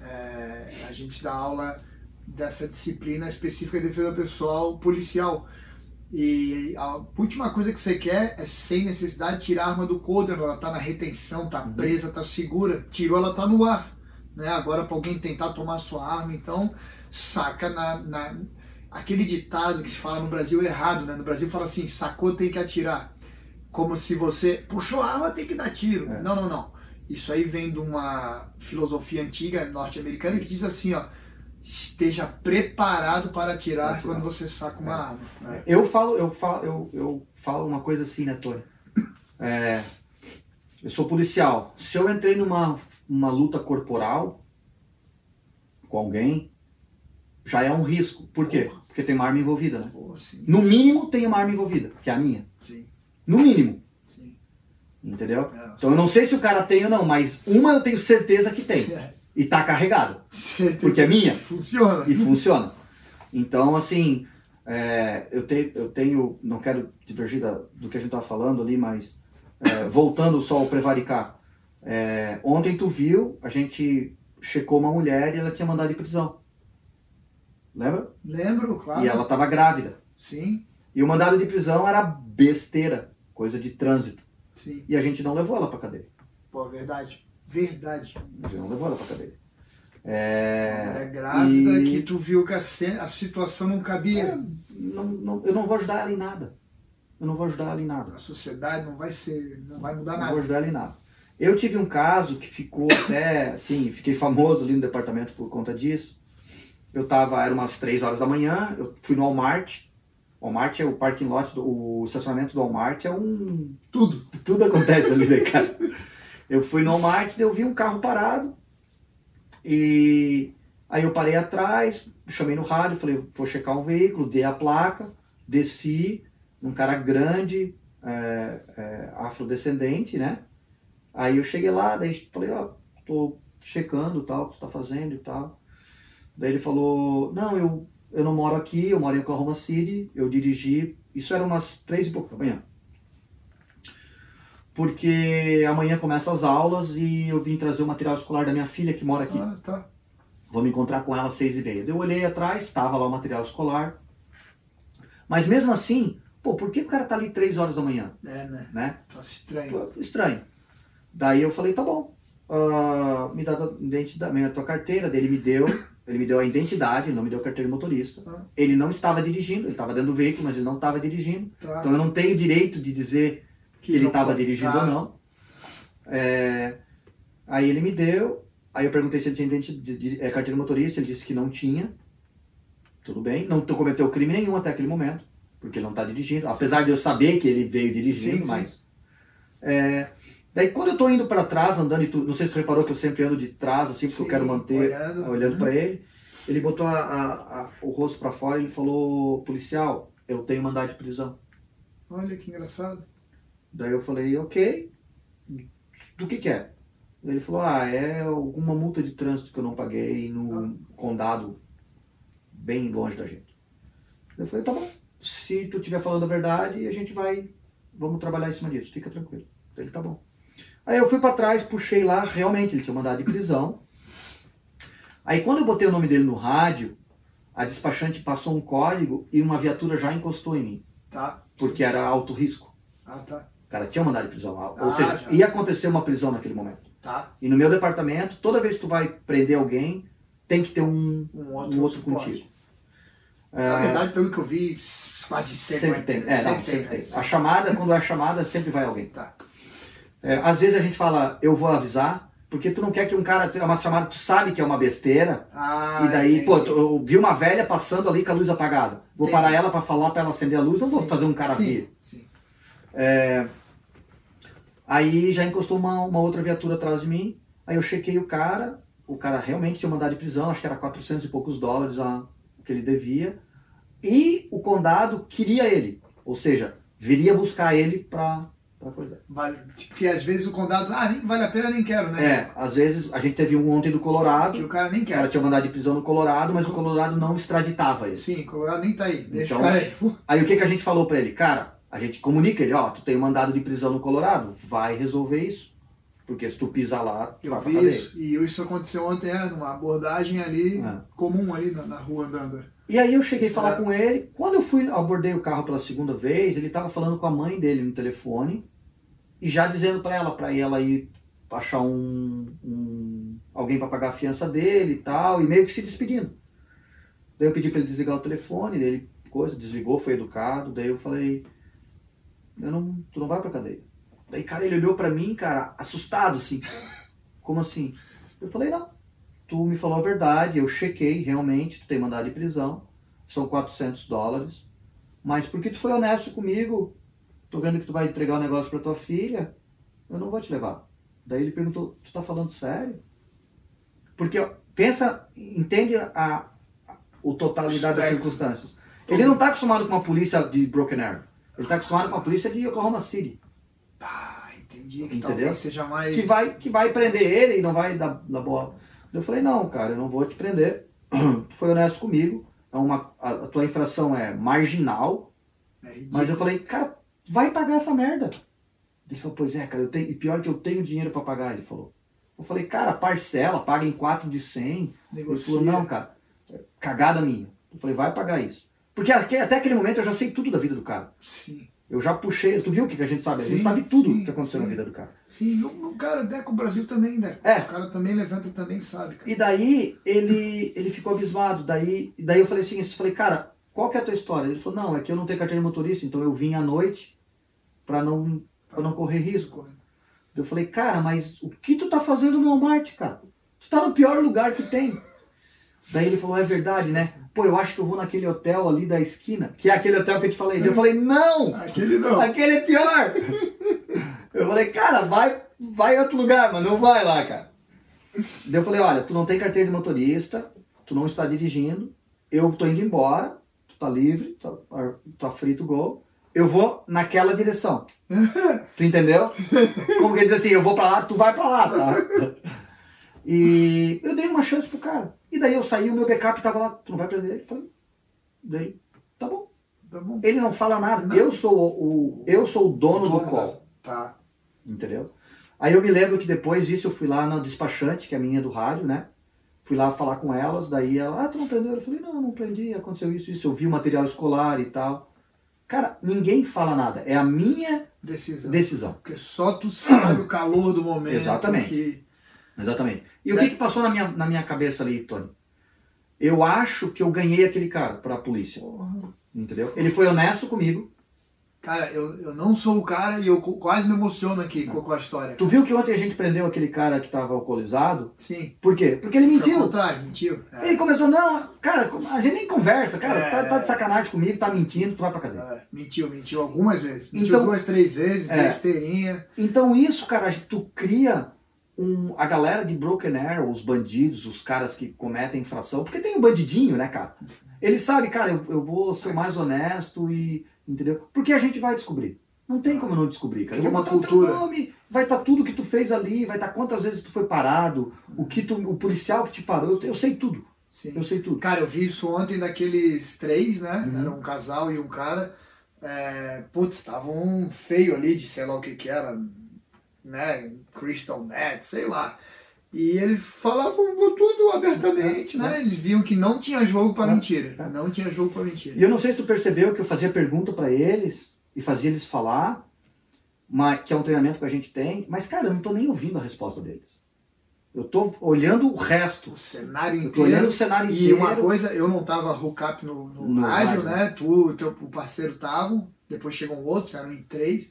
É, a gente dá aula dessa disciplina específica de defesa pessoal policial. E a última coisa que você quer é, sem necessidade, tirar a arma do coldre. Ela está na retenção, está uhum. presa, está segura. Tirou, ela está no ar. Né? Agora, para alguém tentar tomar sua arma, então, saca na, na, Aquele ditado que se fala no Brasil é errado, né? No Brasil fala assim: sacou, tem que atirar. Como se você puxou a arma, tem que dar tiro. É. Não, não, não. Isso aí vem de uma filosofia antiga norte-americana que diz assim, ó, esteja preparado para atirar, atirar. quando você saca uma É. arma. né? Eu falo, eu falo, eu, eu falo uma coisa assim, né, Tony? É, eu sou policial. Se eu entrei numa uma luta corporal com alguém, já é um risco. Por quê? Porque tem uma arma envolvida, né? Pô, No mínimo tem uma arma envolvida, que é a minha. sim, No mínimo, sim. entendeu? É, Então eu não sei se o cara tem ou não, mas uma eu tenho certeza que tem. É, E tá carregada. certeza Porque é minha. Funciona. e funciona. Então, assim, é, eu, te, eu tenho, não quero divergir da- do que a gente estava falando ali, mas é, voltando só ao prevaricar. É, ontem tu viu, a gente checou uma mulher e ela tinha mandado de prisão. Lembra? Lembro, claro. E ela estava grávida. Sim, E o mandado de prisão era besteira, coisa de trânsito. sim. E a gente não levou ela para cadeia. Pô, verdade. Verdade. Não levou ela para cadeia. É, É grávida e- que tu viu que a, situação não cabia. É, não, não- eu não vou ajudar ela em nada. Eu não vou ajudar ela em nada. A sociedade não vai ser. não vai mudar Não vou nada. ajudar ela em nada. Eu tive um caso que ficou até, assim, fiquei famoso ali no departamento por conta disso. Eu tava, era umas 3 horas da manhã, eu fui no Walmart. Walmart é o parking lot, do, o estacionamento do Walmart é um... Tudo. Tudo acontece ali, né, cara? Eu fui no Walmart, eu vi um carro parado. E aí eu parei atrás, chamei no rádio, falei, vou checar o veículo, dei a placa, desci, um cara grande, é, é, afrodescendente, né? Aí eu cheguei lá, daí falei, ó, tô checando tal, o que tu tá fazendo e tal. Daí ele falou, não, eu, eu não moro aqui, eu moro em Oklahoma City, eu dirigi, isso era umas três e pouco da manhã. Porque amanhã começam as aulas e eu vim trazer o material escolar da minha filha que mora aqui. Ah, tá. Vou me encontrar com ela às seis e meia. Eu olhei atrás, estava lá o material escolar. Mas mesmo assim, pô, por que o cara tá ali três horas da manhã, É, né? né? Troço estranho. Pô, Estranho. Daí eu falei, tá bom, ah, me dá a identidade, me dá a tua carteira. Daí ele me deu, ele me deu a identidade, ele não me deu a carteira de motorista. Ah. Ele não estava dirigindo, ele estava dentro do veículo, mas ele não estava dirigindo. Tá. Então eu não tenho direito de dizer que ele estava dirigindo ou não. É, aí ele me deu, aí eu perguntei se ele tinha de- de- é, carteira de motorista, ele disse que não tinha. Tudo bem, não cometeu crime nenhum até aquele momento, porque ele não está dirigindo, apesar de eu saber que ele veio dirigindo, Sim, sim. mas. É, daí quando eu estou indo para trás, andando, e tu, não sei se tu reparou que eu sempre ando de trás, assim, porque eu Sim, quero manter olhando. olhando Uhum. para ele. Ele botou a- a- a- o rosto para fora e ele falou: policial, eu tenho mandado de prisão. Olha que engraçado. Daí eu falei, ok, do que que é? Ele falou, ah, é alguma multa de trânsito que eu não paguei no condado bem longe da gente. Eu falei, tá bom, se tu estiver falando a verdade, a gente vai, vamos trabalhar em cima disso, fica tranquilo. Ele, tá bom. Aí eu fui pra trás, puxei lá, realmente, ele tinha mandado de prisão. Aí quando eu botei o nome dele no rádio, a despachante passou um código e uma viatura já encostou em mim, Tá. porque era alto risco. Ah, tá. O cara tinha mandado de prisão. Ou Ah, seja, já. ia acontecer uma prisão naquele momento. Tá. E no meu departamento, toda vez que tu vai prender alguém, tem que ter um, Um um outro, outro suporte. contigo. Na É, verdade, pelo que eu vi, quase sempre, sempre tem. É, não, sempre sempre tem. tem. A chamada, quando é chamada, sempre vai alguém. Tá. É, às vezes a gente fala, eu vou avisar, porque tu não quer que um cara tenha uma chamada, tu sabe que é uma besteira, Ah, e daí, entendi. pô, tu, eu vi uma velha passando ali com a luz apagada. Vou Entendi. parar ela pra falar pra ela acender a luz, eu não vou fazer um cara sim, vir. Sim. Aí já encostou uma, uma outra viatura atrás de mim. Aí eu chequei o cara. O cara realmente tinha mandado de prisão, acho que era 400 e poucos dólares a, o que ele devia. E o condado queria ele. Ou seja, viria buscar ele coisa. Vale, porque às vezes o condado, ah, nem vale a pena, nem quero, né? É, às vezes a gente teve um ontem do Colorado. Que o cara nem O cara quer. tinha mandado de prisão no Colorado, mas o Colorado não extraditava ele. Sim, o Colorado nem tá aí. Deixa Então, o cara aí. Aí o que, que a gente falou pra ele? Cara, a gente comunica ele, ó, tu tem um mandado de prisão no Colorado, vai resolver isso. Porque se tu pisar lá, Eu vai vi isso, e isso aconteceu ontem, é, numa abordagem ali, É. comum ali na, na rua andando. E aí eu cheguei a Será? falar com ele. Quando eu fui, abordei o carro pela segunda vez, ele estava falando com a mãe dele no telefone e já dizendo para ela, para ela ir achar um, um- alguém para pagar a fiança dele e tal, e meio que se despedindo. Daí eu pedi para ele desligar o telefone, ele coisa, desligou, foi educado. Daí eu falei, eu não, tu não vai para cadeia. Daí, cara, ele olhou pra mim, cara, assustado, assim. Como assim? Eu falei, não, tu me falou a verdade, eu chequei, realmente, tu tem mandado de prisão, são 400 dólares, mas porque tu foi honesto comigo, tô vendo que tu vai entregar o negócio pra tua filha, eu não vou te levar. Daí ele perguntou, tu tá falando sério? Porque, ó, pensa, entende a, a, o totalidade das circunstâncias. Ele não tá acostumado com uma polícia de Broken Arrow, ele tá acostumado com uma polícia de Oklahoma City. Ah, entendi. Que Entendeu? talvez seja mais. que vai, que vai prender ele e não vai dar, dar bola. Eu falei, não, cara, eu não vou te prender. Tu foi honesto comigo. É uma, a, a tua infração é marginal. É. Mas eu falei, cara, vai pagar essa merda. Ele falou, pois é, cara, eu tenho, e pior que eu tenho dinheiro pra pagar, ele falou. Eu falei, cara, parcela, paga em 4 de 100. Ele Negocia. falou, não, cara, cagada minha. Eu falei, vai pagar isso. Porque até aquele momento eu já sei tudo da vida do cara. Sim. Eu já puxei, tu viu o que que a gente sabe? a gente Sim, sabe tudo sim, que aconteceu na sim. vida do cara. Sim, o, o cara, Deco, o Brasil também, né? É. O cara também levanta, também sabe, cara. E daí ele, ele ficou abismado. Daí, daí eu falei assim, eu falei, cara, qual que é a tua história? Ele falou, não, é que eu não tenho carteira de motorista, então eu vim à noite pra não, pra não correr risco. Eu falei, cara, mas o que tu tá fazendo no Walmart, cara? Tu tá no pior lugar que tem. Daí ele falou, é verdade, né? Pô, eu acho que eu vou naquele hotel ali da esquina, que é aquele hotel que eu te falei. Eu falei, não! Aquele não. Aquele é pior! Eu falei, cara, vai, vai em outro lugar, mas não vai lá, cara. Daí eu falei, olha, tu não tem carteira de motorista, tu não está dirigindo, eu tô indo embora, tu tá livre, tá, tá free to go, eu vou naquela direção. Tu entendeu? Como que diz assim, eu vou pra lá, tu vai pra lá, tá? E eu dei uma chance pro cara. E daí eu saí, o meu backup tava lá, tu não vai prender ele? Falei, daí, tá bom. Tá bom. Ele não fala nada. Não. Eu sou o, o- eu sou o dono do Dono call, da- Tá. entendeu? Aí eu me lembro que depois disso eu fui lá na despachante, que é a minha do rádio, né? Fui lá falar com elas, daí ela, ah, tu não prendeu? Eu falei, não, não prendi, aconteceu isso, isso. Eu vi o material escolar e tal. Cara, ninguém fala nada. É a minha Decisão. decisão. Porque só tu sabe o calor do momento. Exatamente. Que... Exatamente. E o que, que passou na minha, na minha cabeça ali, Tony? Eu acho que eu ganhei aquele cara pra polícia. Porra. Entendeu? Ele foi honesto comigo. Cara, eu, eu não sou o cara e eu quase me emociono aqui com, com a história. Tu viu que ontem a gente prendeu aquele cara que tava alcoolizado? Sim. Por quê? Porque ele Foi ao mentiu. contrário, mentiu. É. Ele começou, não, cara, a gente nem conversa, cara, É. tá, tá de sacanagem comigo, tá mentindo, tu vai pra cadeia. É, mentiu, mentiu algumas vezes. Mentiu Então- duas, três vezes, É. besteirinha. Então isso, cara, tu cria um, a galera de Broken Arrow, os bandidos, os caras que cometem infração, porque tem o bandidinho, né, cara? Ele sabe, cara, eu, eu vou ser mais honesto e, entendeu? Porque a gente vai descobrir. Não tem como não descobrir, cara. Tem uma cultura. nome, vai estar tudo que tu fez ali, vai estar quantas vezes tu foi parado, o que tu, o policial que te parou, eu, eu sei tudo, Sim. eu sei tudo. Cara, eu vi isso ontem daqueles três, né? Uhum. Era um casal e um cara. É, putz, estavam feio ali de sei lá o que que era, né? Crystal Meth, sei lá. E eles falavam tudo abertamente, né? Eles viam que não tinha jogo para É, mentira. é. Não tinha jogo para mentira. E eu não sei se tu percebeu que eu fazia pergunta pra eles e fazia eles falar, mas, que é um treinamento que a gente tem, mas cara, eu não tô nem ouvindo a resposta deles. Eu tô olhando o resto. O cenário Eu tô olhando inteiro. o cenário E inteiro. uma coisa, eu não tava hook up no, no No rádio, rádio. né? Tu e teu o parceiro estavam, depois chegou um outro, eram em três.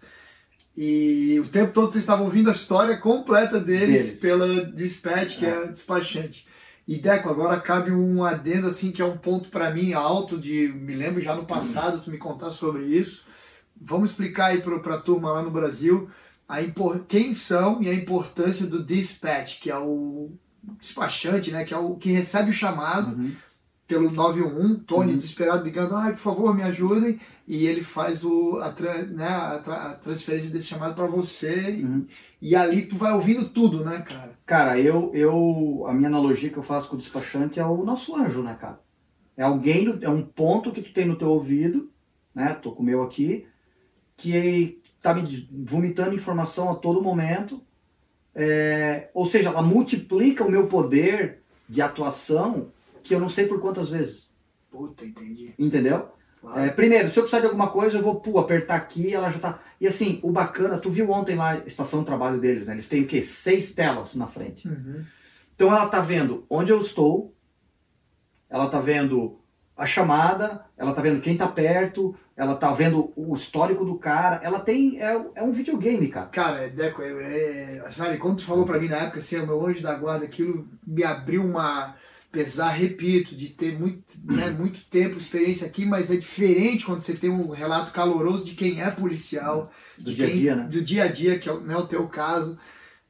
E o tempo todo vocês estavam ouvindo a história completa deles, Deles. pela dispatch, que é. a despachante. E Deco, agora cabe um adendo assim que é um ponto pra mim alto de, me lembro já no passado tu me contar sobre isso. Vamos explicar aí pro, pra turma lá no Brasil a impor, quem são e a importância do dispatch, que é o despachante, né, que é o que recebe o chamado Uhum. Pelo 911, Tony Uhum. desesperado ligando, ai, por favor, me ajudem, e ele faz o, a, tran- né, a, tra- a transferência desse chamado para você, e- Uhum. e, ali tu vai ouvindo tudo, né, cara? Cara, eu, eu. A minha analogia que eu faço com o despachante é o nosso anjo, né, cara? É alguém, é um ponto que tu tem no teu ouvido, né? Tô com o meu aqui, que tá me vomitando informação a todo momento. É, ou seja, ela multiplica o meu poder de atuação que eu não sei por quantas vezes. Puta, entendi. Entendeu? Claro. É, primeiro, se eu precisar de alguma coisa, eu vou pô, apertar aqui ela já tá. E assim, o bacana, tu viu ontem lá a estação de trabalho deles, né? Eles têm o quê? Seis telas na frente. Uhum. Então ela tá vendo onde eu estou, ela tá vendo a chamada, ela tá vendo quem tá perto, ela tá vendo o histórico do cara, ela tem. É, é um videogame, cara. Cara, Deco, é, é, sabe, quando tu falou pra mim na época, assim, o meu anjo da guarda, aquilo me abriu uma. Apesar, repito, de ter muito, né, muito tempo, experiência aqui, mas é diferente quando você tem um relato caloroso de quem é policial, Do dia a dia, né? do dia a dia, que é o, né, o teu caso.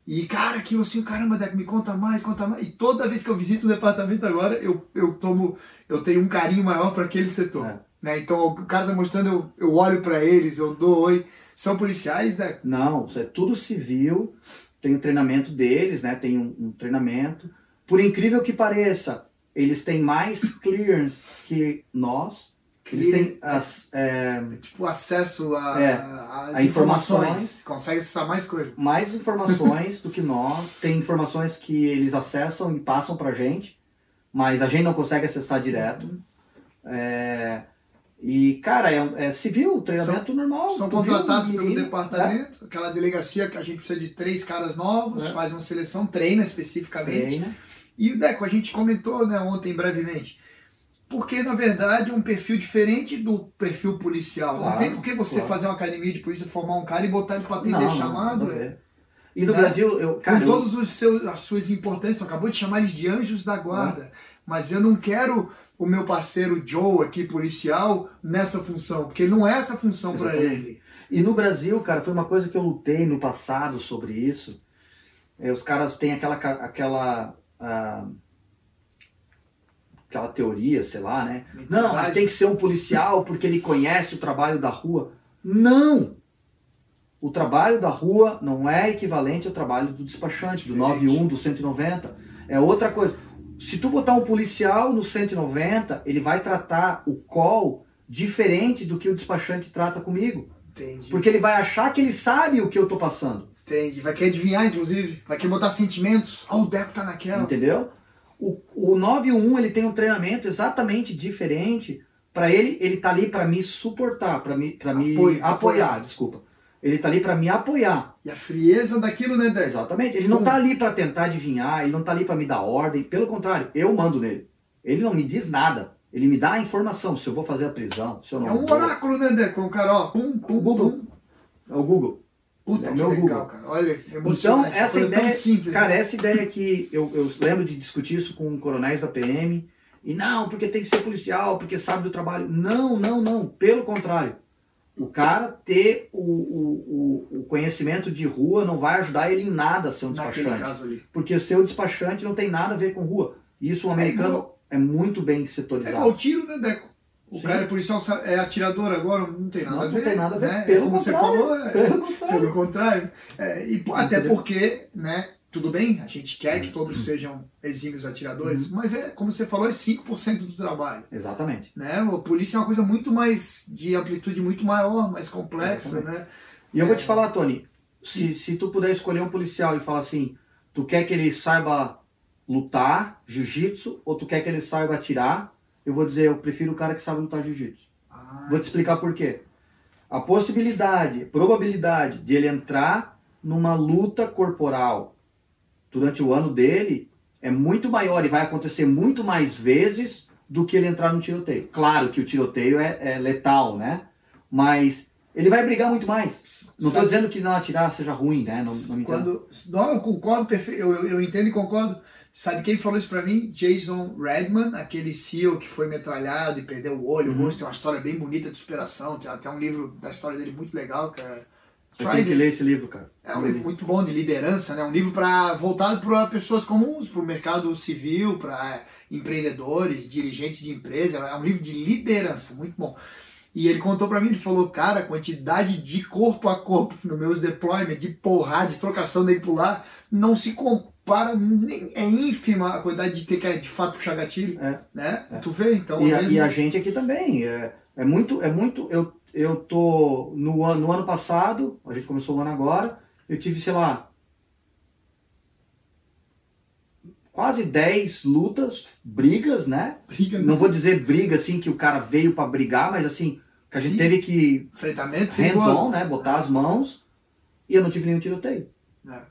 E, cara, aquilo assim, caramba, Deco, me conta mais, conta mais. E toda vez que eu visito o departamento agora, eu, eu tomo, eu tenho um carinho maior para aquele setor. É. Né? Então, o cara tá mostrando, eu, eu olho para eles, eu dou oi. São policiais, Deco? Não, isso é tudo civil, tem o treinamento deles, né? Tem um, um treinamento. Por incrível que pareça, eles têm mais clearance que nós. Eles têm as, é, Tipo, acesso a, É, a informações. informações. Consegue acessar mais coisas. mais informações do que nós. Tem informações que eles acessam e passam pra gente, mas a gente não consegue acessar direto. É, e, cara, é, é civil, treinamento normal. São tu viu, contratados pelo departamento, aquela delegacia que a gente precisa de três caras novos, É. faz uma seleção, treina especificamente. treina. E o Deco, a gente comentou né, ontem brevemente, porque na verdade é um perfil diferente do perfil policial. não Claro, tem por que você claro. fazer uma academia de polícia, formar um cara e botar ele para atender Não, não, chamado. a é. ver. E no Né? Brasil, eu, cara, Com todas os seus, as suas importâncias, tu acabou de chamar eles de anjos da guarda, mas eu não quero o meu parceiro Joe aqui, policial, nessa função, porque não é essa função para ele. E no Brasil, cara, foi uma coisa que eu lutei no passado sobre isso. É, os caras têm aquela, aquela, ah, aquela teoria, sei lá, né? Não, mas tem que ser um policial porque ele conhece o trabalho da rua. Não! O trabalho da rua não é equivalente ao trabalho do despachante, do Diferente. 91, do 190. É outra coisa. Se tu botar um policial no 190, ele vai tratar o call diferente do que o despachante trata comigo. Entendi. Porque ele vai achar que ele sabe o que eu tô passando. Entendi. Vai querer adivinhar, inclusive. Vai querer botar sentimentos. Ó, o Deco tá naquela. Entendeu? O, o 91 ele tem um treinamento exatamente diferente. Para ele, ele tá ali para me suportar, para me, pra me apoiar, apoiar. desculpa. Ele tá ali para me apoiar. E a frieza daquilo, né, Deco? Exatamente. Ele não tá ali para tentar adivinhar, ele não tá ali para me dar ordem. Pelo contrário, eu mando nele. Ele não me diz nada. Ele me dá a informação se eu vou fazer a prisão, se eu não É um vou. oráculo, né, Deco? Um cara, ó, pum, pum, Google. pum. É o Google. Puta, É meu legal, Google. cara. Olha, Então, emocionante. essa ideia, simples. cara, né? essa ideia que eu, eu lembro de discutir isso com coronéis da PM, e não, porque tem que ser policial, porque sabe do trabalho. Não, não, não. Pelo contrário. O cara ter o, o, o, o conhecimento de rua não vai ajudar ele em nada a ser um despachante. Porque o seu despachante não tem nada a ver com rua. Isso o americano igual- é, muito bem É setorizado. igual tiro, né, Deco? O Sim. cara é policial, é atirador agora, não tem nada Não, a não ver. tem nada a ver. Né? Pelo Como você contrário. falou, é, Pelo contrário. pelo contrário. É, e, pô, até Entendeu? porque, né, tudo bem, a gente quer que todos sejam exímios atiradores, Uhum. mas é, como você falou, é 5% do trabalho. Exatamente. Né? A polícia é uma coisa muito mais, de amplitude muito maior, mais complexa, Exatamente. né? E eu vou te falar, Tony, se, se tu puder escolher um policial e falar assim, tu quer que ele saiba lutar jiu-jitsu ou tu quer que ele saiba atirar, eu vou dizer, eu prefiro o cara que sabe lutar jiu-jitsu. Ah, Vou te explicar por quê. A possibilidade, probabilidade de ele entrar numa luta corporal durante o ano dele é muito maior e vai acontecer muito mais vezes do que ele entrar no tiroteio. Claro que o tiroteio é, é letal, né? Mas ele vai brigar muito mais. Não estou dizendo que não atirar seja ruim, né? Não, não. Quando, não, eu concordo, eu, eu entendo e concordo. Sabe quem falou isso pra mim? Jason Redman, aquele CEO que foi metralhado e perdeu o olho, Uhum. o rosto, tem uma história bem bonita de superação, tem até um livro da história dele muito legal, que é Eu tenho que ler esse livro, cara. É um livro muito bom de liderança, né? Um livro para voltado para pessoas comuns, para o mercado civil, para empreendedores, dirigentes de empresa. É um livro de liderança, muito bom. E ele contou para mim, ele falou, cara, a quantidade de corpo a corpo nos meus deployments, de porrada, de trocação dele pular, não se compara, nem, é ínfima a quantidade de ter que de fato puxar gatilho, É. né? Tu vê, então... E é a, mesmo- e a gente aqui também. É, é muito. É muito eu, eu tô. No, ano- no ano passado, a gente começou o ano agora, eu tive, sei lá. Quase 10 lutas, brigas, né? briga, Não vou dizer briga assim que o cara veio pra brigar, mas assim, que a gente Sim. teve que enfrentamento perigoso. hands-on, né? Botar as mãos e eu não tive nenhum tiroteio. É.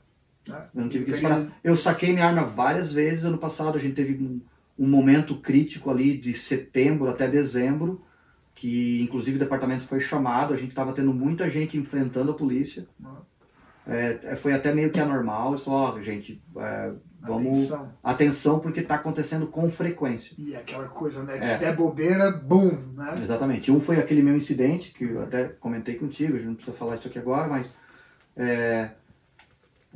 É. Eu não tive que disparar. Eu saquei minha arma várias vezes ano passado, a gente teve um, um momento crítico ali de setembro até dezembro, que inclusive o departamento foi chamado, a gente estava tendo muita gente enfrentando a polícia. É, foi até meio que anormal, eles falaram, gente, é, vamos... Atenção. Atenção, porque está acontecendo com frequência. E aquela coisa, né? Que É. se der bobeira, bum, né? Exatamente. Um foi aquele meu incidente, que eu até comentei contigo, a gente não precisa falar isso aqui agora, mas. É,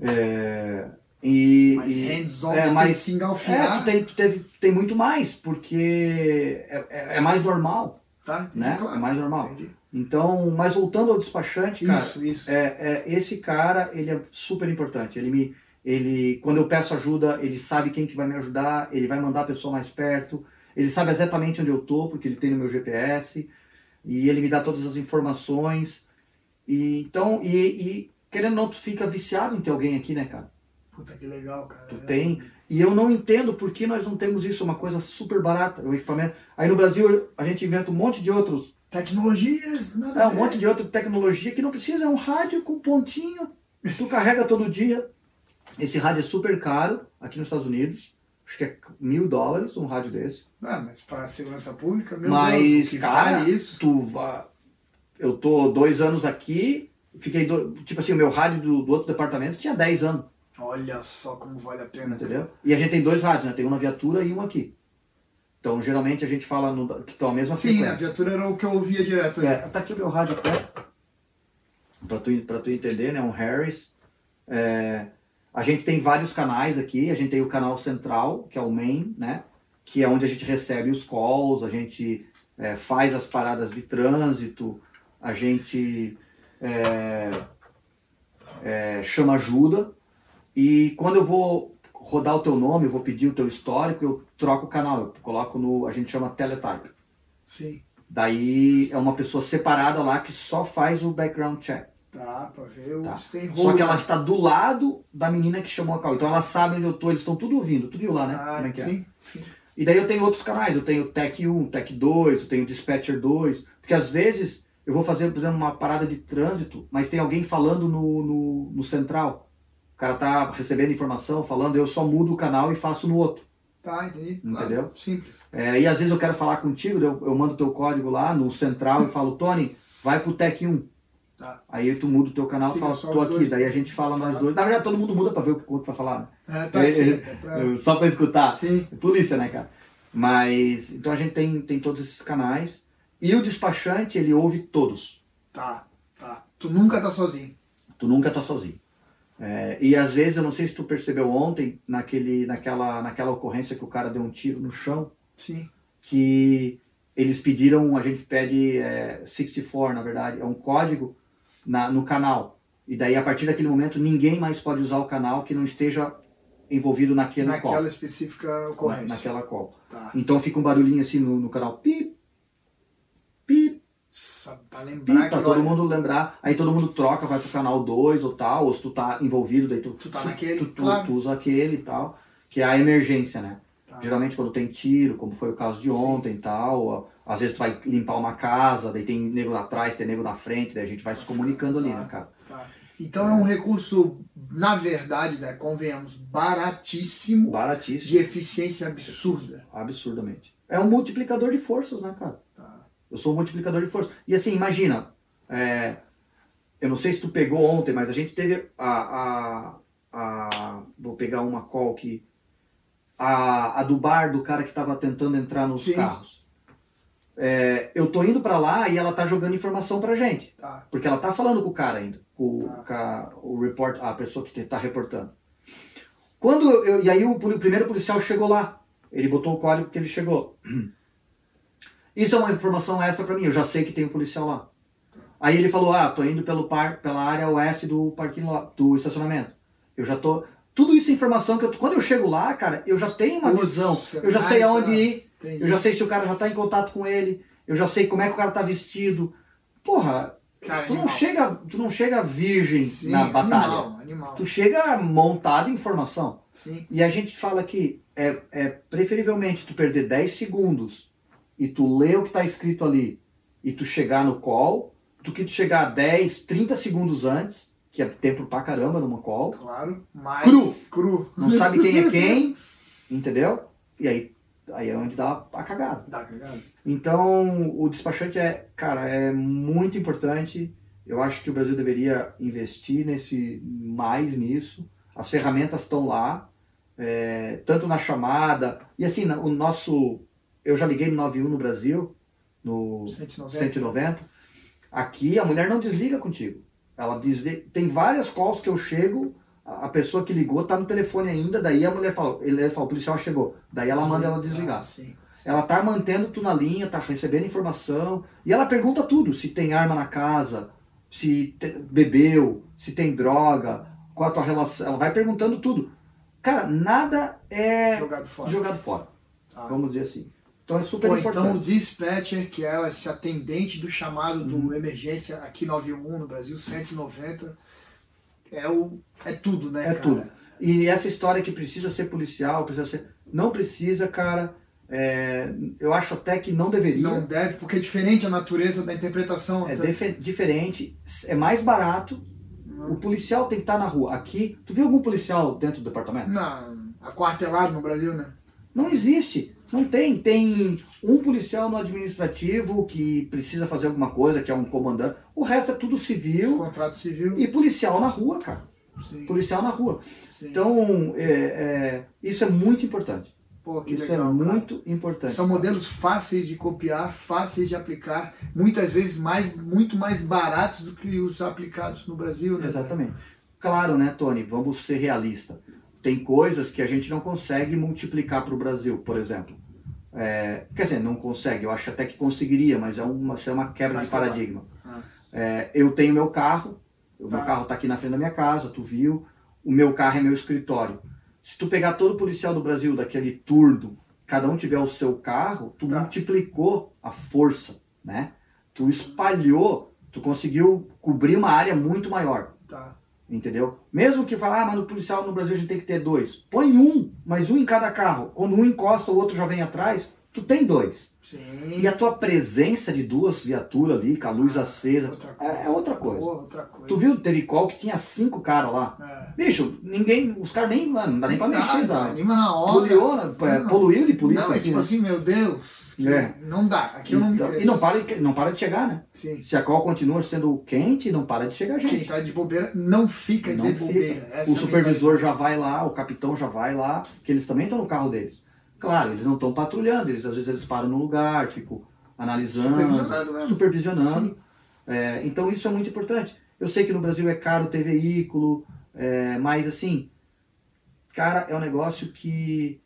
é, e, Mas hands-on, é, que se é, engalfinhar. tu tem, tu teve, tem muito mais, porque é, é- é mais normal, Tá? Entendi, né? claro. É mais normal. Entendi. Então, mas voltando ao despachante, cara, Isso, isso. é, é, esse cara, ele é super importante. Ele me, ele, quando eu peço ajuda, ele sabe quem que vai me ajudar, ele vai mandar a pessoa mais perto, ele sabe exatamente onde eu tô, porque ele tem no meu GPS, e ele me dá todas as informações. E, então, e, e querendo ou não, tu fica viciado em ter alguém aqui, né, cara? Puta que legal, cara. Tu É. tem. E eu não entendo por que nós não temos isso, uma coisa super barata, o equipamento. Aí no Brasil a gente inventa um monte de outros Tecnologias, nada é um monte de outra tecnologia que não precisa, é um rádio com pontinho. Tu carrega todo dia. Esse rádio é super caro aqui nos Estados Unidos. Acho que é mil dólares um rádio desse. Ah, mas para segurança pública, meu Mas, Deus, que cara, isso? Tu va- Eu tô dois anos aqui, fiquei. do- Tipo assim, o meu rádio do, do outro departamento tinha 10 anos, Olha só como vale a pena. entendeu? E a gente tem dois rádios, né? Tem um na viatura e um aqui. Então, geralmente a gente fala no, que estão a mesma Sim, a frequência. viatura era o que eu ouvia direto. É, tá aqui o meu rádio até. Pra tu, pra tu entender, né? Um Harris. É, a gente tem vários canais aqui. A gente tem o canal central, que é o main, né? Que é onde a gente recebe os calls, a gente é, faz as paradas de trânsito, a gente é, é, chama ajuda. E quando eu vou rodar o teu nome, eu vou pedir o teu histórico, eu troco o canal. Eu coloco no. A gente chama teletype. Sim, Daí é uma pessoa separada lá que só faz o background check. tá, pra ver Tá. tem Só que ela está do lado da menina que chamou a call. Então ela sabe onde eu tô, eles estão tudo ouvindo. Tu viu lá, né? Ah, Como é que é? sim, sim. E daí eu tenho outros canais. Eu tenho Tech 1, Tech 2, eu tenho Dispatcher 2. Porque às vezes eu vou fazer, por exemplo, uma parada de trânsito, mas tem alguém falando no, no, no central. O cara tá recebendo informação, falando, eu só mudo o canal e faço no outro. Tá, entendi. Entendeu? Simples. É, e às vezes eu quero falar contigo, eu, eu mando teu código lá no central e falo, Tony, vai pro Tech 1. Tá. Aí tu muda o teu canal e fala, tô aqui, dois. daí a gente fala nós Tá. dois. Na verdade todo mundo muda pra ver o que o outro vai falar, né? É, tá É, certo. É pra... É, Só pra escutar. Sim, Polícia, né, cara? Mas, então a gente tem, tem todos esses canais. E o despachante, ele ouve todos. tá, tá. Tu nunca tá sozinho. Tu nunca tá sozinho. É, e às vezes, eu não sei se tu percebeu ontem, naquele, naquela, naquela ocorrência que o cara deu um tiro no chão, Sim. que eles pediram, a gente pede é, 64, na verdade, é um código na, no canal. E daí, a partir daquele momento, ninguém mais pode usar o canal que não esteja envolvido naquele Naquela call. específica Na- ocorrência. Naquela call. Tá. Então fica um barulhinho assim no, no canal, pip, pip, Sa- Pra lembrar pra todo olha, mundo lembrar. Aí todo mundo troca, vai pro canal 2 ou tal, ou se tu tá envolvido, daí tu, Tu tá naquele, tu, tu- claro. tu usa aquele e tal, que é a emergência, né? Tá. Geralmente quando tem tiro, como foi o caso de ontem e tal, às vezes tu vai limpar uma casa, daí tem nego lá atrás, tem nego na frente, daí a gente vai se comunicando ali, Tá. né, cara? Tá. Então é um recurso, na verdade, né, convenhamos, baratíssimo, Baratíssimo, de eficiência absurda. absurdamente. É um multiplicador de forças, né, cara? Eu sou um multiplicador de força. E assim, imagina, é, eu não sei se tu pegou ontem, mas a gente teve a. a, a- vou pegar uma call aqui. A, a do bar do cara que tava tentando entrar nos Sim. carros. É, eu tô indo pra lá e ela tá jogando informação pra gente. Tá. Porque ela tá falando com o cara ainda, com, Tá. com a, o report, a pessoa que tá reportando. Quando eu, e aí o, primeiro policial chegou lá, ele botou o código que ele chegou. Isso é uma informação extra pra mim, eu já sei que tem um policial lá. Aí ele falou: "Ah, tô indo pelo par, pela área oeste do parking lot, do estacionamento". Eu já tô tudo isso é informação que eu, quando eu chego lá, cara, eu já tenho uma visão. Eu já sei aonde ir, Entendi. eu já sei se o cara já tá em contato com ele, eu já sei como é que o cara tá vestido. Porra, Cara, tu não chega, tu não chega virgem Sim, na batalha. Animal, animal. Tu chega montado em informação. Sim. E a gente fala que é, é preferivelmente tu perder 10 segundos e tu ler o que tá escrito ali e tu chegar no call, do que tu chegar 10, 30 segundos antes, que é tempo pra caramba numa call, Claro. Mas. Cru. Cru. não sabe quem é quem, entendeu? E aí Aí é onde dá a cagada. Dá cagada. Então, o despachante é, cara, é muito importante. Eu acho que o Brasil deveria investir nesse mais nisso. As ferramentas estão lá, é, tanto na chamada e assim, o nosso, eu já liguei no 91 no Brasil, no 190. 190. Aqui a mulher não desliga contigo. Ela desliga. Tem várias calls que eu chego, a pessoa que ligou tá no telefone ainda, daí a mulher fala, ele fala, o policial chegou. Daí ela manda ela desligar. Ah, sim, sim. Ela tá mantendo tu na linha, tá recebendo informação. E ela pergunta tudo: se tem arma na casa, se te- bebeu, se tem droga, qual a tua relação. Ela vai perguntando tudo. Cara, nada é Jogado fora. jogado fora, Ah. vamos dizer assim. Então é super Ou então o importante. dispatcher, que é esse atendente do chamado do Uhum. emergência aqui 91 no Brasil, 190, é, o, é tudo, né, É cara? tudo. E essa história que precisa ser policial, precisa ser. Não precisa, cara. É, eu acho até que não deveria. Não deve, porque é diferente a natureza da interpretação. É tá? dife- diferente, é mais barato. O policial tem que estar na rua. Aqui, tu viu algum policial dentro do departamento? Não, aquartelado no Brasil, né? Não existe. Não tem. Tem um policial no administrativo que precisa fazer alguma coisa, que é um comandante. O resto é tudo civil contrato civil. e policial na rua, cara. Sim, Policial na rua. sim. Então, é, é, isso é muito importante. Pô, Isso legal, é cara. muito importante. São modelos fáceis de copiar, fáceis de aplicar, muitas vezes mais, muito mais baratos do que os aplicados no Brasil, né? Exatamente. Claro, né, Tony? Vamos ser realistas. Tem coisas que a gente não consegue multiplicar para o Brasil, por exemplo. É, quer dizer, não consegue, eu acho até que conseguiria, mas é uma, é uma quebra Mas de paradigma. Ah. É, eu tenho meu carro, o meu Tá. carro está aqui na frente da minha casa, tu viu, o meu carro é meu escritório. Se tu pegar todo policial do Brasil daquele turno, cada um tiver o seu carro, tu Tá. multiplicou a força, né? Tu espalhou, tu conseguiu cobrir uma área muito maior. Tá. Entendeu? Mesmo que falar, ah, mas no policial no Brasil a gente tem que ter dois. Põe um, mas um em cada carro. Quando um encosta, o outro já vem atrás, tu tem dois. Sim. E a tua presença de duas viaturas ali, com a luz acesa, Outra é, é outra coisa. Pô, outra coisa. Tu viu, teve qual que tinha cinco caras lá. É. Bicho, ninguém, os caras nem, mano, não dá nem pra mexer, tá? desanima na hora. Poluiu, né? É, poluiu de polícia Não, é tipo né? assim, meu Deus. É. Não dá. Aqui eu não me Então, e não para, de, não para de chegar, né? Sim. Se a call continua sendo quente, não para de chegar Quem gente. tá de bobeira não fica Não de fica. bobeira. Essa o é a supervisor já vai lá, o capitão já vai lá, que eles também estão no carro deles. Claro, eles não estão patrulhando, eles às vezes eles param no lugar, ficam analisando, Supervisionando mesmo. supervisionando. É, então isso é muito importante. Eu sei que no Brasil é caro ter veículo, é, mas assim, cara, é um negócio que,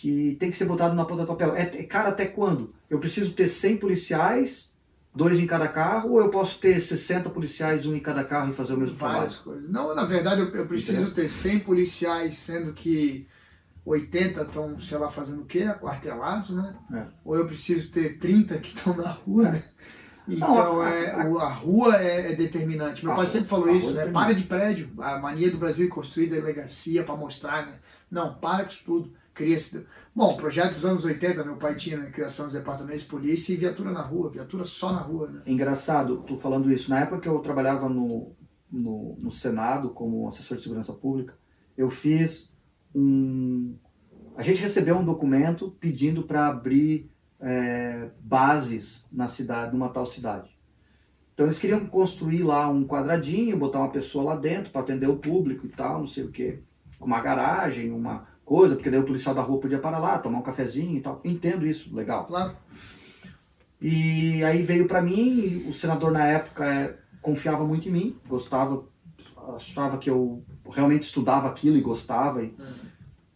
que tem que ser botado na ponta do papel. É, é caro até quando? Eu preciso ter 100 policiais, dois em cada carro, ou eu posso ter 60 policiais, um em cada carro e fazer o mesmo Várias trabalho? coisas. Não, na verdade, eu, eu preciso Entendeu? ter 100 policiais, sendo que 80 estão, sei lá, fazendo o quê? Aquartelados, né? É. Ou eu preciso ter 30 que estão na rua, né? Então, Não, a- é, a rua é, é determinante. Meu pai sempre falou isso, é né? determinante. Para de prédio. A mania do Brasil é construir delegacia para mostrar, né? Não, para com isso tudo. Cria-se... Bom, projeto dos anos 80, meu pai tinha, né? Criação dos departamentos de polícia e viatura na rua. Viatura só na rua, né? Engraçado, tu falando isso. Na época que eu trabalhava no, no, no Senado como assessor de segurança pública, eu fiz um. A gente recebeu um documento pedindo para abrir é, bases na cidade, numa tal cidade. Então eles queriam construir lá um quadradinho, botar uma pessoa lá dentro para atender o público e tal, não sei o quê. Com uma garagem, uma coisa, porque daí o policial da rua podia parar lá, tomar um cafezinho e tal. Entendo isso, legal. Claro. E aí veio para mim, o senador na época é, confiava muito em mim, gostava, achava que eu realmente estudava aquilo e gostava. E,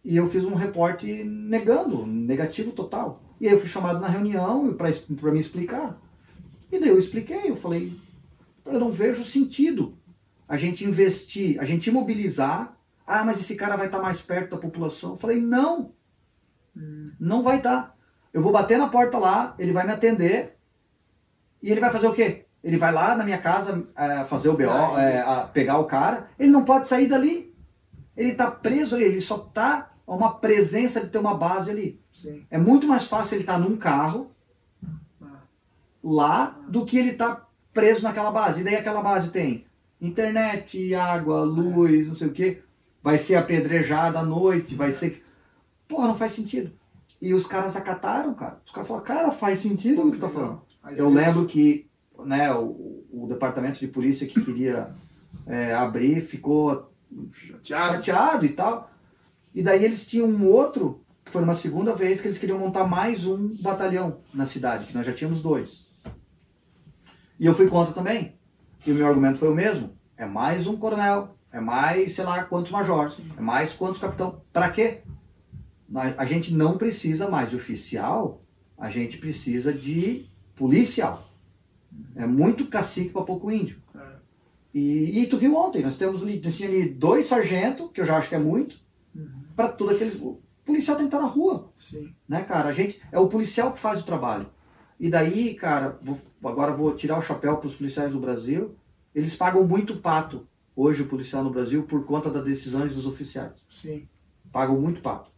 e eu fiz um reporte negando, negativo total. E aí eu fui chamado na reunião para me explicar. E daí eu expliquei, eu falei, eu não vejo sentido a gente investir, a gente imobilizar. Ah, mas esse cara vai estar mais perto da população. Eu falei, não, não vai estar. Eu vou bater na porta lá, ele vai me atender e ele vai fazer o quê? Ele vai lá na minha casa é, fazer o BO, Ah, é, pegar o cara, ele não pode sair dali. Ele está preso ali, ele só está a uma presença de ter uma base ali. Sim. É muito mais fácil ele estar num carro Ah. lá do que ele estar preso naquela base. E daí aquela base tem internet, água, luz, não sei o quê. Vai ser apedrejada à noite, vai ser. Porra, não faz sentido. E os caras acataram, cara. Os caras falaram, cara, faz sentido o que tu tá falando. Eu lembro que né, o, o departamento de polícia que queria é, abrir ficou Chateado. chateado e tal. E daí eles tinham um outro, que foi uma segunda vez que eles queriam montar mais um batalhão na cidade, que nós já tínhamos dois. E eu fui contra também. E o meu argumento foi o mesmo. É mais um coronel, é mais, sei lá, quantos majores, é mais quantos capitão. Pra quê? A gente não precisa mais de oficial, a gente precisa de policial. É muito cacique para pouco índio. É. E, e tu viu ontem, nós temos ali, nós ali dois sargentos, que eu já acho que é muito, para tudo aqueles. O policial tem que estar na rua, Sim. né, cara? A gente, é o policial que faz o trabalho. E daí, cara, vou- agora vou tirar o chapéu para os policiais do Brasil. Eles pagam muito pato hoje, o policial no Brasil, por conta das decisões dos oficiais. Sim. Pagam muito pato.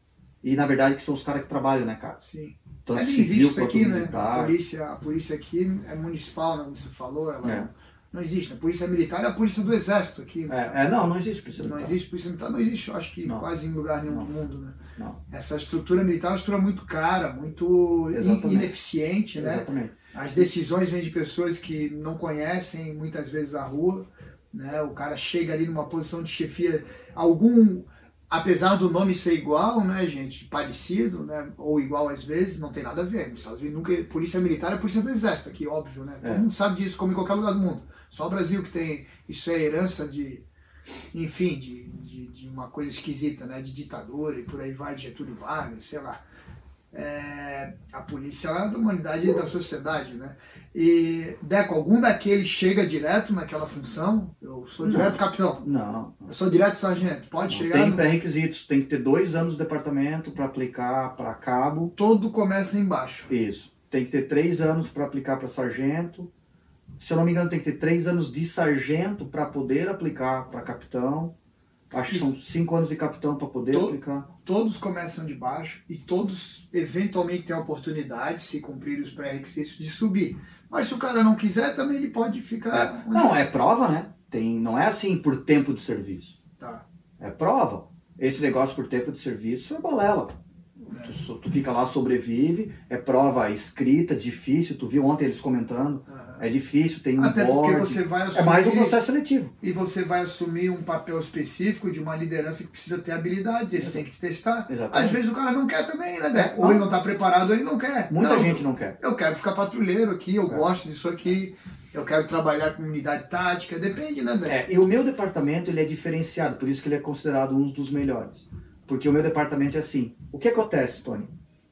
E na verdade que são os caras que trabalham, né, cara? Sim. Tanto civil existe isso aqui, né? A militar. polícia, a polícia aqui é municipal, né? Como você falou, ela É. não, não existe. A polícia militar é a polícia do exército aqui. né? É, é, não, não existe polícia Não militar. existe polícia militar, não existe, eu acho que Não. quase em lugar nenhum Não. do mundo, né? Não, Essa estrutura militar é uma estrutura muito cara, muito Exatamente. ineficiente, né? exatamente. As decisões vêm de pessoas que não conhecem muitas vezes a rua, né? O cara chega ali numa posição de chefia, algum, apesar do nome ser igual, né, gente, parecido, né, ou igual às vezes, não tem nada a ver. Nos Estados Unidos nunca, polícia militar é polícia do exército aqui, óbvio, né? Todo É. mundo sabe disso, como em qualquer lugar do mundo. Só o Brasil que tem, isso é herança de, enfim, de, de, de uma coisa esquisita, né, de ditadura e por aí vai, de Getúlio Vargas, sei lá é, a polícia é da humanidade e da sociedade, né? E, Deco, algum daqueles chega direto naquela função? Eu sou Não. direto capitão, Não. eu sou direto sargento. Pode Não, chegar, tem no- pré-requisitos, tem que ter dois anos de departamento para aplicar para cabo. todo começa embaixo. Isso. Tem que ter três anos para aplicar para sargento. Se eu não me engano, tem que ter três anos de sargento para poder aplicar para capitão. Acho que são cinco anos de capitão para poder Tô- aplicar. Todos começam de baixo e todos eventualmente têm a oportunidade, se cumprir os pré-requisitos, de subir. Mas se o cara não quiser, também ele pode ficar. onde- Não, é prova, né? Tem, não é assim por tempo de serviço. Tá. É prova. Esse negócio por tempo de serviço é balela. Tu, tu fica lá, sobrevive, é prova escrita, difícil. Tu viu ontem eles comentando. Aham. É difícil, tem um Até porque você vai assumir. É mais um processo seletivo. E você vai assumir um papel específico de uma liderança que precisa ter habilidades, eles têm que te testar. Exatamente. Às vezes o cara não quer também, né, Dé? Ou Não. ele não está preparado, ele não quer. Muita Não, gente não quer. Eu quero ficar patrulheiro aqui, eu É. gosto disso aqui, eu quero trabalhar com unidade tática, depende, né, Dé? É, e o meu departamento ele é diferenciado, por isso que ele é considerado um dos melhores. Porque o meu departamento é assim. O que acontece, Tony?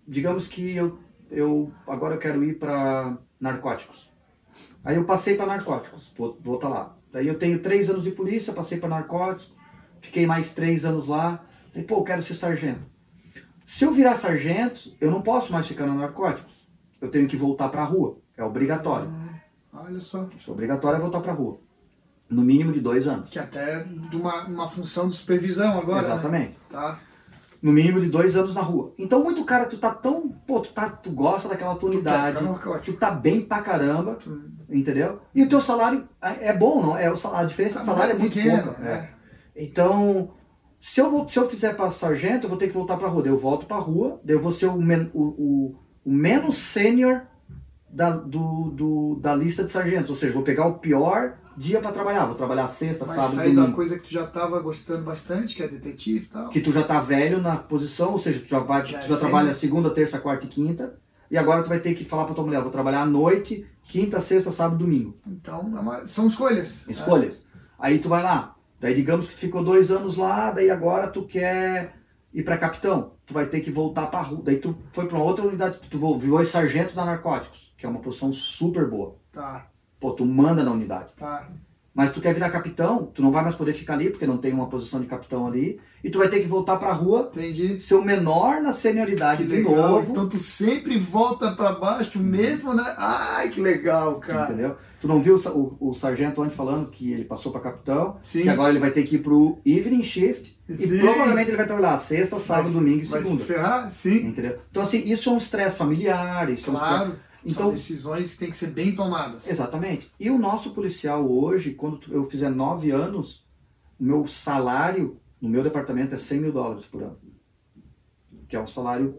Digamos que eu, eu agora eu quero ir para narcóticos. Aí eu passei para narcóticos, vou voltar lá. Daí eu tenho três anos de polícia, passei para narcóticos, fiquei mais três anos lá. Daí, pô, eu quero ser sargento. Se eu virar sargento, eu não posso mais ficar na narcóticos. Eu tenho que voltar para a rua. É obrigatório. Ah, Olha só. Isso é obrigatório é voltar para a rua. No mínimo de dois anos. Que até de uma, uma função de supervisão agora, né? Exatamente. Tá. No mínimo de dois anos na rua. Então, muito cara, tu tá tão. Pô, tu, tá, tu gosta daquela tua Tu unidade. narcótico. Tu tá bem pra caramba, Tu- entendeu? E o teu salário é é bom, não? É, o salário, a diferença de salário é muito pequena, pouca. né? é. Então, se eu, vou- se eu fizer pra sargento, eu vou ter que voltar pra rua. Daí eu volto pra rua, daí eu vou ser o, men- o, o, o menos sênior da, do, do- da lista de sargentos. Ou seja, vou pegar o pior dia pra trabalhar. Vou trabalhar sexta, Vai sábado, sair da domingo. coisa que tu já tava gostando bastante, que é detetive e tal. que tu já tá velho na posição, ou seja, tu já, vai, Já tu já é trabalha segunda, terça, quarta e quinta, e agora tu vai ter que falar pra tua mulher, vou trabalhar à noite, quinta, sexta, sábado, domingo. Então, é são escolhas. né? Escolhas. Aí tu vai lá. Daí digamos que tu ficou dois anos lá, daí agora tu quer ir pra capitão. Tu vai ter que voltar pra rua. Daí tu foi pra uma outra unidade, tu virou sargento da narcóticos, que é uma posição super boa. Tá, Pô, tu manda na unidade. tá. Mas tu quer virar capitão, tu não vai mais poder ficar ali, porque não tem uma posição de capitão ali, e tu vai ter que voltar pra rua Entendi. ser o menor na senioridade Que de legal. novo. Então tu sempre volta pra baixo mesmo, né? Ai, que legal, cara. Entendeu? Tu não viu o, o, o sargento ontem falando que ele passou para capitão, Sim. que agora ele vai ter que ir pro evening shift Sim. e provavelmente ele vai trabalhar sexta, sábado, Vai- domingo e Vai se segunda. ferrar? Sim. Entendeu? Então assim, isso é um estresse familiar, isso é um estresse... Claro. São Então, decisões que têm que ser bem tomadas. exatamente. E o nosso policial hoje, quando eu fizer nove anos, o meu salário no meu departamento é 100 mil dólares por ano. que é um salário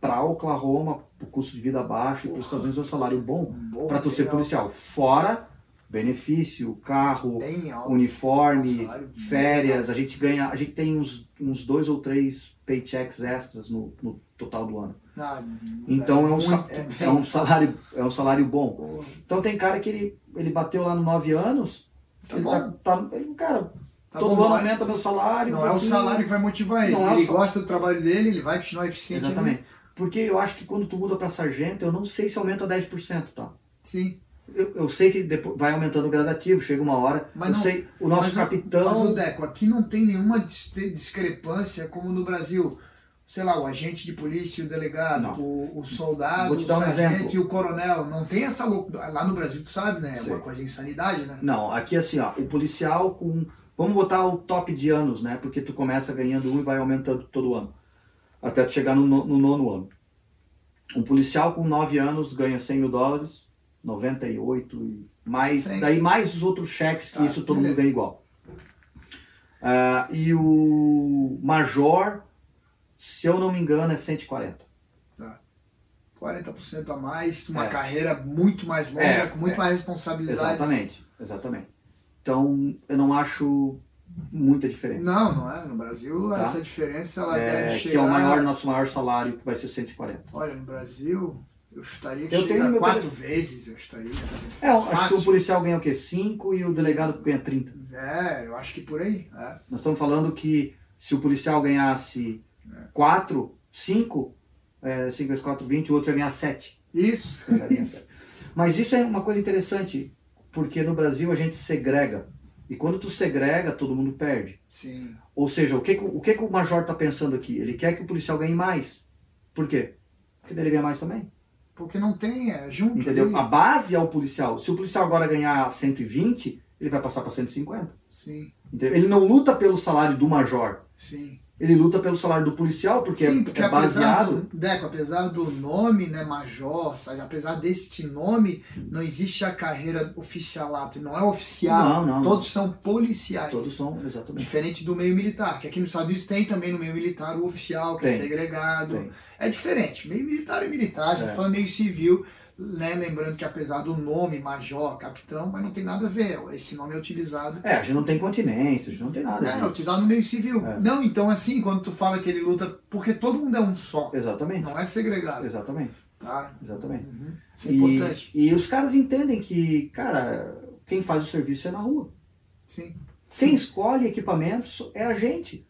para Oklahoma, o custo de vida baixo, para os Estados Unidos é um salário bom bom para tu ser policial. Fora benefício, carro, alto. uniforme, férias. A gente ganha, a gente tem uns, uns dois ou três paychecks extras no, no total do ano. Então é um, é é um salário é um salário bom. Então tem cara que ele, ele bateu lá no 9 anos, Tá ele tá, tá- ele, cara, Tá todo ano é- aumenta meu salário. Não é o porque- salário que vai motivar ele. Não é ele sal- gosta do trabalho dele, ele vai continuar eficiente. né? Exatamente. Porque eu acho que quando tu muda para sargento, eu não sei se aumenta 10%, tá? Sim. Eu, eu sei que depois vai aumentando gradativo, chega uma hora. Mas eu não- sei, o nosso mas, capitão. Mas o Deco, aqui não tem nenhuma dis- discrepância como no Brasil. Sei lá, o agente de polícia, o delegado, o, o soldado, Vou te o dar um sargento exemplo. e o coronel. Não tem essa loucura. Lá no Brasil, tu sabe, né? É uma coisa de insanidade, né? Não, aqui assim, ó, o policial com. Vamos botar o top de anos, né? Porque tu começa ganhando um e vai aumentando todo ano. Até tu chegar no, no- no nono ano. Um policial com 9 anos ganha 100 mil dólares, 98 e mais. Cem. Daí mais os outros cheques que Tá, isso todo mundo beleza. ganha igual. Ah, e o major, se eu não me engano, é 140. 40% a mais, uma É. carreira muito mais longa, É, com muito é. mais responsabilidade. Exatamente, exatamente. Então eu não acho muita diferença. Não, não é. No Brasil, Tá. essa diferença ela É, deve que chegar. é o maior, nosso maior salário, que vai ser 140. Olha, no Brasil, eu chutaria que Eu tenho chega quatro vezes, eu chutaria. Assim, É, eu acho que o policial ganha o quê? 5 e o delegado ganha 30. É, eu acho que por aí. É. Nós estamos falando que se o policial ganhasse 4, 5, 5 vezes 4, 20, o outro ia ganhar 7. Isso, isso. Mas isso é uma coisa interessante, porque no Brasil a gente segrega. E quando tu segrega, todo mundo perde. Sim. Ou seja, o que, o que, que o major está pensando aqui? Ele quer que o policial ganhe mais. Por quê? Porque ele ganha mais também. Porque não tem, é junto. Entendeu? ali. A base é o policial. Se o policial agora ganhar 120, ele vai passar para 150. Sim, Entendeu? Ele não luta pelo salário do major. sim. Ele luta pelo salário do policial, porque Sim, é, porque é apesar baseado. do, Deco, apesar do nome, né, major, sabe, apesar deste nome, não existe a carreira oficialato, não é oficial. Não, não, Todos são policiais. Todos são, exatamente. Diferente do meio militar, que aqui nos Estados Unidos tem também no meio militar o oficial, que é Tem, segregado. tem. É diferente. Meio militar é militar, gente É. meio civil, né? Lembrando que apesar do nome major, capitão, mas não tem nada a ver. Esse nome é utilizado. É, a gente não tem continência, a gente não tem nada. É, é utilizado no meio civil. É. Não, então assim, quando tu fala que ele luta, porque todo mundo é um só, Exatamente. não é segregado, Exatamente. tá? Exatamente. Uhum. Isso é E, importante. e os caras entendem que, cara, quem faz o serviço é na rua. Sim. Quem escolhe equipamentos é a gente.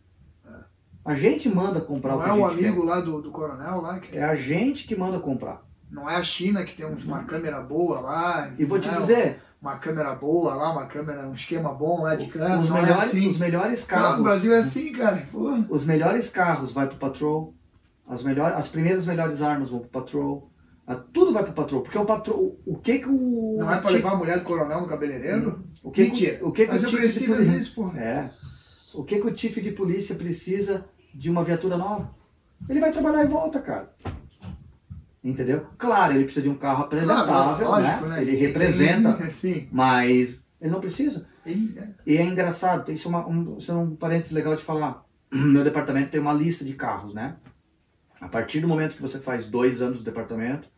A gente manda comprar Não o que é o amigo lá do, do coronel lá, que quer. É a gente que manda comprar. Não é a China que tem uma câmera boa lá. E vou te né? dizer, Uma câmera boa lá, uma câmera, um esquema bom lá de câmera. os não é melhores, assim. os melhores Não, carros. no Brasil é assim, cara. Pô. Os melhores carros vai pro patrol. As, melhores, as primeiras melhores armas vão pro patrol. Tudo vai pro patrol. Porque o patrol. O que que o. Não é pra levar a mulher do coronel no cabeleireiro? O que, Mentira. Que, o que, que Mas o eu preciso disso, pô. É. O que, que o chief de polícia precisa de uma viatura nova? Ele vai trabalhar e volta, cara. Entendeu? Claro, ele precisa de um carro apresentável, lógico, né? né? Ele representa, Assim, mas ele não precisa. é. E é engraçado, isso é, uma, um, isso é um parênteses legal de falar. Meu departamento tem uma lista de carros, né? A partir do momento que você faz dois anos no departamento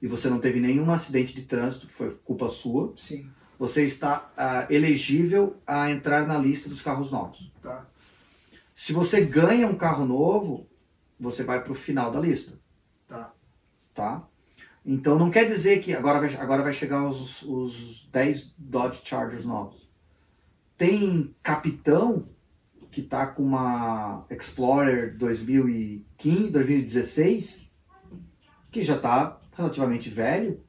e você não teve nenhum acidente de trânsito, que foi culpa sua, Sim, você está ah, elegível a entrar na lista dos carros novos. tá. Se você ganha um carro novo, você vai para o final da lista. Tá? Então não quer dizer que agora vai, agora vai chegar os, os 10 Dodge Chargers novos. Tem capitão que tá com uma Explorer 2015, 2016, que já tá relativamente velho,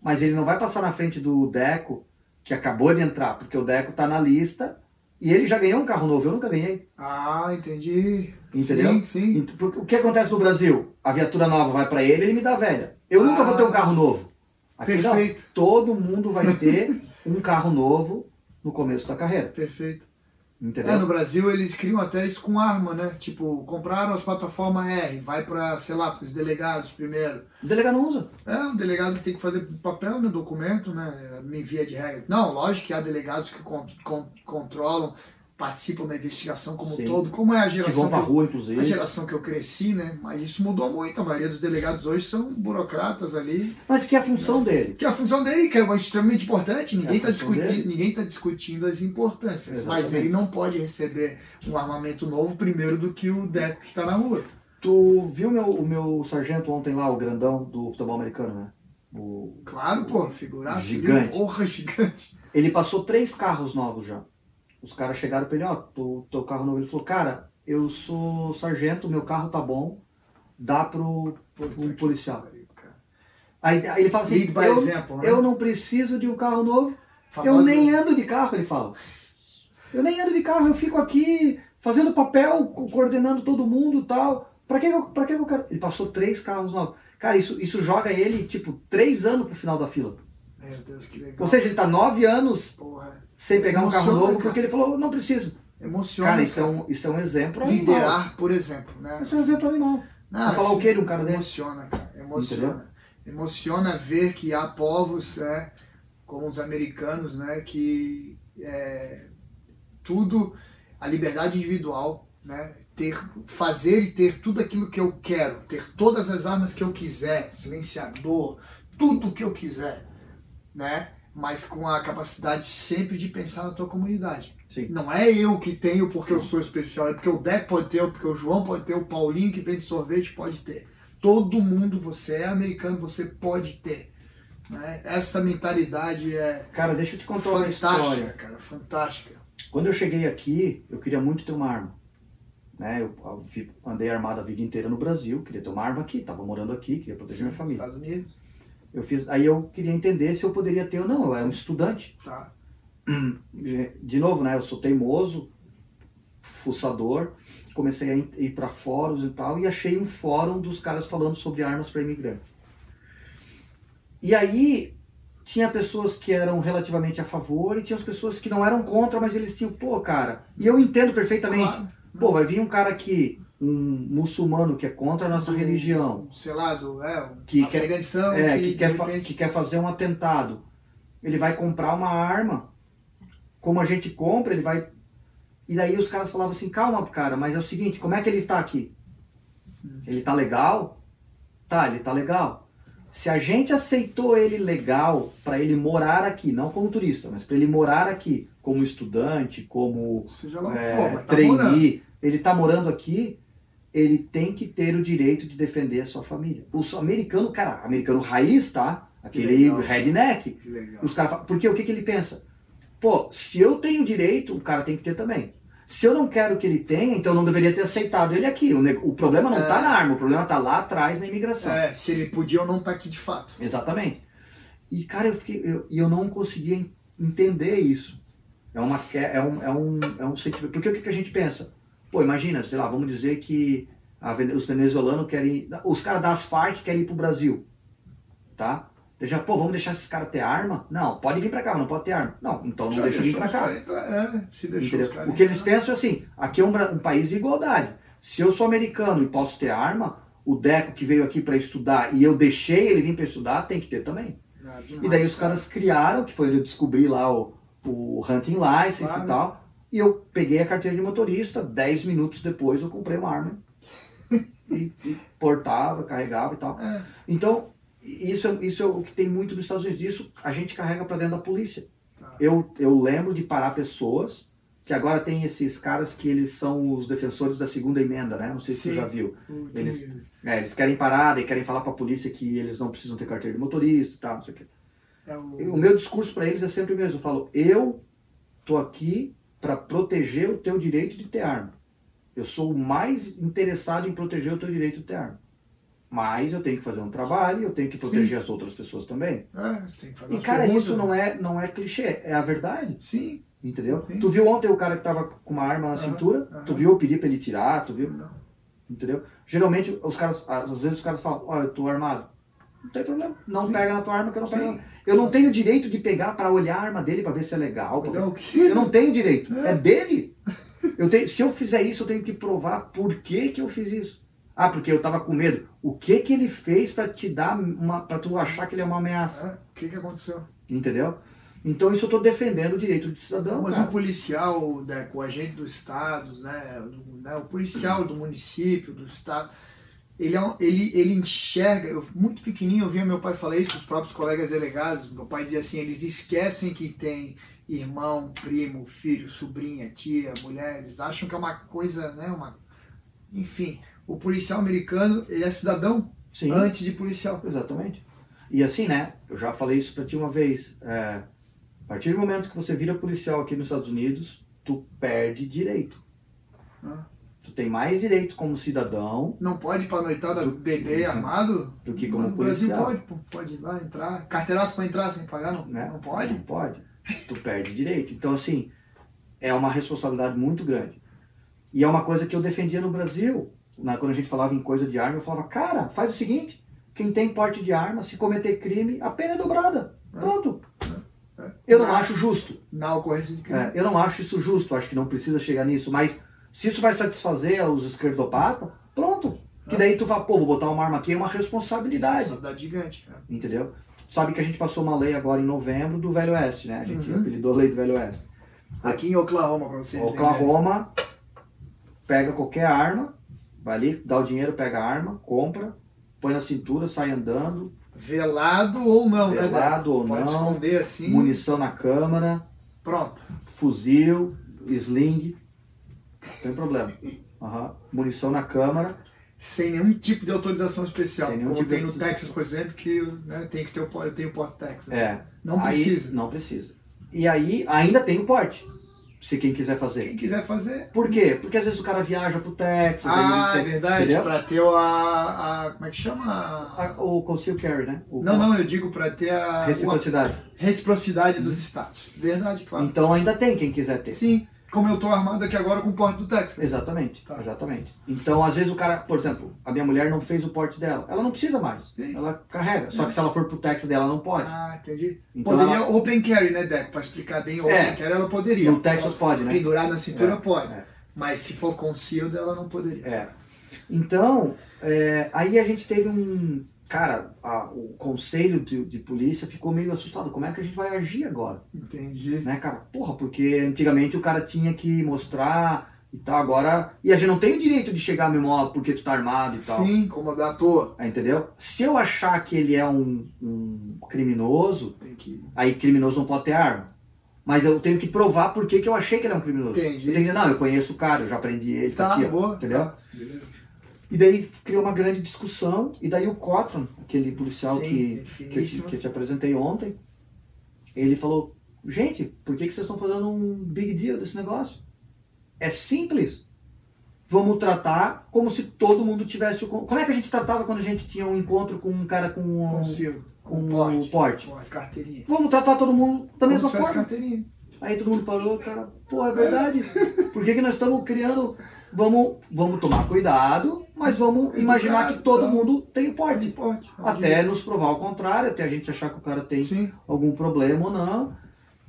mas ele não vai passar na frente do Deco, que acabou de entrar, porque o Deco tá na lista e ele já ganhou um carro novo, eu nunca ganhei. Ah, entendi. Entendeu? Sim, sim. Porque O que acontece no Brasil? A viatura nova vai para ele, ele me dá velha. Eu nunca vou ter um carro novo. Aqui não. Perfeito, Todo mundo vai ter um carro novo no começo da carreira. perfeito. Entendeu? É, no Brasil eles criam até isso com arma, né? Tipo, compraram as plataformas R, vai pra, sei lá, pros delegados primeiro. O delegado não usa. É, o delegado tem que fazer papel no documento, né? Me envia de regra. Não, lógico que há delegados que con- con- controlam participam da investigação como um Sim. todo, como é a Que geração vão pra que eu- rua, a inclusive. geração que eu cresci, né? Mas isso mudou muito. A maioria dos delegados hoje são burocratas ali. Mas que é a função dele. Que é a função dele, que é extremamente importante, ninguém É a está função discutindo, dele. ninguém tá discutindo as importâncias. Mas Exatamente. ele não pode receber um armamento novo primeiro do que o Deco que está na rua. Tu viu meu, o meu sargento ontem lá, o grandão do futebol americano, né? O, Claro, pô, figuraça. Gigante. Porra, gigante. Ele passou três carros novos já. Os caras chegaram pra ele, ó, teu, teu carro novo. Ele falou, cara, eu sou sargento, meu carro tá bom, dá pro, um que policial. Aí, aí ele fala assim, eu, example, né? eu não preciso de um carro novo, eu Famosa- nem ando de carro, ele fala. Eu nem ando de carro, eu fico aqui fazendo papel, co- coordenando todo mundo e tal. Pra que, eu, pra que eu quero? Ele passou três carros novos. Cara, isso, isso joga ele, tipo, três anos pro final da fila. Meu Deus, que legal. Ou seja, ele tá nove anos Porra, sem pegar um carro Emociona, novo cara. porque ele falou, não preciso. emociona. Cara, isso é um, isso é um exemplo animal. Liderar, por exemplo, né? Isso é um exemplo animal. Não, falar o que de um cara desse? Emociona, cara. Emociona. Emociona ver que há povos, né, como os americanos, né, que é, tudo, a liberdade individual, né, ter, fazer e ter tudo aquilo que eu quero, ter todas as armas que eu quiser, silenciador, tudo que eu quiser, né, mas com a capacidade sempre de pensar na tua comunidade. Sim. Não é eu que tenho porque eu sou especial, é porque o Deco pode ter, porque o João pode ter, o Paulinho que vende sorvete pode ter. Todo mundo, você é americano, você pode ter. Né? Essa mentalidade é Cara, deixa eu te contar uma fantástica, história. cara, fantástica. Quando eu cheguei aqui, eu queria muito ter uma arma. Né? Eu andei armado a vida inteira no Brasil, queria ter uma arma aqui, tava morando aqui, queria proteger minha família. Estados Unidos, Eu fiz, aí eu queria entender se eu poderia ter ou não. Eu era um estudante. tá. De- De novo, né? Eu sou teimoso, fuçador. Comecei a ir para fóruns e tal e achei um fórum dos caras falando sobre armas para imigrante. E aí tinha pessoas que eram relativamente a favor e tinha as pessoas que não eram contra, mas eles tinham, pô, cara. E eu entendo perfeitamente. Claro. Pô, vai vir um cara aqui, um muçulmano que é contra a nossa Do- religião, Sei lá, do é, Que quer- é, que, que, quer repente- que quer fazer um atentado. Ele vai comprar uma arma, como a gente compra, ele vai. E daí os caras falavam assim: calma, cara, mas é o seguinte, como é que ele tá aqui? Ele tá legal? Tá, ele tá legal. Se a gente aceitou ele legal para ele morar aqui, não como turista, mas para ele morar aqui como estudante, como seja lá é, for, tá trainee, ele está morando aqui, ele tem que ter o direito de defender a sua família. Os americano, cara, americano raiz, tá? Aquele redneck. Os caras falam, porque o que, que ele pensa? Pô, se eu tenho direito, o cara tem que ter também. Se eu não quero que ele tenha, então eu não deveria ter aceitado ele aqui. O, o problema não É. está na arma, o problema está lá atrás na imigração. É, se ele podia ou não tá aqui de fato. Exatamente. E, cara, eu fiquei. Eu, e eu não conseguia en- entender isso. É, uma, é, um, é, um, é um sentimento. Porque o que, que a gente pensa? Pô, imagina, sei lá, vamos dizer que a os venezuelanos querem. Os caras das Farc querem ir pro Brasil. Tá? Deixa, pô, vamos deixar esses caras ter arma? Não, pode vir pra cá, mas não pode ter arma. Não, então não Já deixa vir pra cá. entrar, é, se deixou os O que eles pensam é assim: aqui é um, um país de igualdade. Se eu sou americano e posso ter arma, o Deco que veio aqui para estudar e eu deixei ele vir para estudar, tem que ter também. Ah, E demais, daí os cara. caras criaram, que foi eu descobrir lá o, o Hunting License Claro. e tal. E eu peguei a carteira de motorista, 10 minutos depois eu comprei uma arma. e, e portava, carregava e tal. É, Então, isso, é- isso é o que tem muito nos Estados Unidos. Isso a gente carrega para dentro da polícia. Tá. Eu, eu lembro de parar pessoas, que agora tem esses caras que eles são os defensores da segunda emenda, né? Não sei se Sim. você já viu. Eles- É, eles querem parar e querem falar para a polícia que eles não precisam ter carteira de motorista e tal, não sei o quê. é o- O meu discurso para eles é sempre o mesmo. Eu falo, eu tô aqui para proteger o teu direito de ter arma. Eu sou o mais interessado em proteger o teu direito de ter arma. Mas eu tenho que fazer um trabalho, eu tenho que proteger as outras pessoas também. É, tem que fazer E cara, perguntas, isso né? não é, não é clichê, é a verdade. Sim. Entendeu? Sim. Tu viu ontem o cara que tava com uma arma na cintura? Tu viu eu pedir pra ele tirar? Tu viu? Não. Entendeu? Geralmente os caras, às vezes os caras falam, ó, eu tô armado. Não tem problema. Não Sim. pega na tua arma que eu não Sim. pego. Eu não tenho direito de pegar pra olhar a arma dele pra ver se é legal. que? Eu não tenho direito. É dele. Eu tenho, se eu fizer isso, eu tenho que provar por que, que eu fiz isso. Ah, porque eu tava com medo. O que que ele fez pra te dar uma. pra tu achar que ele é uma ameaça? É, o que que aconteceu? Entendeu? Então isso eu estou defendendo o direito de cidadão. Mas cara. o policial, Deco, o agente né, do- né, o policial do município, do estado, ele, é um- ele, ele enxerga, eu, muito pequenininho eu via meu pai falar isso, os próprios colegas delegados, meu pai dizia assim, eles esquecem que tem irmão, primo, filho, sobrinha, tia, mulher, eles acham que é uma coisa, né, uma... Enfim, o policial americano, ele é cidadão Sim. antes de policial. Exatamente. E assim, né? Eu já falei isso pra ti uma vez. é, a partir do momento que você vira policial aqui nos Estados Unidos, tu perde direito. Ah. Tu tem mais direito como cidadão Não pode ir pra noitada beber armado? do que como no Brasil policial. pode, pô, pode ir lá entrar. Carteiraço pra entrar sem pagar, não, né? não pode? Não pode. Tu perde direito. Então, assim, é uma responsabilidade muito grande. E é uma coisa que eu defendia no Brasil. Na, quando a gente falava em coisa de arma, eu falava, cara, faz o seguinte: quem tem porte de arma, se cometer crime, a pena é dobrada. Pronto. É. Eu não acho justo. Na ocorrência de crime. É, eu não acho isso justo, acho que não precisa chegar nisso, mas se isso vai satisfazer os esquerdopatas, pronto. Que daí tu fala, pô, vou botar uma arma aqui, é uma responsabilidade, Responsabilidade gigante. é. entendeu? Sabe que a gente passou uma lei agora em novembro do Velho Oeste, né? A gente Uhum. apelidou a lei do Velho Oeste. Aqui em Oklahoma, pra vocês entenderem. Oklahoma pega qualquer arma, vai ali, dá o dinheiro, pega a arma, compra, põe na cintura, sai andando, Velado ou não, né? velado ou Pode não, esconder assim. munição na câmara, Pronto. fuzil, sling, tem problema. Aham. Munição na câmara, Sem nenhum tipo de autorização especial. Como tipo tem no. Texas, por exemplo, que né, tem que ter o tenho o porte Texas. é. Não Aí- precisa. Não precisa. E aí ainda tem o porte, se quem quiser fazer. Quem quiser fazer. Por quê? Porque às vezes o cara viaja pro Texas, Ah, é tem- verdade. entendeu? Pra ter a, a. Como é que chama? A- o conceal carry, né? O, Não, não, eu digo pra ter a. Reciprocidade. a reciprocidade dos estados. Verdade, claro. Então ainda tem quem quiser ter. Sim, como eu tô armado aqui agora com o porte do Texas. Exatamente, Tá. exatamente. Então, às vezes o cara, por exemplo, a minha mulher não fez o porte dela, ela não precisa mais, Sim. ela carrega. Só que se ela for pro Texas dela, não pode. Ah, entendi. Então, poderia ela- open carry, né, Deco? Pra explicar bem, open É. carry ela poderia. no Texas pode, né? Pendurar na cintura É, pode. é. Mas se for concealed, ela não poderia. É. Então, é, aí a gente teve um. Cara, a- o conselho de, de polícia ficou meio assustado. Como é que a gente vai agir agora? Entendi. Né, cara? Porra, porque antigamente o cara tinha que mostrar e tal, agora. E a gente não tem o direito de chegar mesmo, ó, porque tu tá armado e tal. Sim, incomodar à toa. Ah, Entendeu? Se eu achar que ele é um, um criminoso, que. aí criminoso não pode ter arma. Mas eu tenho que provar por que eu achei que ele é um criminoso. Entendi. Eu tenho que dizer, não, eu conheço o cara, eu já prendi ele, tá, Tá, aqui, ó, boa. entendeu? Tá. Beleza. E daí criou uma grande discussão, e daí o Cotton, aquele policial Sim, que, que, eu que eu te apresentei ontem, ele falou, gente, por que, que vocês estão fazendo um big deal desse negócio? É simples. Vamos tratar como se todo mundo tivesse o... Como é que a gente tratava quando a gente tinha um encontro com um cara com um, Concealed. com porte. um porte? Porte, carteirinha. Vamos tratar todo mundo da Como mesma forma. carteirinha. Aí todo mundo parou, cara, pô, é verdade. Por que, que nós estamos criando. Vamos, vamos tomar cuidado, mas vamos imaginar que todo tá. mundo tem porte. Até nos provar o contrário, até a gente achar que o cara tem Sim. algum problema ou não.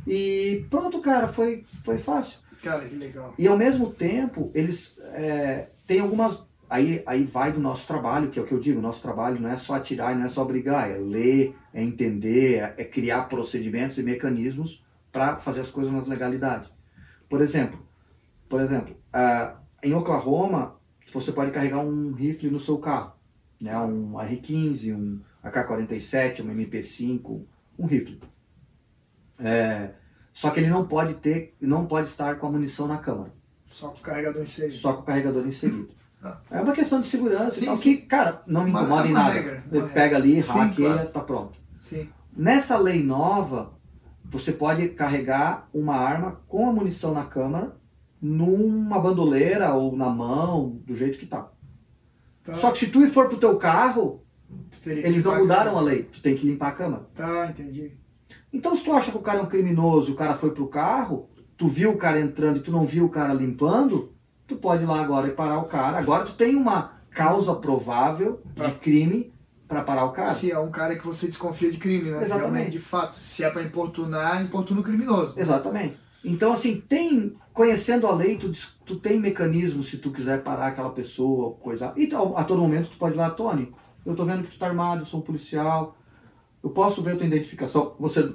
E pronto, cara, foi, foi fácil. Cara, que legal. E ao mesmo tempo, eles é, têm algumas. Aí, aí vai do nosso trabalho, que é o que eu digo, nosso trabalho não é só atirar, não é só brigar, é ler, é entender, é, é criar procedimentos e mecanismos para fazer as coisas na legalidade. Por exemplo, por exemplo, ah, em Oklahoma, você pode carregar um rifle no seu carro, né? um R15, um AK-47, um MP5, um rifle. É, só que ele não pode ter, não pode estar com a munição na câmara, Só com o carregador inserido. só com o carregador inserido. Ah. É uma questão de segurança Sim, e tal, sim. que, cara, não me incomoda em nada. regra, Ele pega ali, Sim, hackeia, claro. tá pronto. Sim. Nessa lei nova, você pode carregar uma arma com a munição na câmara, numa bandoleira ou na mão, do jeito que tá. Tá. Só que se tu for pro teu carro, eles não pagar. mudaram a lei. Tu tem que limpar a câmara. Tá, entendi. Então se tu acha que o cara é um criminoso, o cara foi pro carro, tu viu o cara entrando e tu não viu o cara limpando, tu pode ir lá agora e parar o cara. Agora tu tem uma causa provável de Pra- crime para parar o cara. Se é um cara que você desconfia de crime, né? Exatamente. Realmente, de fato. Se é pra importunar, importuna o criminoso. Exatamente. Então, assim, tem, conhecendo a lei, tu, tu tem mecanismos se tu quiser parar aquela pessoa, coisa. E a todo momento tu pode ir lá, Tony, eu tô vendo que tu tá armado, eu sou um policial, eu posso ver a tua identificação. Você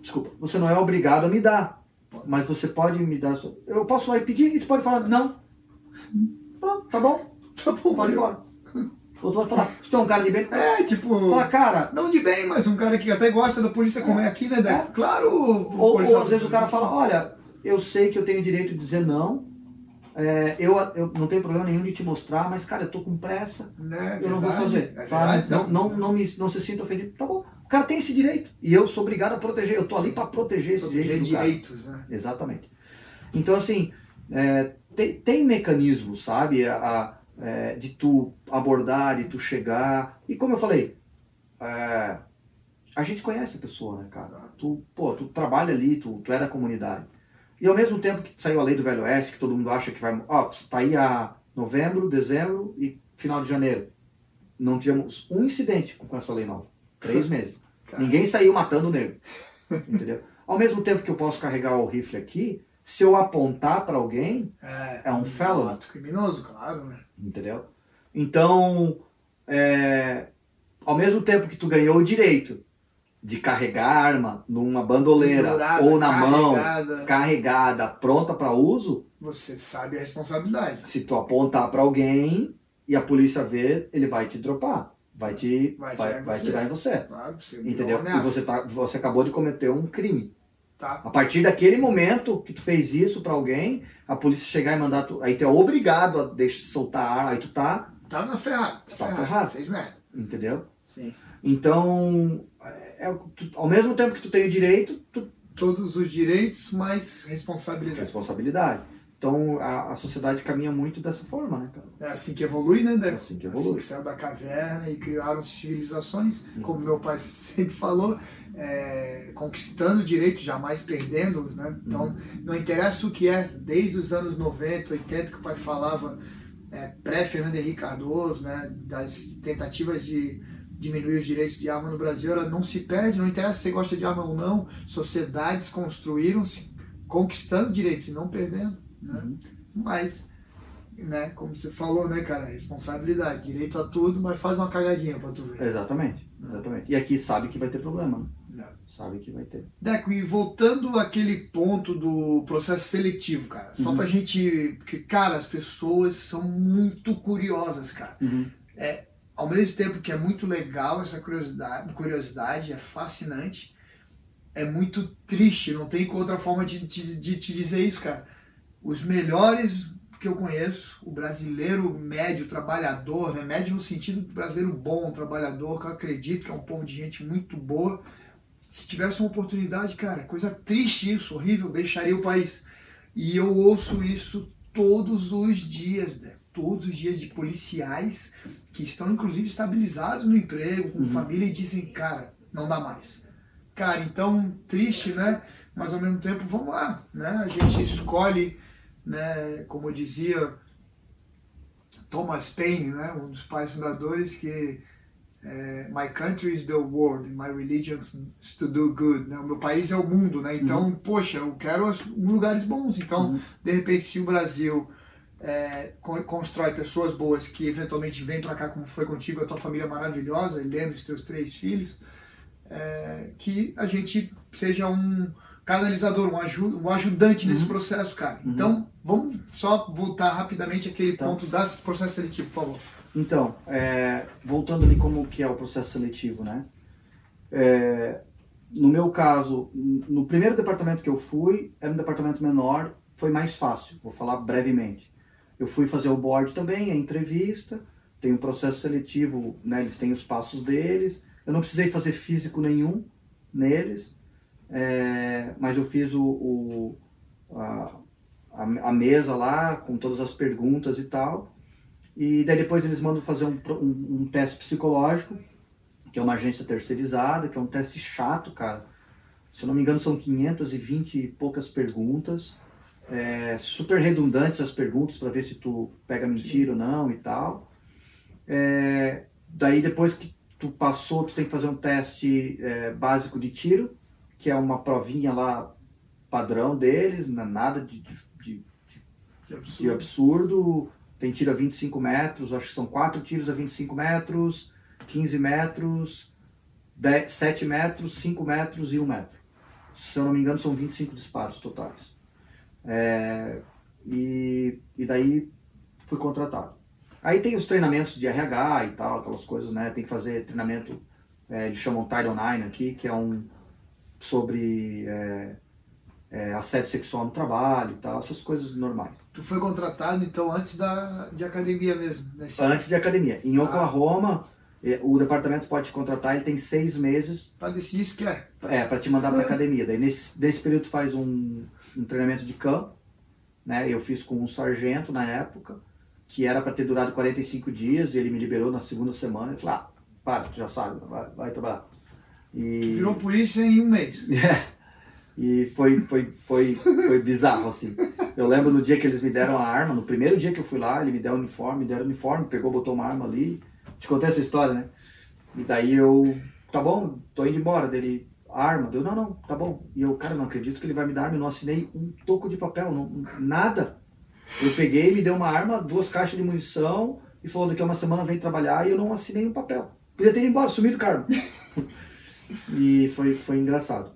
desculpa, você não é obrigado a me dar, mas você pode me dar. Eu posso ir pedir e tu pode falar não. Pronto, tá bom, Tá bom, pode ir embora. Ou tu vai falar, se tu é um cara de bem, É, tipo. fala, cara, Não de bem, mas um cara que até gosta da polícia como é aqui, né? É. Claro, o Ou, ou às vezes o cara fala, olha, eu sei que eu tenho o direito de dizer não, é, eu, eu não tenho problema nenhum de te mostrar, mas cara, eu tô com pressa, Né, eu não vou fazer. É Fala, não, não, não, me, não se sinta ofendido. Tá bom, o cara tem esse direito. E eu sou obrigado a proteger, eu tô ali para proteger esse Proteger direito direitos, né? Exatamente. Então, assim, é, tem, tem mecanismos, sabe, a, é, de tu abordar, de tu chegar. E como eu falei, é, a gente conhece a pessoa, né, cara? Tu, pô, tu trabalha ali, tu, tu é da comunidade. E ao mesmo tempo que saiu a lei do Velho Oeste, que todo mundo acha que vai. Ó, tá aí a novembro, dezembro e final de janeiro. Não tivemos um incidente com essa lei nova. Três meses. Cara, Ninguém saiu matando o negro. Entendeu? Ao mesmo tempo que eu posso carregar o rifle aqui, se eu apontar para alguém, É, é um felon. ato criminoso, claro, né? Entendeu? Então, é, ao mesmo tempo que tu ganhou o direito de carregar a arma numa bandoleira Pendurada, ou na mão, carregada, carregada, pronta para uso, Você sabe a responsabilidade. se tu apontar para alguém e a polícia ver, ele vai te dropar, vai te Vai vai, tirar em vai você. tirar em você, Claro, você entendeu? E você tá, você acabou de cometer um crime. Tá? A partir daquele momento que tu fez isso pra alguém, a polícia chegar e mandar tu, aí tu é obrigado a deixar soltar a arma, aí tu tá, Tá na ferrada. Tá ferrado. Fez merda. entendeu? Sim. Então, é, tu- ao mesmo tempo que tu tem o direito, tu Todos os direitos, mas tem responsabilidade. responsabilidade. Então, a, a sociedade caminha muito dessa forma, né, cara? É assim que evolui, né, É assim que Assim evolui. que saiu da caverna e criaram civilizações, Uhum. como meu pai sempre falou, é, conquistando direitos, jamais perdendo-os, né? Então, Uhum. não interessa o que é, desde os anos 90, 80, que o pai falava, é, pré-Fernando Henrique Cardoso, né, das tentativas de diminuir os direitos de arma no Brasil, ela não se perde, não interessa se você gosta de arma ou não, sociedades construíram-se conquistando direitos e não perdendo, né? Uhum. Mas, né, como você falou, né, cara, responsabilidade, direito a tudo, mas faz uma cagadinha pra tu ver. Exatamente, exatamente. E aqui sabe que vai ter problema, né? É. Sabe que vai ter. Deco, e voltando àquele ponto do processo seletivo, cara, só Uhum. pra gente. Porque, cara, as pessoas são muito curiosas, cara. Uhum. Ao mesmo tempo que é muito legal essa curiosidade, curiosidade é fascinante, é muito triste, não tem outra forma de, de, de te dizer isso, cara. Os melhores que eu conheço, o brasileiro médio, trabalhador, né? médio no sentido do brasileiro bom, trabalhador, que eu acredito que é um povo de gente muito boa, se tivesse uma oportunidade, cara, coisa triste isso, horrível, deixaria o país. E eu ouço isso todos os dias, né? todos os dias de policiais que estão inclusive estabilizados no emprego, com Uhum. família e dizem, cara, não dá mais. Cara, então triste, né? Mas ao mesmo tempo, vamos lá, né? A gente escolhe, né? Como dizia Thomas Paine, né? Um dos pais fundadores que é, My country is the world, my religion is to do good. Né? O meu país é o mundo, né? Então, poxa, eu quero lugares bons. Então, Uhum. de repente, se o Brasil é, con- constrói pessoas boas que eventualmente vêm para cá, como foi contigo, a tua família maravilhosa, Helena, os teus três filhos, é, que a gente seja um canalizador, um, aju um ajudante nesse Uhum. processo, cara. Uhum. Então, vamos só voltar rapidamente àquele Tá. ponto do processo seletivo, por favor. Então, é, voltando ali como que é o processo seletivo, né? É, no meu caso, no primeiro departamento que eu fui, era um departamento menor, foi mais fácil, vou falar brevemente. Eu fui fazer o board também, a entrevista, tem um processo seletivo, né, eles têm os passos deles, eu não precisei fazer físico nenhum neles, é, mas eu fiz o, o- a, a, mesa lá, com todas as perguntas e tal, e daí depois eles mandam fazer um, um, um teste psicológico, que é uma agência terceirizada, que é um teste chato, cara. Se eu não me engano, são 520 e poucas perguntas. É, super redundantes as perguntas para ver se tu pega mentira ou não e tal. É, daí depois que tu passou, tu tem que fazer um teste é, básico de tiro, que é uma provinha lá padrão deles, não é nada de, de- de Que absurdo. de absurdo. Tem tiro a 25 metros, acho que são quatro tiros a 25 metros, 15 metros, 10, 7 metros, 5 metros e 1 metro. se eu não me engano, são 25 disparos totais. É, e, e daí fui contratado. Aí tem os treinamentos de RH e tal, aquelas coisas, né? Tem que fazer treinamento, é, eles chamam Title IX aqui, que é um sobre é, é, assédio sexual no trabalho e tal, essas coisas normais. Tu foi contratado, então, antes da, de academia mesmo? Nesse... Antes de academia. Em ah. Oklahoma, é, o departamento pode te contratar, ele tem seis meses. Para decidir se quer. É, para te mandar para academia. Daí nesse, nesse período tu faz um, um treinamento de campo, né? Eu fiz com um sargento na época, que era para ter durado 45 dias, e ele me liberou na segunda semana. Ele falou: ah, para, tu já sabe, vai, vai trabalhar. E... Tu virou polícia em um mês. É. E foi, foi, foi, foi bizarro, assim. Eu lembro no dia que eles me deram a arma, no primeiro dia que eu fui lá, ele me deu o uniforme, me deram o uniforme, pegou, botou uma arma ali. Te contei essa história, né? E daí eu, tá bom, tô indo embora. Dele, arma. Deu, não, não, tá bom. E eu, cara, não acredito que ele vai me dar arma. Eu não assinei um toco de papel, não, nada. Eu peguei, me deu uma arma, duas caixas de munição e falou daqui a uma semana vem trabalhar e eu não assinei um papel. Podia ter ido embora, sumido do cargo. e foi, foi engraçado.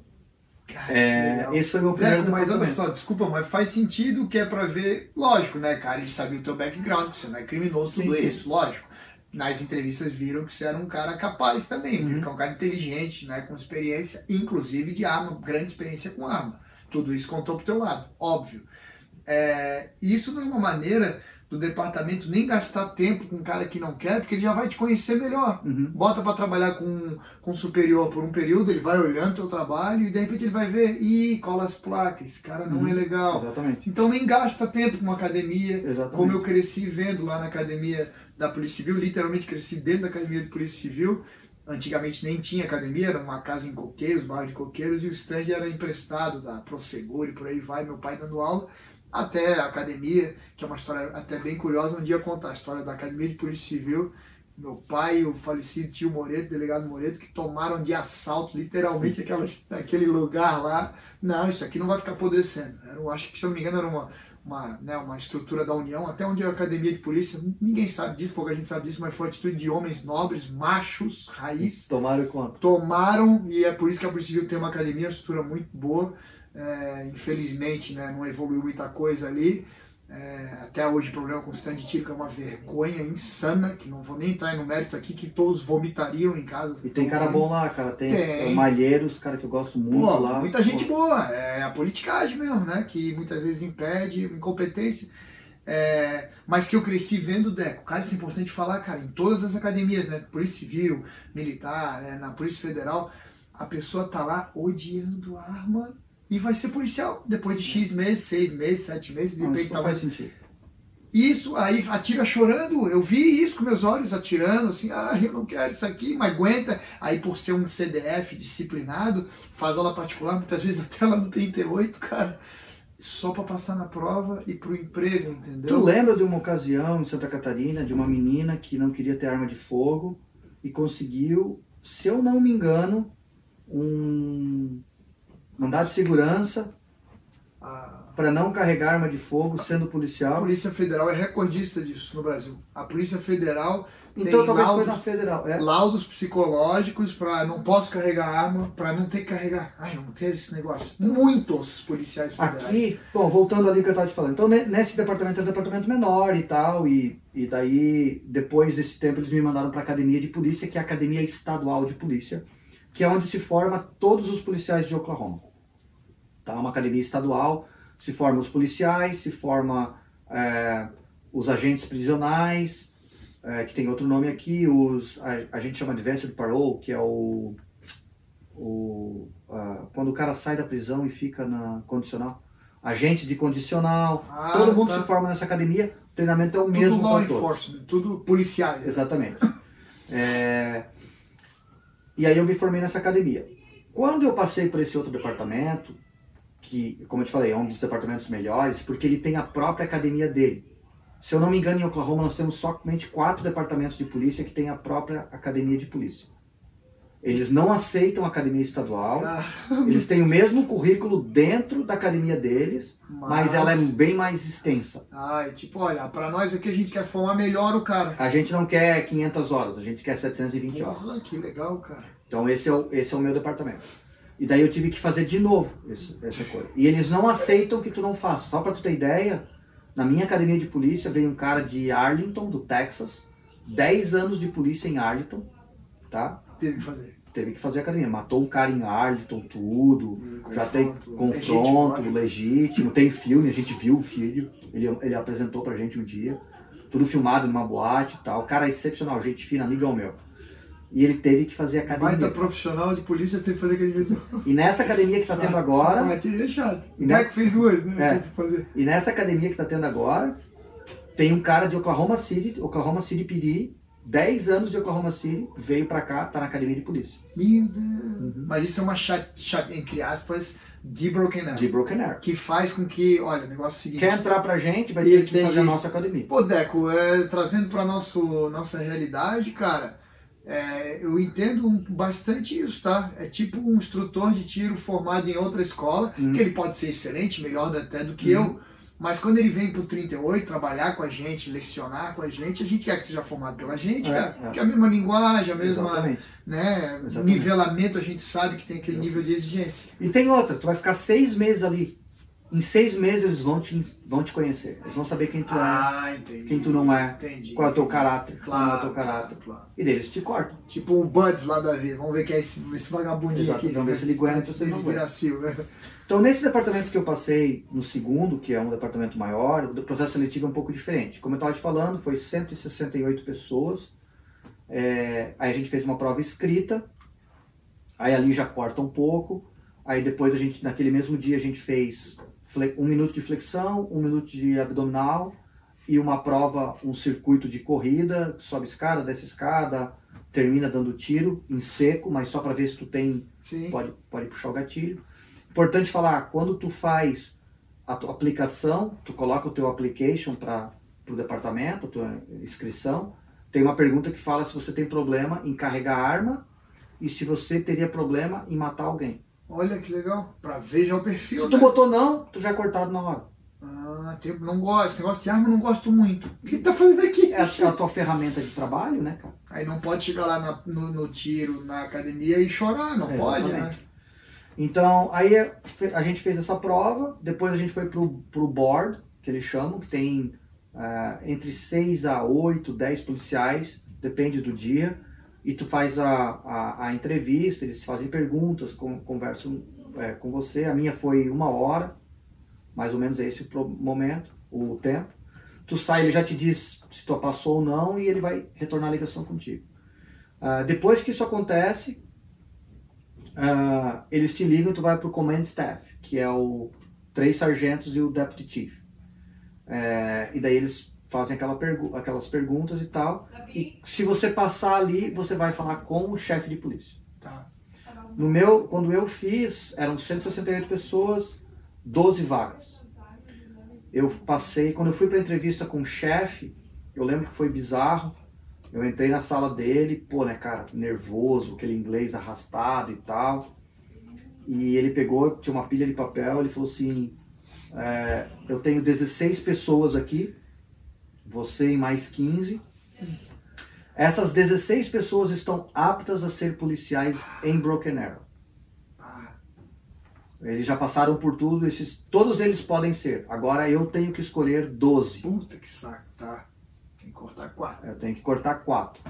Cara, é, esse foi o meu primeiro é, Mas olha só, desculpa, mas faz sentido que é pra ver, lógico, né, cara? Ele sabia o teu background, que você não é criminoso, tudo sim, isso, lógico nas entrevistas viram que você era um cara capaz também, uhum. viram que é um cara inteligente, né, com experiência, inclusive de arma, grande experiência com arma. Tudo isso contou pro teu lado, óbvio. É, isso não é uma maneira do departamento nem gastar tempo com um cara que não quer, porque ele já vai te conhecer melhor. Uhum. Bota para trabalhar com, com um superior por um período, ele vai olhando teu trabalho e de repente ele vai ver, ih, cola as placas, esse cara não é uhum. é legal. Exatamente. Então nem gasta tempo com uma academia, Exatamente. como eu cresci vendo lá na academia da Polícia Civil, literalmente cresci dentro da academia de Polícia Civil. Antigamente nem tinha academia, era uma casa em Coqueiros, bairro de Coqueiros, e o stand era emprestado da Prosegur e por aí vai, meu pai dando aula, até a academia, que é uma história até bem curiosa, um dia contar a história da Academia de Polícia Civil, meu pai e o falecido tio Moreto, delegado Moreto, que tomaram de assalto literalmente aquela, aquele lugar lá. Não, isso aqui não vai ficar apodrecendo. Eu acho que, se eu não me engano, era uma, uma, né, uma estrutura da União, até onde a academia de polícia, ninguém sabe disso, pouca gente sabe disso, mas foi atitude de homens nobres, machos, raiz. Tomaram conta. Tomaram, e é por isso que a Polícia Civil tem uma academia, uma estrutura muito boa. É, infelizmente, né, não evoluiu muita coisa ali. É, até hoje, problema com o stand que é uma vergonha insana, que não vou nem entrar no mérito aqui, que todos vomitariam em casa. E tem cara bom lá, cara. Tem, tem. Malheiros, cara que eu gosto muito Pô, lá. Muita gente boa. É a politicagem mesmo, né? Que muitas vezes impede, incompetência. É, mas que eu cresci vendo Deco. Cara, isso é importante falar, cara, em todas as academias, né? Polícia Civil, Militar, né, na Polícia Federal, a pessoa tá lá odiando a arma e vai ser policial depois de X meses, seis meses, sete meses, de repente faz sentido. Isso, aí atira chorando, eu vi isso com meus olhos atirando, assim, ah, eu não quero isso aqui, mas aguenta. Aí por ser um CDF disciplinado, faz aula particular, muitas vezes até lá no 38, cara, só para passar na prova e pro emprego, entendeu? Tu lembra de uma ocasião em Santa Catarina, de uma menina que não queria ter arma de fogo e conseguiu, se eu não me engano, um mandado de segurança ah. para não carregar arma de fogo sendo policial. A Polícia Federal é recordista disso no Brasil. A Polícia Federal então tem talvez laudos, foi na federal. É. Laudos psicológicos para não posso carregar arma, para não ter que carregar. Ai, não quero esse negócio. Muitos policiais federais. Aqui, bom, voltando ali que eu estava te falando. Então, nesse departamento é um departamento menor e tal, e, e daí, depois desse tempo, eles me mandaram para academia de polícia, que é a Academia Estadual de Polícia, que é onde se forma todos os policiais de Oklahoma. Tá? Uma academia estadual, se forma os policiais, se forma é, os agentes prisionais, é, que tem outro nome aqui, os, a, a gente chama de Advanced Parole, que é o, o uh, quando o cara sai da prisão e fica na condicional. Agentes de condicional, ah, todo mundo tá. se forma nessa academia, o treinamento é o tudo mesmo. Tudo law enforcement, tudo policial. Exatamente. é, e aí eu me formei nessa academia. Quando eu passei por esse outro departamento, que, como eu te falei, é um dos departamentos melhores, porque ele tem a própria academia dele. Se eu não me engano, em Oklahoma nós temos somente quatro departamentos de polícia que têm a própria academia de polícia. Eles não aceitam a academia estadual, eles têm o mesmo currículo dentro da academia deles, mas, mas ela é bem mais extensa. Ah, é tipo, olha, para nós aqui a gente quer formar melhor o cara. A gente não quer 500 horas, a gente quer 720 Porra, horas. que legal, cara. Então esse é o, esse é o meu departamento. E daí eu tive que fazer de novo esse, essa coisa. E eles não aceitam que tu não faça. Só pra tu ter ideia, na minha academia de polícia veio um cara de Arlington, do Texas, 10 anos de polícia em Arlington, tá? Teve que fazer. Teve que fazer academia. Matou um cara em Arlington, tudo. Hum, Já tem confronto, confronto, legítimo, legítimo, tem filme, a gente viu o vídeo, ele, ele apresentou pra gente um dia, tudo filmado numa boate e tal. Cara excepcional, gente fina, amigão meu. E ele teve que fazer academia. Baita profissional de polícia teve que fazer vídeo. E nessa academia que tá tendo agora, é chato. E O nessa- Deco fez duas, né? É. Que e nessa academia que tá tendo agora, tem um cara de Oklahoma City, Oklahoma City PD, 10 anos de Oklahoma City, veio pra cá, tá na academia de polícia, Meu Deus. Uhum. Mas isso é uma chat, chat, entre aspas, de Broken Arrow. de Broken Arrow. Que faz com que, olha, o negócio é o seguinte. Quer entrar pra gente, vai ter que fazer a nossa academia. Pô, Deco, é, trazendo para nosso nossa realidade, cara, é, eu entendo bastante isso, tá? É tipo um instrutor de tiro formado em outra escola, Hum. que ele pode ser excelente, melhor até do que Hum. eu, mas quando ele vem pro 38 trabalhar com a gente, lecionar com a gente, a gente quer que seja formado pela gente, É, cara, é. que é a mesma linguagem, a mesma, Exatamente. né, Exatamente. nivelamento, a gente sabe que tem aquele nível de exigência. E tem outra, tu vai ficar seis meses ali. Em seis meses eles vão te, vão te conhecer. Eles vão saber quem tu é, Ah, entendi. quem tu não é, Entendi. qual é o teu caráter, qual é o Claro, teu caráter. claro. E daí eles te cortam. Tipo o Buds lá da vida. Vamos ver quem é esse, esse vagabundinho Exato, aqui. vamos ver se ele aguenta, se ele não né? Então nesse departamento que eu passei no segundo, que é um departamento maior, o processo seletivo é um pouco diferente. Como eu estava te falando, foi 168 pessoas. É, aí a gente fez uma prova escrita, aí ali já corta um pouco. Aí depois a gente, naquele mesmo dia, a gente fez um minuto de flexão, um minuto de abdominal e uma prova, um circuito de corrida, sobe escada, desce escada, termina dando tiro em seco, mas só para ver se tu tem Sim. pode, pode puxar o gatilho. Importante falar, quando tu faz a tua aplicação, tu coloca o teu application para o departamento, a tua inscrição, tem uma pergunta que fala se você tem problema em carregar arma e se você teria problema em matar alguém. Olha que legal. Pra ver já o perfil. Se tu né? botou não, tu já é cortado na hora. Ah, tem, não gosto. Esse negócio de arma eu não gosto muito. O que tá fazendo aqui? É a, é a tua ferramenta de trabalho, né, cara? Aí não pode chegar lá na- no, no tiro, na academia e chorar. Não É, pode, né? exatamente. Então, aí a gente fez essa prova, depois a gente foi pro, pro board, que eles chamam, que tem ah, entre 6 a 8, 10 policiais, depende do dia, e tu faz a, a, a entrevista, eles fazem perguntas, con- conversam é, com você. A minha foi uma hora, mais ou menos é esse o momento, o tempo. Tu sai, ele já te diz se tu passou ou não, e ele vai retornar a ligação contigo. Ah, depois que isso acontece, ah, eles te ligam tu vai pro command staff, que é o três sargentos e o deputy chief. É, e daí eles fazem aquela pergu aquelas perguntas e tal. E se você passar ali, você vai falar com o chefe de polícia. Tá. No meu, quando eu fiz, eram 168 pessoas, 12 vagas. Eu passei, quando eu fui para entrevista com o chefe, eu lembro que foi bizarro. Eu entrei na sala dele, pô, né, cara, nervoso, aquele inglês arrastado e tal. E ele pegou, tinha uma pilha de papel, ele falou assim: é, Eu tenho 16 pessoas aqui, você e mais 15. Essas 16 pessoas estão aptas a ser policiais em Broken Arrow. Eles já passaram por tudo, esses, todos eles podem ser. Agora eu tenho que escolher 12. puta que saco. Tá. Tem que cortar quatro. Eu tenho que cortar quatro.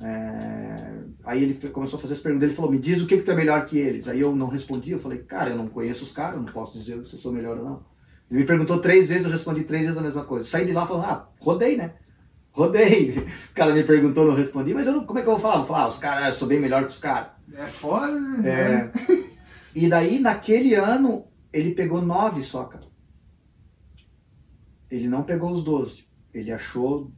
É, Aí ele começou a fazer as perguntas. Ele falou: Me diz o que, que tu é melhor que eles. Aí eu não respondi. Eu falei: Cara, eu não conheço os caras, eu não posso dizer se eu sou melhor ou não. Ele me perguntou três vezes, eu respondi três vezes a mesma coisa. Saí de lá falando: Ah, rodei, né? Rodei. O cara me perguntou, não respondi. Mas eu não, como é que eu vou falar? Vou falar: ah, Os caras, eu sou bem melhor que os caras. É foda, né? É, e daí, naquele ano, ele pegou nove só, cara. Ele não pegou os 12. Ele achou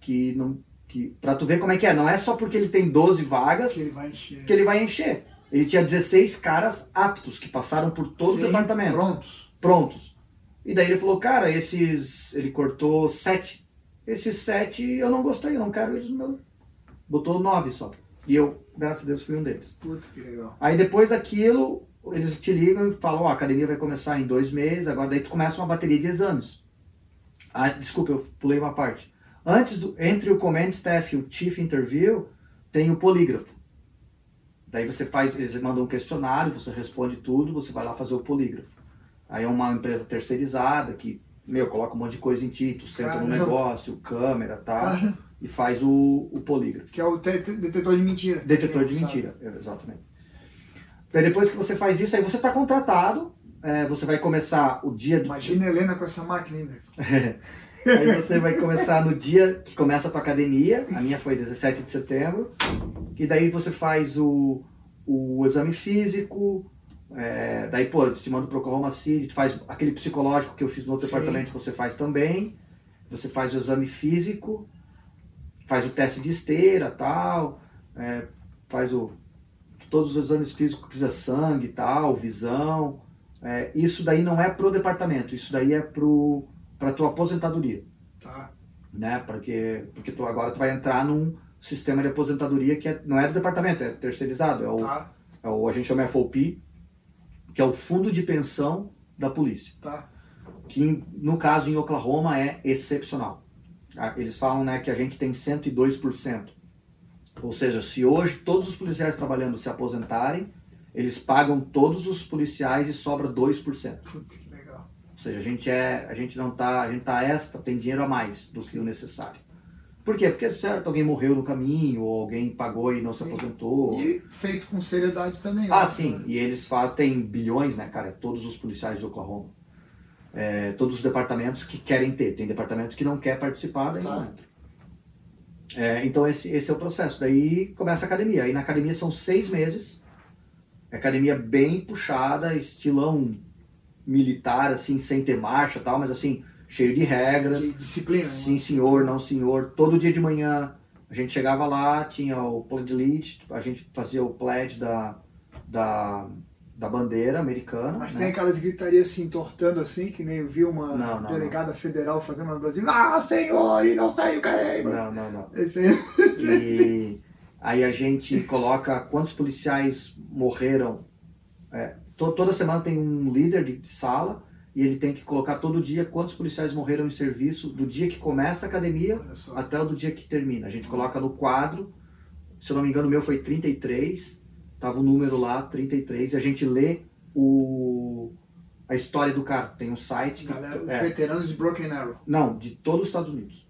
que não. Que, pra tu ver como é que é, não é só porque ele tem 12 vagas Que ele vai encher. que ele vai encher. Ele tinha 16 caras aptos que passaram por todo Sim, o departamento, Prontos. prontos. E daí ele falou, cara, esses. Ele cortou sete. Esses sete eu não gostei, eu não quero eles no meu. Botou nove só. E eu, graças a Deus, fui um deles. Puta que legal. Aí depois daquilo, eles te ligam e falam, ó, a academia vai começar em dois meses, agora daí tu começa uma bateria de exames. Ah, desculpa, eu pulei uma parte. Antes do, entre o command staff e o chief interview, tem o polígrafo. Daí você faz, eles mandam um questionário, você responde tudo, você vai lá fazer o polígrafo. Aí é uma empresa terceirizada que, meu, coloca um monte de coisa em ti, tu senta no Caramba. negócio, câmera, tal, Cara, e faz o, o polígrafo. que é o te- te- detetor de mentira. Detetor de sabe. mentira, é, exatamente. Daí depois que você faz isso, aí você está contratado, é, você vai começar o dia do... Imagina a Helena com essa máquina ainda. Aí você vai começar no dia que começa a tua academia, a minha foi 17 de setembro, e daí você faz o, o exame físico, é, daí, pô, te manda pro Oklahoma City, tu faz aquele psicológico que eu fiz no outro Sim. departamento, você faz também, você faz o exame físico, faz o teste de esteira, tal, é, faz o, todos os exames físicos que precisa sangue, tal, visão, é, isso daí não é pro departamento, isso daí é pro para tua aposentadoria, Tá. né? Porque porque tu agora tu vai entrar num sistema de aposentadoria que é- não é do departamento, é terceirizado, é o, Tá. é o a gente chama FOP, que é o fundo de pensão da polícia, Tá. que no caso em Oklahoma é excepcional. Ah, Eles falam, né, que a gente tem 102%. Ou seja, se hoje todos os policiais trabalhando se aposentarem, eles pagam todos os policiais e sobra 2%. Putz, que legal. Ou seja, a gente é, a gente não tá, a gente tá extra, tem dinheiro a mais do que o necessário. Por quê? Porque certo, alguém morreu no caminho ou alguém pagou e não se aposentou. E feito com seriedade também. Ah, né? sim, e eles fazem, bilhões, né, cara, todos os policiais de Oklahoma. É, todos os departamentos que querem ter, tem departamento que não quer participar, daí Tá. não entra. É, então esse, esse é o processo, daí começa a academia, aí na academia são seis meses, é academia bem puxada, estilão militar, assim, sem ter marcha e tal, mas assim, cheio de regras, Que disciplina. né? Sim, senhor, não, senhor. Todo dia de manhã a gente chegava lá, tinha o pledge lead, a gente fazia o pledge da, da, da bandeira americana. Mas né? tem aquelas gritarias se entortando assim, que nem vi uma Não, não, delegada federal fazendo no Brasil. Ah, senhor, e não sei o que é. mas- Não, não, não. Esse. E aí a gente coloca quantos policiais morreram. É, to- toda semana tem um líder de, de sala e ele tem que colocar todo dia quantos policiais morreram em serviço do dia que começa a academia até o do dia que termina. A gente coloca no quadro, se eu não me engano, o meu foi 33, tava o número lá, 33, e a gente lê o, a história do cara. Tem um site. que- Galera, os é, veteranos de Broken Arrow. não, de todos os Estados Unidos.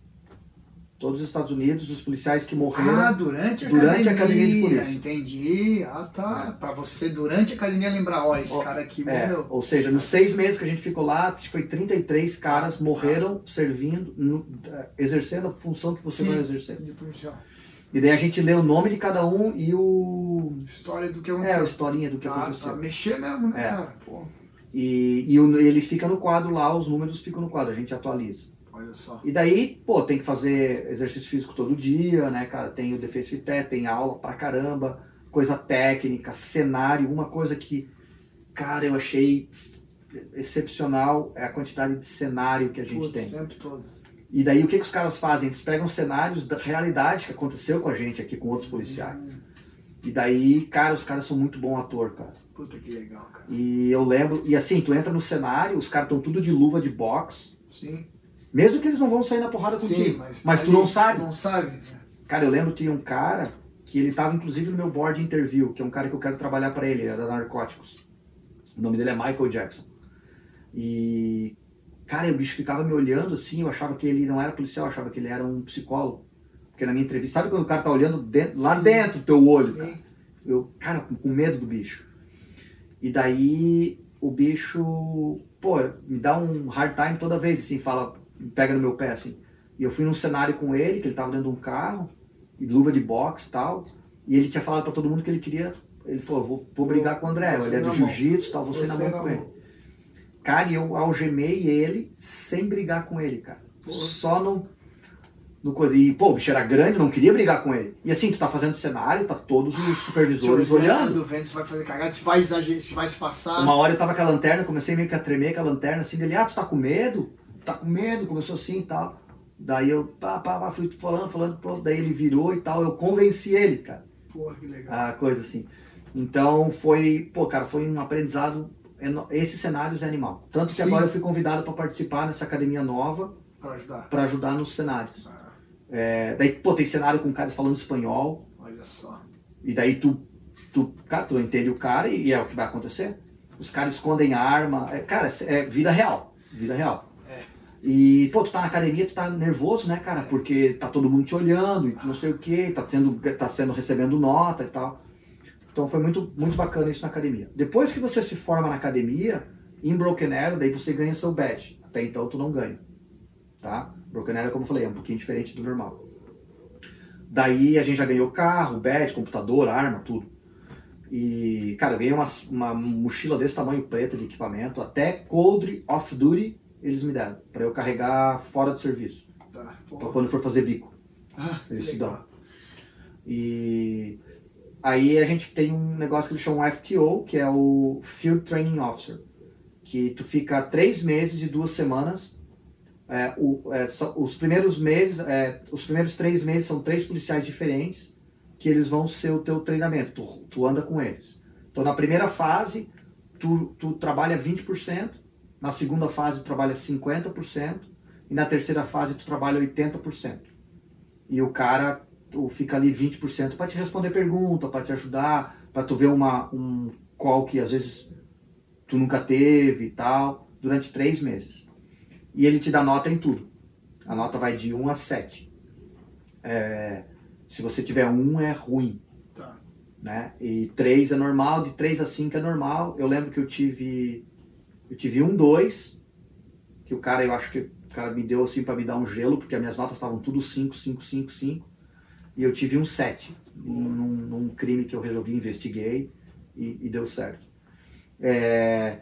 Todos os Estados Unidos, os policiais que morreram. Ah, durante a Durante a academia. academia de polícia. Entendi. Ah, tá. Pra você, durante a academia, lembrar, ó, esse Ó, cara aqui É, morreu. ou seja, nos seis meses que a gente ficou lá, acho que foi 33 caras Ah, morreram servindo, no- eh, exercendo a função que você Sim. vai exercer. De policial. E daí a gente lê o nome de cada um e o. História do que É, a aconteceu. historinha do que tá, aconteceu. tá. Mexer mesmo, né, É. cara? Pô, E, e ele fica no quadro lá, os números ficam no quadro, a gente atualiza. Olha só. E daí, pô, tem que fazer exercício físico todo dia, né, cara? Tem o defesa teste, tem aula pra caramba, coisa técnica, cenário, uma coisa que, cara, eu achei excepcional é a quantidade de cenário que a gente Putz, tem. o tempo todo. E daí o que, que os caras fazem? Eles pegam cenários da realidade que aconteceu com a gente aqui, com outros policiais. Hum, E daí, cara, os caras são muito bom ator, cara. puta que legal, cara. E eu lembro, e assim, tu entra no cenário, os caras estão tudo de luva de boxe, Sim. Mesmo que eles não vão sair na porrada contigo. Sim, mas, mas tu não sabe. Não sabe. né? Cara, eu lembro que tinha um cara que ele tava inclusive no meu board interview, que é um cara que eu quero trabalhar para ele, ele é da Narcóticos. O nome dele é Michael Jackson. E cara, o bicho ficava me olhando assim, eu achava que ele não era policial, eu achava que ele era um psicólogo. Porque na minha entrevista, sabe quando o cara tá olhando dentro- lá Sim. dentro do teu olho, cara? Sim. Eu, cara, com medo do bicho. E daí o bicho, pô, me dá um hard time toda vez, assim, fala, pega no meu pé, assim. E eu fui num cenário com ele, que ele tava dentro de um carro, e luva de boxe e tal, e ele tinha falado pra todo mundo que ele queria, ele falou, vou, vou brigar com o André, Você ele é do jiu-jitsu e tal, você na Você mão na com mão. ele. Cara, e eu algemei ele sem brigar com ele, cara. Pô. Só no. E, pô, o bicho era grande, não queria brigar com ele. E assim, tu tá fazendo cenário, tá todos os supervisores Te olhando. Vendo se vai fazer cagada, se vai exagerar, se vai se passar. Uma hora eu tava com a lanterna, comecei meio que a tremer com a lanterna, assim, dele, ah, tu tá com medo? Tá com medo? Começou assim e tal. Daí eu, pá, pá, pá, fui falando, falando, pô, daí ele virou e tal, eu convenci ele, cara, Porra, que legal. a coisa assim. Então foi, pô, cara, foi um aprendizado, esse cenário é animal. Tanto que Sim. agora eu fui convidado para participar nessa academia nova, Pra ajudar. para ajudar nos cenários. Ah, É, daí, pô, tem cenário com caras falando espanhol, olha só. e daí tu tu, cara, tu entende o cara e, e é o que vai acontecer. Os caras escondem arma. É, cara, é vida real. Vida real. E, pô, tu tá na academia, tu tá nervoso, né, cara? Porque tá todo mundo te olhando e não sei o que, tá, tendo, tá sendo, recebendo nota e tal. Então foi muito, muito bacana isso na academia. Depois que você se forma na academia, em Broken Arrow, daí você ganha seu badge. Até então tu não ganha. Tá? Broken Arrow, como eu falei, é um pouquinho diferente do normal. Daí a gente já ganhou carro, badge, computador, arma, tudo. E, cara, eu ganhei uma, uma mochila desse tamanho preta de equipamento, até coldre off-duty eles me deram, para eu carregar fora do serviço, Tá. pra quando for fazer bico. Ah, Eles te dão. E aí a gente tem um negócio que eles chamam FTO, que é o Field Training Officer, que tu fica três meses e duas semanas. É, o- é, só- os primeiros meses, é, os primeiros três meses são três policiais diferentes que eles vão ser o teu treinamento. Tu, tu anda com eles. Então na primeira fase tu, tu trabalha 20%, na segunda fase tu trabalha 50% e na terceira fase tu trabalha 80%. E o cara tu fica ali 20% para te responder pergunta, para te ajudar, para tu ver uma, um qual que às vezes tu nunca teve e tal, durante três meses. E ele te dá nota em tudo. A nota vai de 1 a 7. É, se você tiver 1 é ruim, Tá. né? E 3 é normal, de 3 a 5 é normal. Eu lembro que eu tive eu tive um 2, que o cara, eu acho que o cara me deu assim para me dar um gelo, porque as minhas notas estavam tudo 5, 5, 5, 5. E eu tive um 7, num, num crime que eu resolvi, investiguei e, e deu certo. É,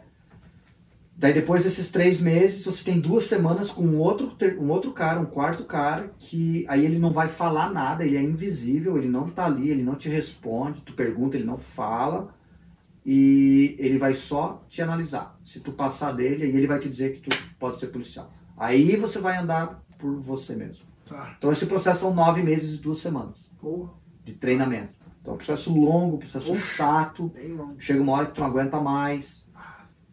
Daí depois desses três meses, você tem duas semanas com um outro, um outro cara, um quarto cara, que aí ele não vai falar nada, ele é invisível, ele não tá ali, ele não te responde, tu pergunta, ele não fala, e ele vai só te analisar. Se tu passar dele, aí ele vai te dizer que tu pode ser policial. Aí você vai andar por você mesmo. Tá. Então esse processo são nove meses e duas semanas Porra, de treinamento. Então é um processo longo, um processo chato, bem longo. chega uma hora que tu não aguenta mais.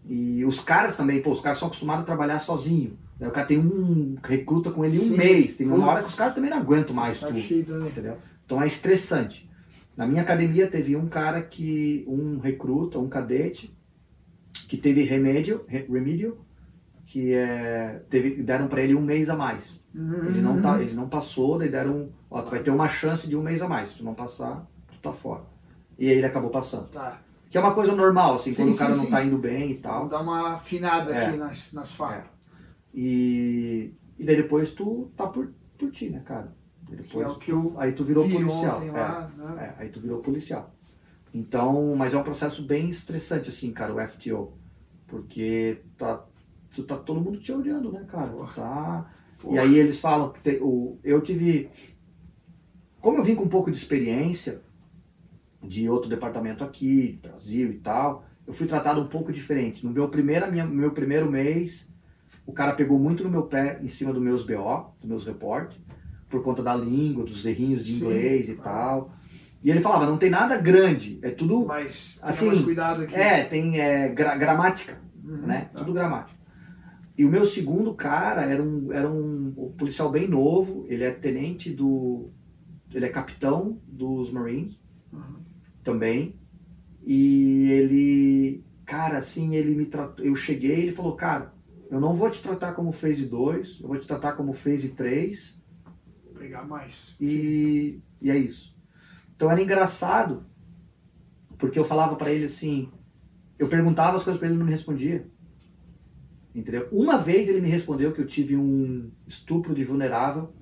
E os caras também, pô, os caras são acostumados a trabalhar sozinho. Daí o cara tem um. recruta com ele um Sim. mês. Tem uma Putz. hora que os caras também não aguentam mais Sabe tu. cheio também. Entendeu? Então é estressante. Na minha academia teve um cara que. um recruta, um cadete, que teve remédio, re- remedial, que é. Teve, deram pra ele um mês a mais. Ele não, Uhum. tá, ele não passou, daí deram. Ó, tu vai ter uma chance de um mês a mais. Se tu não passar, tu tá fora. E aí ele acabou passando. Tá. Que é uma coisa normal, assim, Sim, quando sim, o cara não sim. tá indo bem e tal. Dar uma afinada É. aqui nas, nas facas. E, e daí depois tu tá por, por ti, né, cara? E Que depois é o que eu aí tu virou vi policial. é, né? é, aí tu virou policial. Então, mas é um processo bem estressante, assim, cara, o FTO. Porque tá, tu tá todo mundo te olhando, né, cara? Tu tá... Porra. E aí eles falam, o, eu tive. Como eu vim com um pouco de experiência de outro departamento aqui, Brasil e tal, eu fui tratado um pouco diferente. No meu primeiro, minha, meu primeiro mês, o cara pegou muito no meu pé em cima dos meus BO, dos meus reportes, por conta da língua, dos errinhos de Sim, inglês e claro. tal. E ele falava, não tem nada grande, é tudo. Mas Assim, mais cuidado aqui. É, tem é, gra- gramática Uhum, né? tá. Tudo gramática. E o meu segundo cara era um, era um, policial bem novo, ele é tenente do. Ele é capitão dos Marines Uhum. também. E ele. Cara, assim, ele me tratou. Eu cheguei ele falou, cara, eu não vou te tratar como phase 2, eu vou te tratar como phase 3 Pegar mais. e, e é isso. Então era engraçado, porque eu falava pra ele assim, eu perguntava as coisas pra ele e não me respondia. Entendeu? Uma vez ele me respondeu que eu tive um estupro de vulnerável,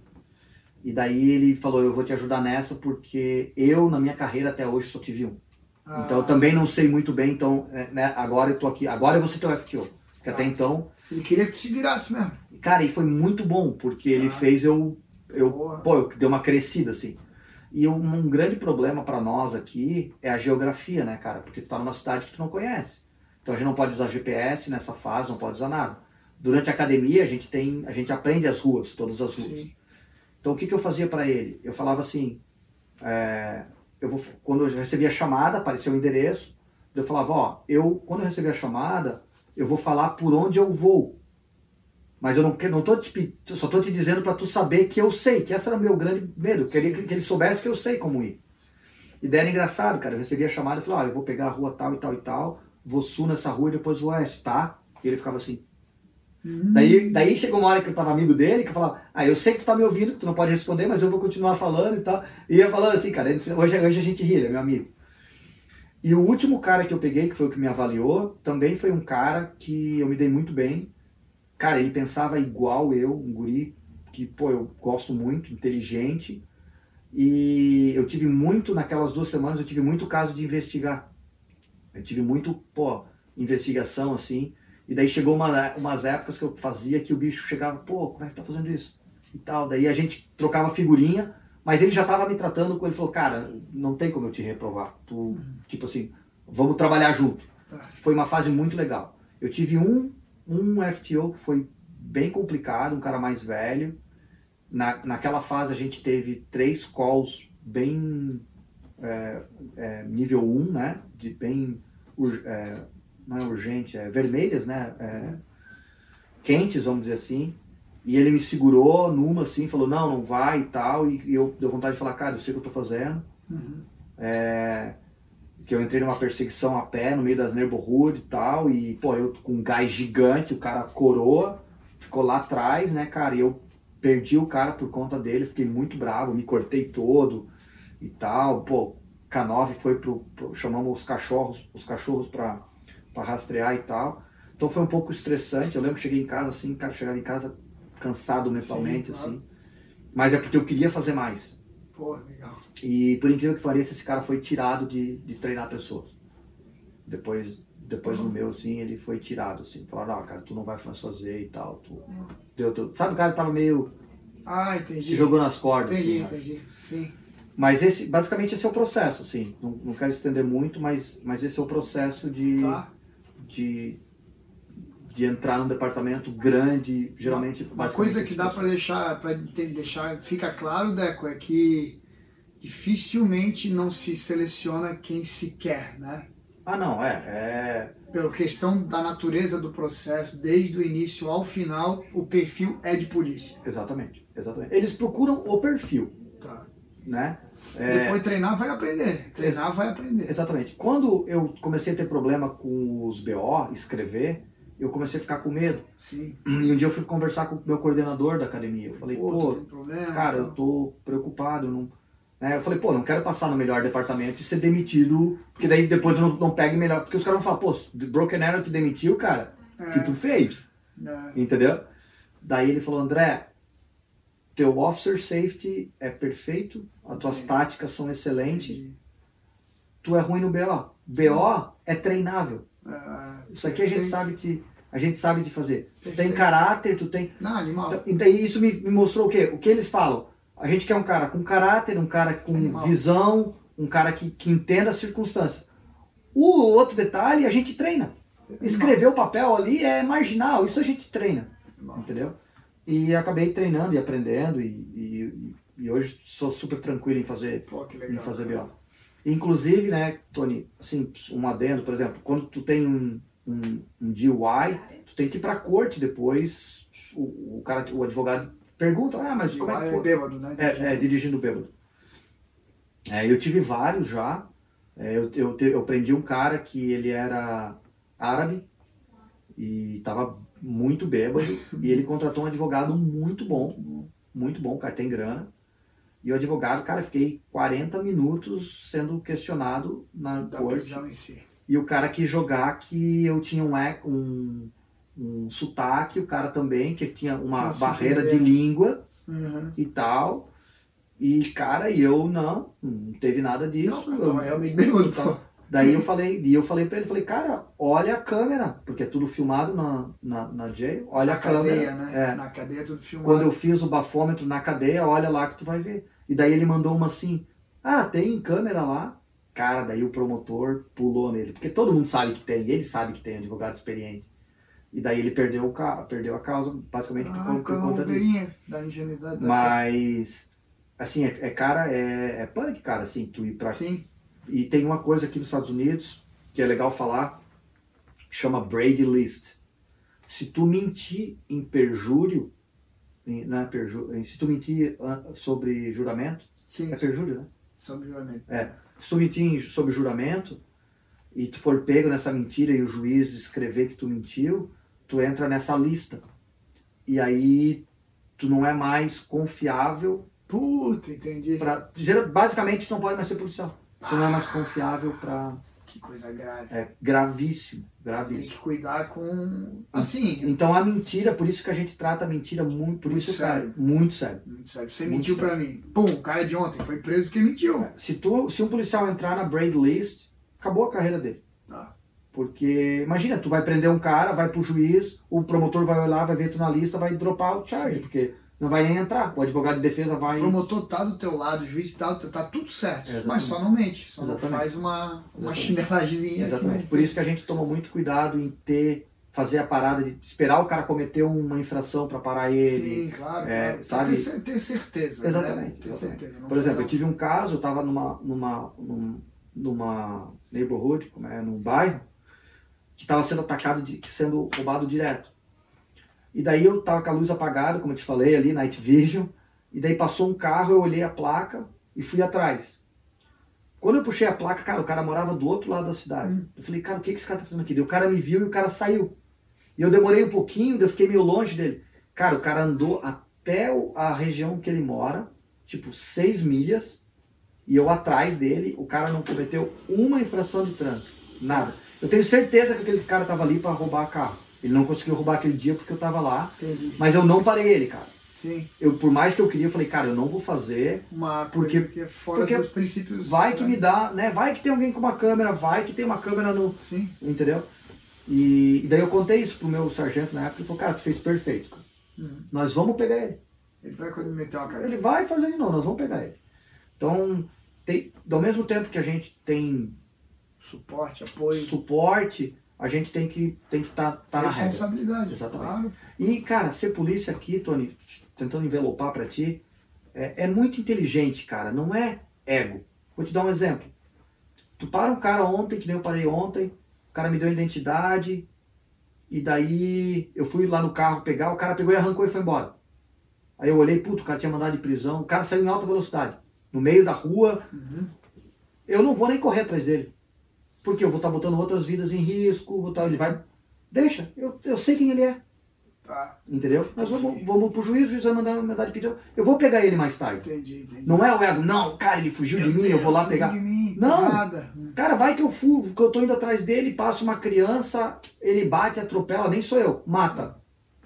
e daí ele falou, eu vou te ajudar nessa porque eu, na minha carreira até hoje, só tive um. Ah, Então eu também não sei muito bem, então, é, né, agora eu tô aqui, agora eu vou ser teu FTO. Porque até Ah. então, Ele queria que tu se virasse mesmo. cara, e foi muito bom, porque ele Ah. fez eu, eu pô, eu deu uma crescida assim. E um, um grande problema para nós aqui é a geografia, né, cara? Porque tu tá numa cidade que tu não conhece. Então a gente não pode usar GPS nessa fase, não pode usar nada. Durante a academia a gente tem, a gente aprende as ruas, todas as ruas. Sim. Então o que, que eu fazia para ele? Eu falava assim, é, eu vou, quando eu recebia a chamada, apareceu o endereço, eu falava, ó, eu quando eu receber a chamada, eu vou falar por onde eu vou. Mas eu não, não tô te, só tô te dizendo para tu saber que eu sei, que esse era o meu grande medo. Eu queria que, que ele soubesse que eu sei como ir. E daí era engraçado, cara. Eu recebia a chamada e falava, ah, eu vou pegar a rua tal e tal e tal, vou sul nessa rua e depois vou oeste, tá? E ele ficava assim. Hum. Daí, daí chegou uma hora que eu tava amigo dele, que eu falava, ah, eu sei que tu tá me ouvindo, tu não pode responder, mas eu vou continuar falando e tal. E ia falando assim, cara, ele, hoje, hoje a gente ri, ele é meu amigo. E o último cara que eu peguei, que foi o que me avaliou, também foi um cara que eu me dei muito bem. Cara, ele pensava igual eu, um guri que, pô, eu gosto muito, inteligente. E eu tive muito, naquelas duas semanas, eu tive muito caso de investigar. Eu tive muito, pô, investigação, assim. E daí chegou uma, umas épocas que eu fazia que o bicho chegava, pô, como é que tá fazendo isso? E tal. Daí a gente trocava figurinha, mas ele já tava me tratando com ele falou, cara, não tem como eu te reprovar. Tu, tipo assim, vamos trabalhar junto. Foi uma fase muito legal. Eu tive um, um FTO que foi bem complicado, um cara mais velho. Na, naquela fase a gente teve três calls bem é, é, nível 1, né? De bem é, não é urgente, é vermelhas, né? É, quentes, vamos dizer assim. E ele me segurou numa assim, falou, não, não vai e tal. E, e eu deu vontade de falar, cara, eu sei o que eu tô fazendo. Uhum. É, que eu entrei numa perseguição a pé no meio das neighborhood e tal. E, pô, eu com um gás gigante, o cara coroa, ficou lá atrás, né, cara? E eu perdi o cara por conta dele, fiquei muito bravo, me cortei todo e tal. Pô, K9 foi pro, pro- chamamos os cachorros, os cachorros pra, pra rastrear e tal. Então foi um pouco estressante. Eu lembro que cheguei em casa assim, cara, chegava em casa cansado mentalmente, claro. assim. Mas é porque eu queria fazer mais. Pô, legal. E por incrível que pareça, esse cara foi tirado de, de treinar pessoas. Depois, depois no meu, assim, ele foi tirado, assim. Falaram, ah, cara, tu não vai fazer e tal. Tu... Deu, tu... Sabe, o cara tava meio... Ah, entendi. se jogou nas cordas, Entendi, assim. né? entendi. Sim. Mas esse, basicamente esse é o processo, assim. Não, não quero estender muito, mas, mas esse é o processo de, Tá. de, de entrar num departamento grande, geralmente... Uma coisa que dá para deixar, para deixar, fica claro, Deco, é que dificilmente não se seleciona quem se quer, né? Ah, não, é... é... Pela questão da natureza do processo, desde o início ao final, o perfil é de polícia. Exatamente, exatamente. Eles procuram o perfil, Tá. né? É, Depois treinar vai aprender. Treinar vai aprender. Exatamente. Quando eu comecei a ter problema com os BO, escrever, eu comecei a ficar com medo. Sim. E um dia eu fui conversar com o meu coordenador da academia. Eu falei, Pô, pô, problema. cara, eu tal. tô preocupado. eu Não... né? Eu falei, pô, não quero passar no melhor departamento e ser demitido, porque daí depois eu não, não pegue melhor. Porque os caras vão falar, pô, Broken Arrow te demitiu, cara, o que É, tu fez? é, Entendeu? Daí ele falou, André, teu officer safety é perfeito, as tuas Entendi. táticas são excelentes, entendi. tu é ruim no BO. BO é treinável. É, Isso aqui a gente perfeito. sabe que a gente sabe de fazer. Tu tem Perfeito. caráter, tu tem. Não, animal. Então, E daí isso me, me mostrou o quê? O que eles falam? A gente quer um cara com caráter, um cara com Animal. visão, um cara que, que entenda a circunstância. O outro detalhe, a gente treina. Escrever o papel ali é marginal, isso a gente treina. Entendeu? E acabei treinando e aprendendo e, e, e hoje sou super tranquilo em fazer Pô, que em legal. fazer BO. Inclusive, né, Tony, assim, um adendo, por exemplo, quando tu tem um, um, um DUI, tu tem que ir pra corte depois, o, o cara, o advogado pergunta, ah, mas como é que É foi? bêbado, né? É, é, dirigindo bêbado. É, eu tive vários já. É, eu, eu, eu prendi um cara que ele era árabe e tava muito bêbado e ele contratou um advogado muito bom, muito bom, o cara tem grana. E o advogado, cara, fiquei 40 minutos sendo questionado na Da corte. prisão em si. E o cara quis jogar que eu tinha um, um, um sotaque, o cara também, que tinha uma se barreira de língua Uhum. e tal. E, cara, e eu não, não teve nada disso. Não, Eu- não, é realmente bêbado, pô. Então, daí eu falei, e eu falei pra ele, falei, cara, olha a câmera, porque é tudo filmado na, na, na jail, olha Na a câmera. cadeia, né? É, Na cadeia tudo filmado. quando eu fiz o bafômetro na cadeia, olha lá que tu vai ver. E daí ele mandou uma assim, ah, tem câmera lá. Cara, daí o promotor pulou nele, porque todo mundo sabe que tem, ele sabe que tem advogado experiente. E daí ele perdeu, o ca... perdeu a causa, basicamente, por, Ah, por a conta disso. da ingenuidade. da- Mas, assim, é, é cara, é, é punk, cara, assim, tu ir pra. Sim. E tem uma coisa aqui nos Estados Unidos que é legal falar, que chama Brady List. Se tu mentir em perjúrio, em, não é perjúrio, em- se tu mentir ah, sobre juramento, Sim. é perjúrio, né? Sob juramento. É. Se tu mentir sob juramento e tu for pego nessa mentira e o juiz escrever que tu mentiu, tu entra nessa lista. E aí tu não é mais confiável Puta, entendi. pra. Basicamente tu não pode mais ser policial. Tu não é mais confiável pra. Que coisa grave. É gravíssimo. Tem Gravíssimo. que cuidar com. Assim, Então a mentira, por isso que a gente trata a mentira muito, por Muito isso, cara, sério. muito sério. muito sério. Você Muito mentiu sério. pra mim. Pum, o cara de ontem foi preso porque mentiu. Se, tu, se um policial entrar na braid list, acabou a carreira dele. Porque, imagina, tu vai prender um cara, vai pro juiz, o promotor vai olhar, vai ver tu na lista, vai dropar o charge, Sim. porque não vai nem entrar. O advogado de defesa vai. O promotor tá do teu lado, o juiz tá, tá tudo certo. Exatamente. Mas só não mente. Só Exatamente. não faz uma, uma Exatamente. chinelagemzinha. Exatamente. Por isso que a gente tomou muito cuidado em ter, fazer a parada de esperar o cara cometer uma infração para parar ele. Sim, claro. É, claro. sabe? Ter, ter certeza. Exatamente, Né? Ter certeza. Não Por exemplo, eu tive um caso, eu tava numa, numa, num- numa neighborhood, como é, num bairro, que estava sendo atacado, de, sendo roubado direto. E daí eu tava com a luz apagada, como eu te falei ali, night vision, e daí passou um carro, eu olhei a placa e fui atrás. Quando eu puxei a placa, cara, o cara morava do outro lado da cidade. Hum. Eu falei, cara, o que, que esse cara tá fazendo aqui? Daí o cara me viu e o cara saiu. E eu demorei um pouquinho, daí eu fiquei meio longe dele. Cara, o cara andou até a região que ele mora, tipo seis milhas, e eu atrás dele, o cara não cometeu uma infração de trânsito. Nada. Eu tenho certeza que aquele cara tava ali para roubar carro. Ele não conseguiu roubar aquele dia porque eu tava lá, Entendi. mas eu não parei ele, cara. Sim. Eu, por mais que eu queria, eu falei, cara, eu não vou fazer. Uma Porque- coisa que é fora porque dos princípios. Vai que né? me dá, né? Vai que tem alguém com uma câmera, vai que tem uma câmera no. Sim. Entendeu? E, e daí eu contei isso pro meu sargento na época e ele falou, cara, tu fez perfeito, cara. Uhum. Nós vamos pegar ele. Ele vai meter uma cara. Ele vai fazer de novo, nós vamos pegar ele. Então, tem, ao mesmo tempo que a gente tem Suporte, apoio. suporte, a gente tem que tem que estar tá, tá na responsabilidade. Exatamente. Claro. E, cara, ser polícia aqui, Tony, tentando envelopar pra ti, é, é muito inteligente, cara. Não é ego. Vou te dar um exemplo. Tu para um cara ontem, que nem eu parei ontem, o cara me deu a identidade, e daí eu fui lá no carro pegar, o cara pegou e arrancou e foi embora. Aí eu olhei, puto, o cara tinha mandado de prisão, o cara saiu em alta velocidade, no meio da rua, Uhum. eu não vou nem correr atrás dele. Porque eu vou estar botando outras vidas em risco, vou estar, ele vai. Deixa, eu, eu sei quem ele é. Tá. Entendeu? Nós vamos, vamos pro juiz, o juiz vai mandar mandar de prisão. Eu vou pegar ele mais tarde. Entendi, entendi. Não é o ego, não, cara, ele fugiu de mim, eu vou lá Fugiu pegar. De mim, Não. Nada. Cara, vai que eu fui, que eu tô indo atrás dele, passa uma criança, ele bate, atropela, nem sou eu, mata.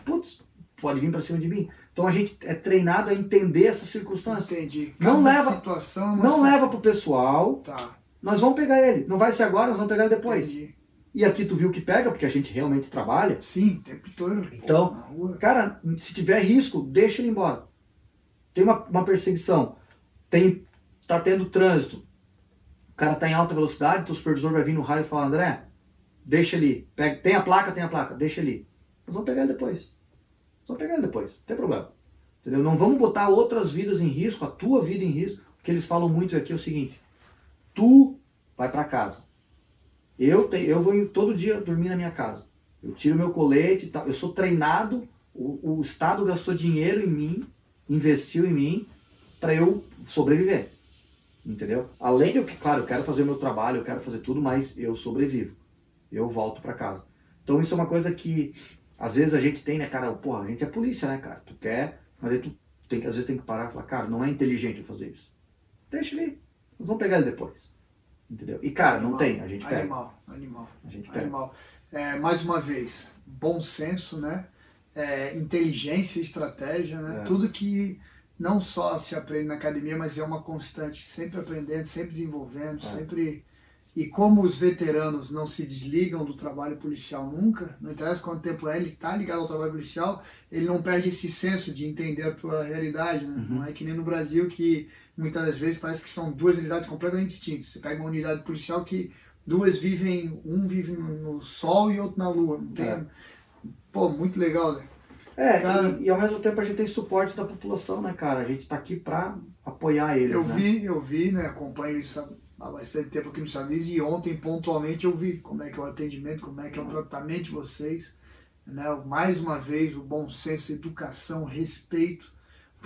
Putz, pode vir pra cima de mim. Então a gente é treinado a entender essas circunstâncias. Entendi. Não Cada leva- situação. é uma Não situação. leva pro pessoal, Tá. Nós vamos pegar ele. Não vai ser agora, nós vamos pegar ele depois. Entendi. E aqui tu viu que pega, porque a gente realmente trabalha. Sim, o tempo todo. Então, Pô. Cara, se tiver risco, deixa ele embora. Tem uma, uma perseguição, tem, tá tendo trânsito, o cara tá em alta velocidade, teu supervisor vai vir no rádio e falar, André, deixa ele, pega, tem a placa, tem a placa, deixa ele. Nós vamos pegar ele depois. Nós vamos pegar ele depois, não tem problema. Entendeu? Não vamos botar outras vidas em risco, a tua vida em risco. O que eles falam muito aqui é o seguinte, tu vai para casa. Eu, eu vou todo dia dormir na minha casa. Eu tiro meu colete e tal. Eu sou treinado, o, o Estado gastou dinheiro em mim, investiu em mim, para eu sobreviver. Entendeu? Além eu que, claro, eu quero fazer o meu trabalho, eu quero fazer tudo, mas eu sobrevivo. Eu volto para casa. Então isso é uma coisa que às vezes a gente tem, né, cara? Porra, a gente é polícia, né, cara? Tu quer, mas aí tu tem que, às vezes tem que parar e falar, cara, não é inteligente eu fazer isso. Deixa ele. Nós vamos pegar ele depois. Entendeu? E cara, não Animal, tem, a gente pega. Animal, animal. A gente pega. Animal. É, mais uma vez, bom senso, né? É, inteligência, estratégia, né? É. Tudo que não só se aprende na academia, mas é uma constante, sempre aprendendo, sempre desenvolvendo, É. sempre. E como os veteranos não se desligam do trabalho policial nunca, não interessa quanto tempo é, ele está ligado ao trabalho policial, ele não perde esse senso de entender a tua realidade, né? Uhum. Não é que nem no Brasil que muitas das vezes parece que são duas realidades completamente distintas. Você pega uma unidade policial que duas vivem, um vive no no sol e outro na lua. Não tem... É. Pô, muito legal, né? É, Cara- e, e ao mesmo tempo a gente tem suporte da população, né, cara? A gente tá aqui pra apoiar eles, Eu né? vi, eu vi, né? Acompanho isso há bastante tempo aqui nos Estados Unidos e ontem pontualmente eu vi como é que é o atendimento, como é que é o tratamento de vocês. Né? Mais uma vez, o bom senso, educação, respeito.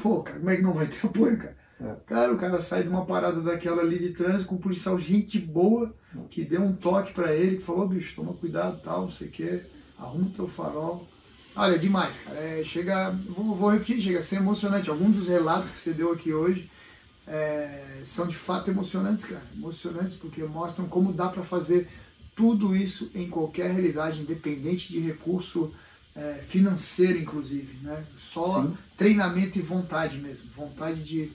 Pô, cara, como é que não vai ter apoio, cara? É. Cara, o cara sai de uma parada daquela ali de trânsito com um policial gente boa, que deu um toque pra ele, que falou, bicho, toma cuidado, tal, não sei o quê, arruma teu farol. Olha, é demais, cara. É, chega, vou, vou repetir, chega a ser emocionante. Alguns dos relatos que você deu aqui hoje é, são de fato emocionantes, cara. Emocionantes porque mostram como dá para fazer tudo isso em qualquer realidade, independente de recurso é, financeiro, inclusive. Né? Só Sim. treinamento e vontade mesmo. Vontade de,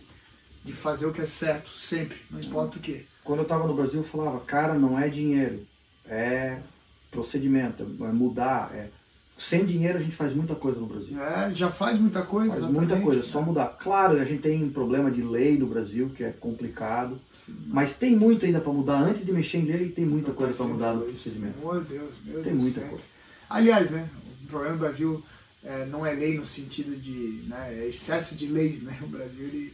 de fazer o que é certo, sempre, não importa o que. Quando eu estava no Brasil, eu falava, cara, não é dinheiro, é procedimento, é mudar. É... Sem dinheiro a gente faz muita coisa no Brasil. É, já faz muita coisa. Faz muita coisa, é só mudar. Claro, a gente tem um problema de lei no Brasil que é complicado, Sim. mas tem muito ainda para mudar. Antes de mexer em lei, tem muita Meu coisa para mudar no procedimento. Meu Deus, meu Tem Deus. muita sempre. coisa. Aliás, né, o problema do Brasil é, não é lei no sentido de né, é excesso de leis, né? O Brasil ele,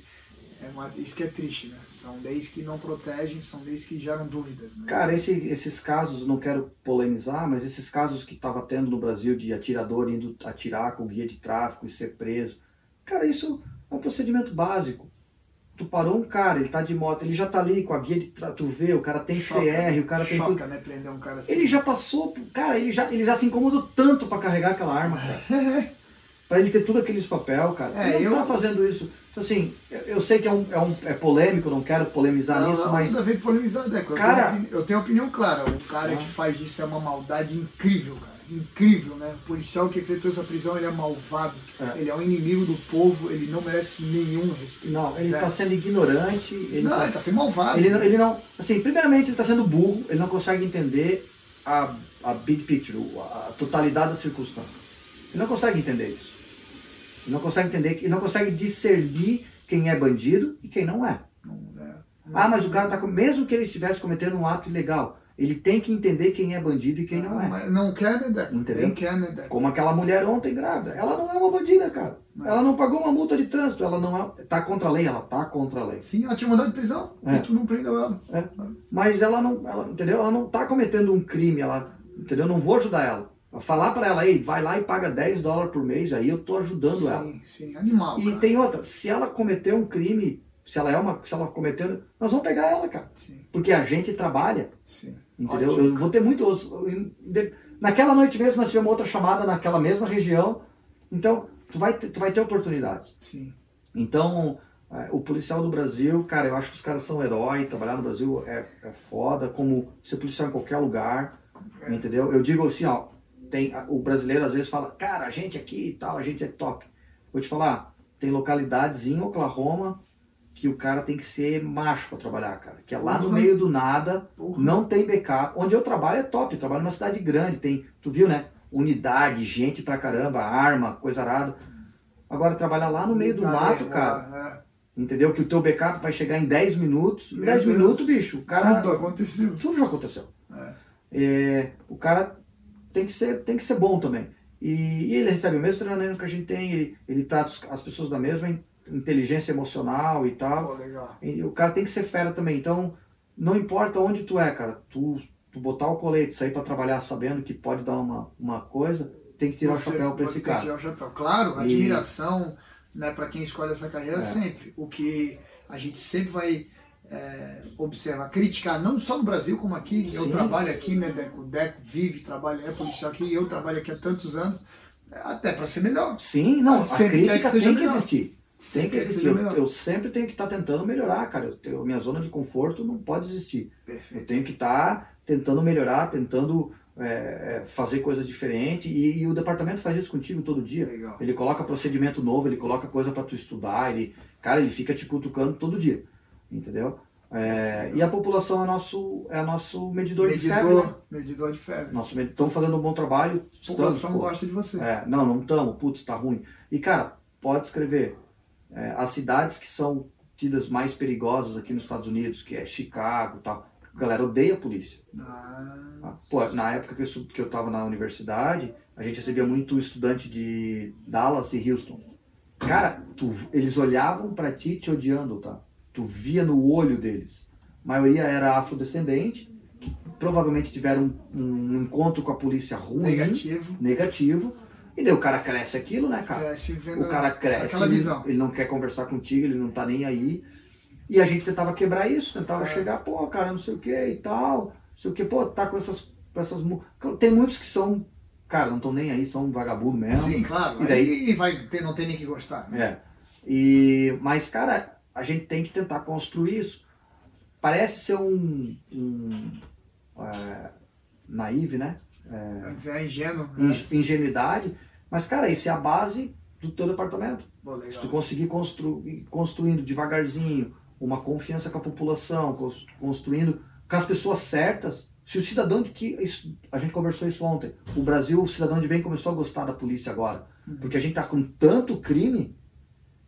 é uma, isso que é triste, né? São leis que não protegem, são leis que geram dúvidas, né? Cara, esse- esses casos, não quero polemizar, mas esses casos que estava tendo no Brasil de atirador indo atirar com guia de tráfico e ser preso, cara, isso é um procedimento básico. Tu parou um cara, ele tá de moto, ele já tá ali com a guia de tráfico, tu vê, o cara tem Choca, CR, o cara tem tudo. Choca, né? Prender um cara assim. Ele já passou, cara, ele já, ele já se incomodou tanto pra carregar aquela arma, cara. pra ele ter tudo aqueles papel, cara. É, ele não eu- tá fazendo isso. Então, assim, eu, eu sei que é, um, é, um, é polêmico, não quero polemizar Não, nisso, não, mas. precisa ver polemizar, Deco. Eu, Cara- tenho, opini- eu tenho opinião clara. O cara Ah. que faz isso é uma maldade incrível, cara. Incrível, né? O policial que efetuou essa prisão, ele é malvado. É. Ele é um inimigo do povo, ele não merece nenhum respeito. Não, ele Zero. tá sendo ignorante, ele não, tá ele tá sendo malvado. Ele não, ele não, assim, primeiramente ele está sendo burro, ele não consegue entender a, a big picture, a totalidade da circunstância. Ele não consegue entender isso. Não consegue entender, não consegue discernir quem é bandido e quem não é. Não, é. Ah, mas o cara tá com, mesmo que ele estivesse cometendo um ato ilegal, ele tem que entender quem é bandido e quem não é. Mas não quer? Entendeu? Nem quer, né? Como aquela mulher ontem grávida, ela não é uma bandida, cara. Não. Ela não pagou uma multa de trânsito, ela não é, tá contra a lei, ela tá contra a lei. Sim, ela tinha mandado de prisão É. e tu não prendeu ela. Mas ela não, ela, entendeu? Ela não tá cometendo um crime, ela, entendeu? Eu não vou ajudar ela. Falar pra ela, ei, vai lá e paga 10 dólares por mês, aí eu tô ajudando ela. Sim, sim, animal. E cara. tem outra, se ela cometeu um crime, se ela é uma, se ela cometeu, nós vamos pegar ela, cara. Sim, Porque a gente trabalha, sim. entendeu? Ótimo. Eu vou ter muito. Naquela noite mesmo nós tivemos outra chamada naquela mesma região. Então, tu vai, ter- tu vai ter oportunidades. Sim. Então, é, o policial do Brasil, cara, eu acho que os caras são herói, trabalhar no Brasil é, é foda, como ser policial em qualquer lugar, É. entendeu? Eu digo assim, ó, tem, o brasileiro às vezes fala, cara, a gente aqui e tal, a gente é top. Vou te falar, tem localidades em Oklahoma que o cara tem que ser macho para trabalhar, cara. Que é lá no Uhum. meio do nada, Porra. não tem backup. Onde eu trabalho é top, eu trabalho numa cidade grande, tem, tu viu, né? Unidade, gente pra caramba, arma, coisa arada. Agora, trabalhar lá no meio do mato, mesmo, cara, é. entendeu? Que o teu backup vai chegar em 10 minutos. Em Meu 10 Deus. minutos, bicho, o cara. Tudo aconteceu. Tudo já aconteceu. É. É, o cara tem que ser, tem que ser bom também. E, e ele recebe o mesmo treinamento que a gente tem, ele, ele trata as pessoas da mesma in- inteligência emocional e tal. E o cara tem que ser fera também. Então, não importa onde tu é, cara, tu, tu botar o colete, sair pra trabalhar sabendo que pode dar uma, uma coisa, tem que tirar Você- o chapéu pra esse tem que cara. tirar o chapéu. Claro, E- admiração né, para quem escolhe essa carreira É. sempre. O que a gente sempre vai é, observar, criticar, não só no Brasil como aqui. Eu Sim. trabalho aqui, né, Deco? Deco vive, trabalha, é policial aqui, eu trabalho aqui há tantos anos, até para ser melhor. Sim, não, a Sempre crítica que tem que melhor. existir. Tem Sempre que existir. seja Eu, melhor. eu sempre tenho que estar tentando melhorar, cara. Eu minha zona de conforto não pode existir. Eu Perfeito. tenho que estar tentando melhorar, tentando é, é, fazer coisas diferentes. E, e o departamento faz isso contigo todo dia. Legal. Ele coloca procedimento novo, ele coloca coisa para tu estudar, ele, cara, ele fica te cutucando todo dia, entendeu? É, e a população é nosso, é nosso medidor, de febre, né? Medidor, medidor de febre. Nosso estão fazendo um bom trabalho. A estamos, população pô. gosta de você. É, não, não estamos, putz, tá ruim. E cara, pode escrever. É, as cidades que são tidas mais perigosas aqui nos Estados Unidos, que é Chicago e tal, a galera odeia a polícia. Ah, Pô, na época que eu, que eu tava na universidade, a gente recebia muito estudante de Dallas e Houston. Cara, tu- eles olhavam pra ti te odiando, tá? Tu via no olho deles. A maioria era afrodescendente, que provavelmente tiveram um, um encontro com a polícia ruim, negativo. negativo. E daí o cara cresce aquilo, né, cara? Cresce vendo O cara cresce, aquela ele- visão. Ele, não quer conversar contigo, ele não tá nem aí. E a gente tentava quebrar isso, tentava É. chegar, pô, cara, não sei o que e tal, não sei o que, pô, tá com essas, com essas. Tem muitos que são, cara, não estão nem aí, são vagabundo mesmo. Sim, claro. E daí- Aí vai ter, não tem nem que gostar. né? É. E, mas, cara, a gente tem que tentar construir isso. Parece ser um, um é, naive, né? É ingênuo. Né? Ing- Ingenuidade. Mas, cara, isso é a base do teu departamento. Legal. Se tu conseguir construir construindo devagarzinho uma confiança com a população, cons- construindo com as pessoas certas, se o cidadão de que a gente conversou isso ontem, o Brasil, o cidadão de bem começou a gostar da polícia agora, porque a gente tá com tanto crime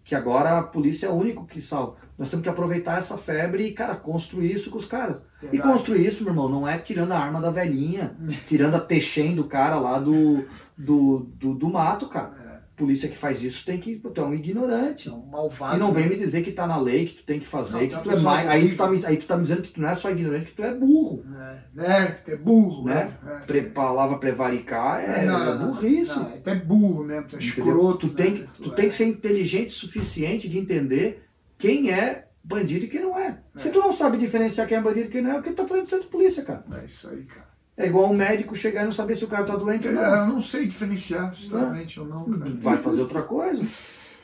que agora a polícia é o único que salva. Nós temos que aproveitar essa febre e, cara, construir isso com os caras. E Verdade. construir isso, meu irmão, não é tirando a arma da velhinha, tirando a texem do cara lá do, do, do, do mato, cara. É, Polícia que faz isso tem que. Tu é um ignorante. são malvados. E não vem me dizer que tá na lei, que tu tem que fazer, Não, que uma tu é mais. Aí tu, tá, aí tu tá me dizendo que tu não é só ignorante, que tu é burro. É, né? É burro, Né? né? É. Palavra prevaricar é, Não, é não. burrice. Não, é burro mesmo, tu é escroto. tu tem, né? que- tu tem que ser inteligente o suficiente de entender quem é bandido e quem não é. Se É. tu não sabe diferenciar quem é bandido e quem não é, o que tu tá fazendo de polícia, cara? É isso aí, cara. É igual um médico chegar e não saber se o cara tá doente ou não. É, eu não sei diferenciar, sinceramente, ou não, cara. vai fazer outra coisa.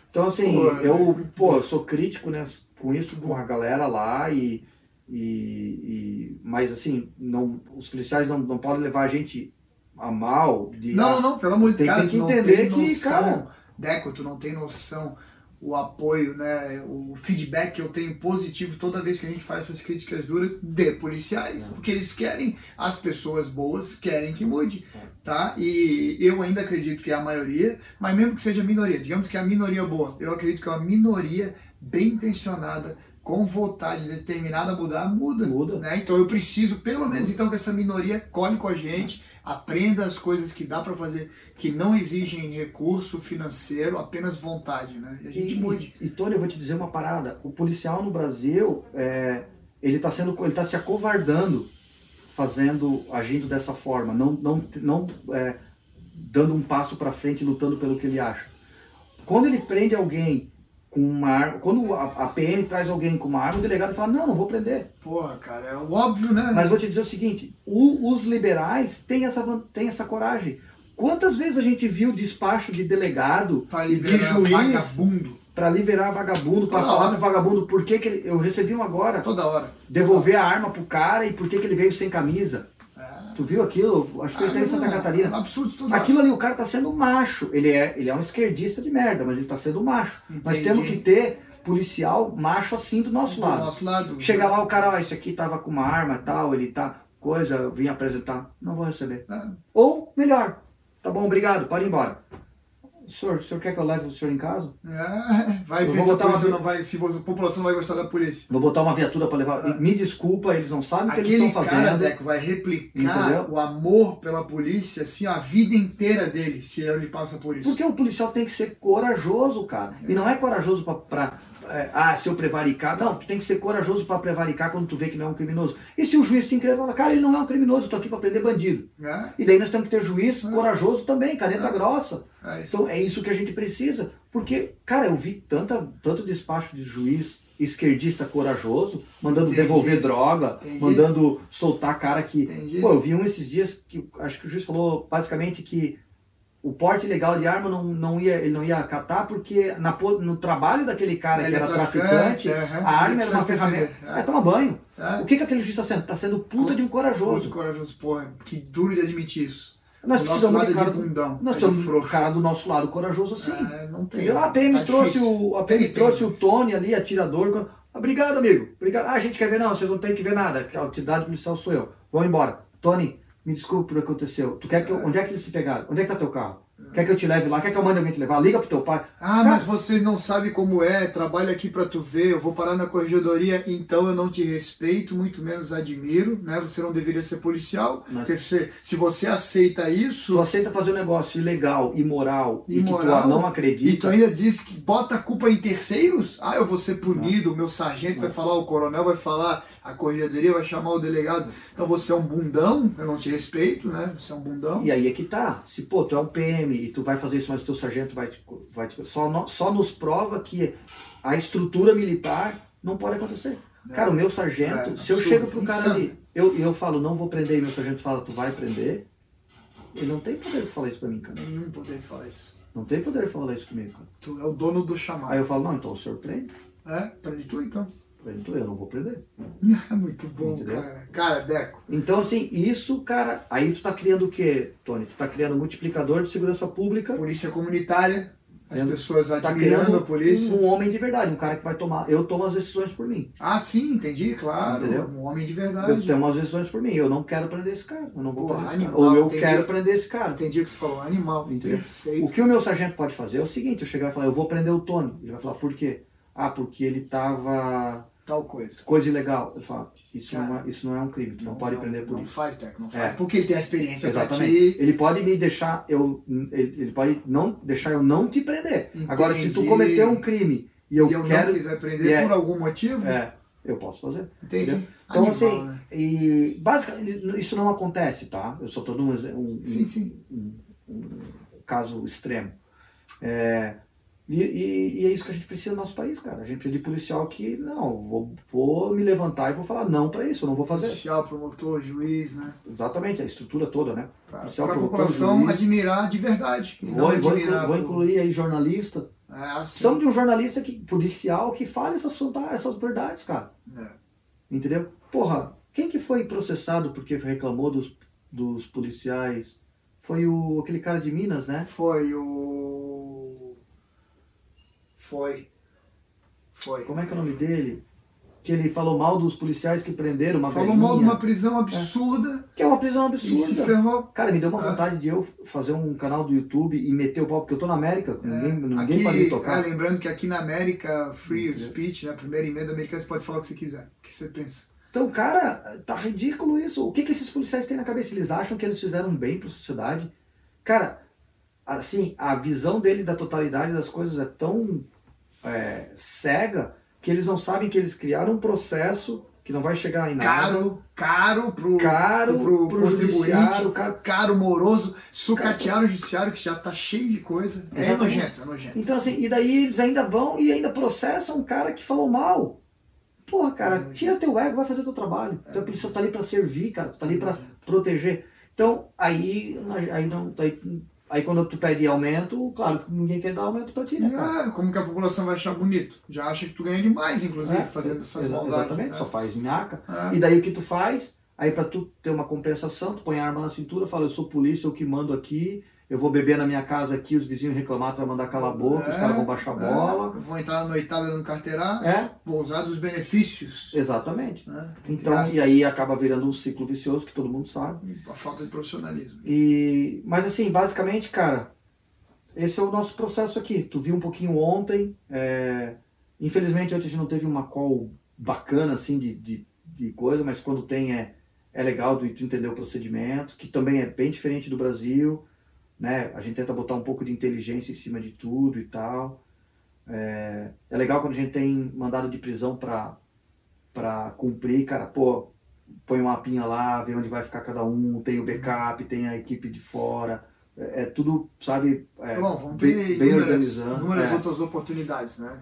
Então, assim, Pô, eu, pô, eu sou crítico né, com isso, com a galera lá, e, e, e- mas, assim, não, os policiais não, não podem levar a gente a mal. De, Não, não, não, pelo amor de Tem- Deus, tem que tu não entender tem que, noção, cara- Deco, tu não tem noção o apoio, né, o feedback que eu tenho positivo toda vez que a gente faz essas críticas duras de policiais, É. porque eles querem, as pessoas boas querem que mude, É. tá? E eu ainda acredito que é a maioria, mas mesmo que seja a minoria, digamos que é a minoria boa, eu acredito que é uma minoria bem intencionada, com vontade determinada a mudar, muda. Muda. Né? Então eu preciso, pelo menos, então que essa minoria colhe com a gente, aprenda as coisas que dá para fazer, que não exigem recurso financeiro, apenas vontade, né? E a gente E, mude. e, Tony, eu vou te dizer uma parada. O policial no Brasil, é, ele está sendo, ele tá se acovardando, fazendo, agindo dessa forma, não, não, não é, dando um passo para frente, lutando pelo que ele acha. Quando ele prende alguém com uma arma, quando a, a PM traz alguém com uma arma, o delegado fala não, não vou prender. Porra, cara, é óbvio, né? Mas vou te dizer o seguinte: o- os liberais têm essa, têm essa coragem. Quantas vezes a gente viu despacho de delegado Pra de liberar juiz vagabundo para liberar vagabundo, para falar pro vagabundo por que, que ele. Eu recebi um agora, toda hora. devolver a arma pro cara e por que, que ele veio sem camisa. Tu viu aquilo? Acho que foi até em Santa Ah, Catarina. Absurdo hora. Aquilo ali, o cara tá sendo macho. Ele é, ele é um esquerdista de merda, mas ele tá sendo macho. Nós Entendi. temos que ter policial macho assim do nosso do lado. nosso lado. Chega lá o cara, ó, esse aqui tava com uma arma e tal, ele tá, coisa, eu vim apresentar, não vou receber. É. Ou, melhor, tá bom, obrigado, pode ir embora. Senhor, o senhor quer que eu leve o senhor em casa? É, vai Eu ver se a, uma polícia não vai, se a população vai gostar da polícia. Vou botar uma viatura pra levar. Me desculpa, eles não sabem o que eles Aquele estão cara, fazendo. Deco, vai replicar Entendeu? o amor pela polícia, assim, a vida inteira dele, se ele passa por isso. Porque o policial tem que ser corajoso, cara. E não é corajoso pra. É, ah, se eu prevaricar. Não, tu tem que ser corajoso pra prevaricar quando tu vê que não é um criminoso. E se o juiz te increve, fala, cara, ele não é um criminoso, eu tô aqui pra prender bandido. Né? E daí nós temos que ter juiz corajoso também, caneta É. grossa. É. Então é isso que a gente precisa. Porque, cara, eu vi tanta, tanto despacho de juiz esquerdista corajoso, mandando Entendi. devolver droga, Entendi. mandando soltar cara que. Entendi. Pô, eu vi um esses dias que acho que o juiz falou basicamente que o porte ilegal de arma não, não ia, ele não ia catar porque na, no trabalho daquele cara Ele que é era traficante, aham. a arma era uma ferramenta. defender. É, toma banho. É. O que, que aquele juiz está sendo? Está sendo puta de um corajoso. corajoso, porra. Que duro de admitir isso. Nós o precisamos de é cara de do, bundão. nós é de cara do nosso lado corajoso assim. É, não tem. A PM Tá trouxe difícil. o, a PM Tem, trouxe tem. o Tony ali, atirador. Obrigado, amigo. Obrigado. Ah, a gente quer ver não, vocês não têm que ver nada. A autoridade policial sou eu. Vão embora. Tony, me desculpe por o que aconteceu. Tu quer que eu- onde é que eles se pegaram? Onde é que tá teu carro? Quer que eu te leve lá? Quer que eu mande alguém te levar? Liga pro teu pai. Ah, mas você não sabe como é, trabalha aqui pra tu ver, eu vou parar na corregedoria, então eu não te respeito, muito menos admiro, né? Você não deveria ser policial. Porque você- se você aceita Tu isso, aceita fazer um negócio ilegal, imoral, e que Imoral, tu não e tu acredita. ainda diz que bota a culpa em terceiros, ah, eu vou ser punido, o meu sargento vai falar, o coronel vai falar, a corregedoria vai chamar o delegado. Então você é um bundão, eu não te respeito, né? Você é um bundão. E aí é que tá. Se, pô, tu é um PM e tu vai fazer isso, mas teu sargento vai te. Vai te só, no- só nos prova que a estrutura militar Não pode acontecer. É. Cara, o meu sargento, É, se eu chego pro cara insano. ali, eu, eu falo, não vou prender, e meu sargento fala, tu vai prender, ele não tem poder de falar isso pra mim, cara. Nenhum poder de falar isso. Não tem poder de falar isso comigo, cara. Tu é o dono do chamado. Aí eu falo, não, então o senhor prende. É? Prende tu então. Prende tu, eu não vou prender. Muito bom, Entendeu? cara. Cara, Deco. Então, assim, isso, cara, aí tu tá criando o quê, Tony? Tu tá criando multiplicador de segurança pública, Polícia comunitária, as É, pessoas tá admirando criando a polícia. um, um homem de verdade, um cara que vai tomar. Eu tomo as decisões por mim. Ah, sim, entendi, claro. Entendeu? Um homem de Eu verdade. tomo as decisões por mim. Eu não quero prender esse cara. Eu não vou Porra, prender esse cara. animal, Ou eu entendi. quero prender esse cara. Entendi o que tu falou, animal. Entendeu? Perfeito. O que o meu sargento pode fazer é o seguinte: eu chegar e falar, eu vou prender o Tony. Ele vai falar, por quê? Ah, porque ele tava. Tal coisa. coisa ilegal. Eu falo, isso, Cara, não é, isso não é um crime, tu não, pode prender por não isso. faz, Deco, não É. faz. Porque ele tem a experiência pra Exatamente. ti. Ele pode me deixar, eu, ele, ele pode não deixar eu não te prender. Entendi. Agora, se tu cometer um crime e eu, e eu quero. não quiser prender é- por algum motivo, É, eu posso fazer. entendi. entendeu? Então, Animal, assim, né? e basicamente isso não acontece, tá? Eu só tô dando um, um, Sim, sim. um, um caso extremo. É, e, e- e é isso que a gente precisa no nosso país, cara. A gente precisa de policial que, não, vou, vou me levantar e vou falar não pra isso, eu não vou fazer. Policial, promotor, juiz, né? Exatamente, a estrutura toda, né? Pra, Policial, pra promotor, população juiz. admirar de verdade. Vou, vou, admirar vou incluir aí jornalista. É, assim. Precisamos de um jornalista que, policial que fale essas, essas verdades, cara. É. Entendeu? Porra, quem que foi processado porque reclamou dos, dos policiais? Foi o, aquele cara de Minas, né? Foi o. Foi. Foi. Como é que é o nome dele? Que ele falou mal dos policiais que prenderam uma Falou velhinha. mal de uma prisão absurda Que é uma prisão e se absurda. ferrou. Cara, me deu uma Ah. vontade de eu fazer um canal do YouTube e meter o pau, porque eu tô na América, ninguém, ninguém aqui, pode me é, tocar. lembrando que aqui na América, free speech, né, a primeira emenda americana, você pode falar o que você quiser. O que você pensa? Então, cara, tá ridículo isso. O que, que esses policiais têm na cabeça? Eles acham que eles fizeram bem pra sociedade? Cara, assim, a visão dele da totalidade das coisas é tão é, cega que eles não sabem que eles criaram um processo que não vai chegar em nada. Caro, caro pro, Caro pro, pro contribuinte, judiciário, caro. caro, moroso, sucatear o judiciário que já tá cheio de coisa. É Exatamente. nojento, é nojento. Então, assim, e daí eles ainda vão e ainda processam um cara que falou mal. Porra, cara, É. tira teu ego, vai fazer teu trabalho. Então, a polícia tá ali pra servir, cara, tu tá ali pra proteger. Então, aí, aí não. Aí, aí quando tu pede aumento, claro, ninguém quer dar aumento pra ti, né, cara? Ah, como que a população vai achar bonito? Já acha que tu ganha demais, inclusive, É, fazendo essas exa-. Exatamente, né? só faz minhaca. É. E daí o que tu faz? Aí pra tu ter uma compensação, tu põe a arma na cintura, fala, eu sou polícia, eu que mando aqui, eu vou beber na minha casa aqui, os vizinhos reclamar, tu vai mandar calar a boca, os É, caras vão baixar a bola. É, vou entrar na noitada no carteiraço, É. vou usar dos benefícios. Exatamente. Né? Então, e aí acaba virando um ciclo vicioso que todo mundo sabe. A falta de profissionalismo. E, mas assim, basicamente, cara, esse é o nosso processo aqui. Tu viu um pouquinho ontem. é, infelizmente ontem a gente não teve uma call bacana assim de, de, de coisa, mas quando tem é, é legal de tu entender o procedimento, que também é bem diferente do Brasil. Né? A gente tenta botar um pouco de inteligência em cima de tudo e tal. É, é legal quando a gente tem mandado de prisão para para cumprir, cara, pô, põe um mapinha lá, vê onde vai ficar cada um, tem o backup, tem a equipe de fora, é, é tudo, sabe, é, Bom, vamos bem, ter bem inúmeras, organizando, inúmeras é, outras oportunidades, né?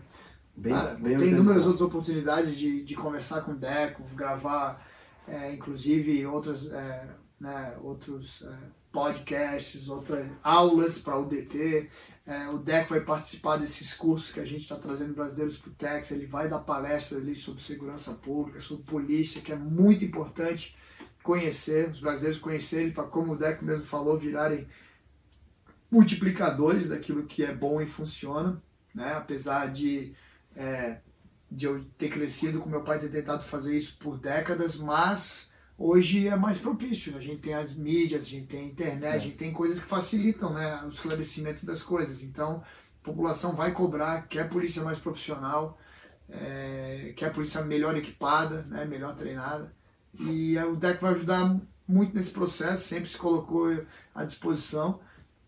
bem, Cara, bem tem inúmeras outras oportunidades de, de conversar com o Deco, gravar, é, inclusive, outras, é, né, outros é, podcasts, outras aulas para o DT. É, o Deco vai participar desses cursos que a gente está trazendo brasileiros para o Tex. Ele vai dar palestra ali sobre segurança pública, sobre polícia, que é muito importante conhecer, os brasileiros conhecerem, para, como o Deco mesmo falou, virarem multiplicadores daquilo que é bom e funciona, né? apesar de, é, de eu ter crescido com meu pai ter tentado fazer isso por décadas, mas hoje é mais propício. A gente tem as mídias, a gente tem a internet, a gente tem coisas que facilitam né, o esclarecimento das coisas. Então, a população vai cobrar, quer polícia mais profissional, é, quer polícia melhor equipada, né, melhor treinada. E o DEC vai ajudar muito nesse processo, sempre se colocou à disposição.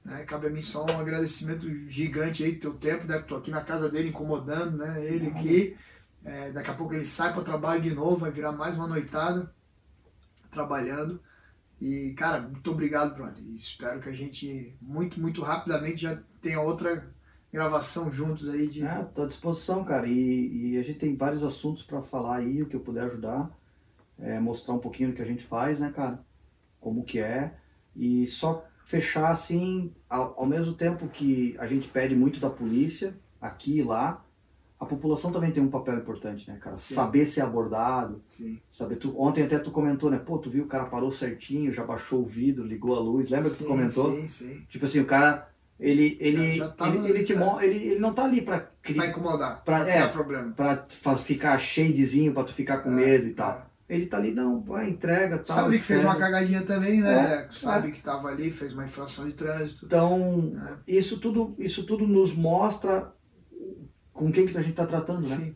Né? Cabe a mim só um agradecimento gigante aí do teu tempo, deve estou aqui na casa dele incomodando, né? Ele aqui. É, daqui a pouco ele sai para o trabalho de novo, vai virar mais uma noitada trabalhando. E, cara, muito obrigado, brother. Espero que a gente, muito, muito rapidamente, já tenha outra gravação juntos aí de. É, tô à disposição, cara. E, e a gente tem vários assuntos para falar aí, o que eu puder ajudar. É, mostrar um pouquinho do que a gente faz, né, cara? Como que é. E só fechar assim, ao, ao mesmo tempo que a gente pede muito da polícia, aqui e lá, a população também tem um papel importante, né, cara? Sim. Saber ser abordado, Sim. saber tu, ontem até tu comentou, né? Pô, tu viu o cara parou certinho, já baixou o vidro, ligou a luz. Lembra que tu Sim, comentou? Sim, sim. Tipo assim, o cara ele ele tava- ele, ele te é. ele, ele não tá ali para Vai incomodar. Pra- não é. problema. para ficar cheidezinho, para tu ficar com É, medo e tal. é. Ele tá ali não, vai entrega, tal. Sabe que fez uma cagadinha também, né? É? Sabe que tava ali, fez uma infração de trânsito. Então, É. isso tudo isso tudo nos mostra com quem que a gente tá tratando, né? Sim.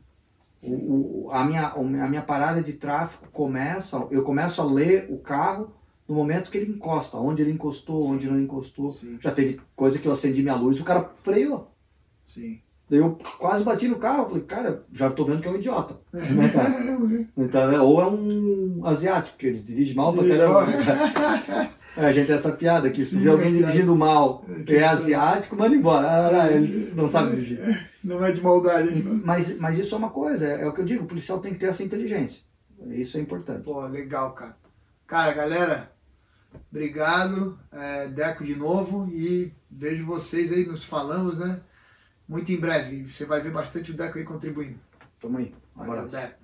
O, o- a, minha, a minha parada de tráfego começa, eu começo a ler o carro no momento que ele encosta, onde ele encostou, Sim. onde não encostou. Sim. Já teve coisa que eu acendi minha luz, o cara freou. Sim. Daí eu quase bati no carro, falei, cara, já tô vendo que é um idiota. Né? Então, é- ou é um asiático, que eles dirigem mal pra caramba. É, a gente tem essa piada aqui, se vê alguém é dirigindo mal, É, que que é asiático, manda embora. Ah, eles não sabem dirigir. Não é de maldade. não. Mas, mas isso é uma coisa, é, é o que eu digo, o policial tem que ter essa inteligência. Isso é importante. Pô, legal, cara. Cara, galera, obrigado. É, Deco de novo e vejo vocês aí, nos falamos, né? Muito em breve. Você vai ver bastante o Deco aí contribuindo. Tamo aí. Um abraço. Deco.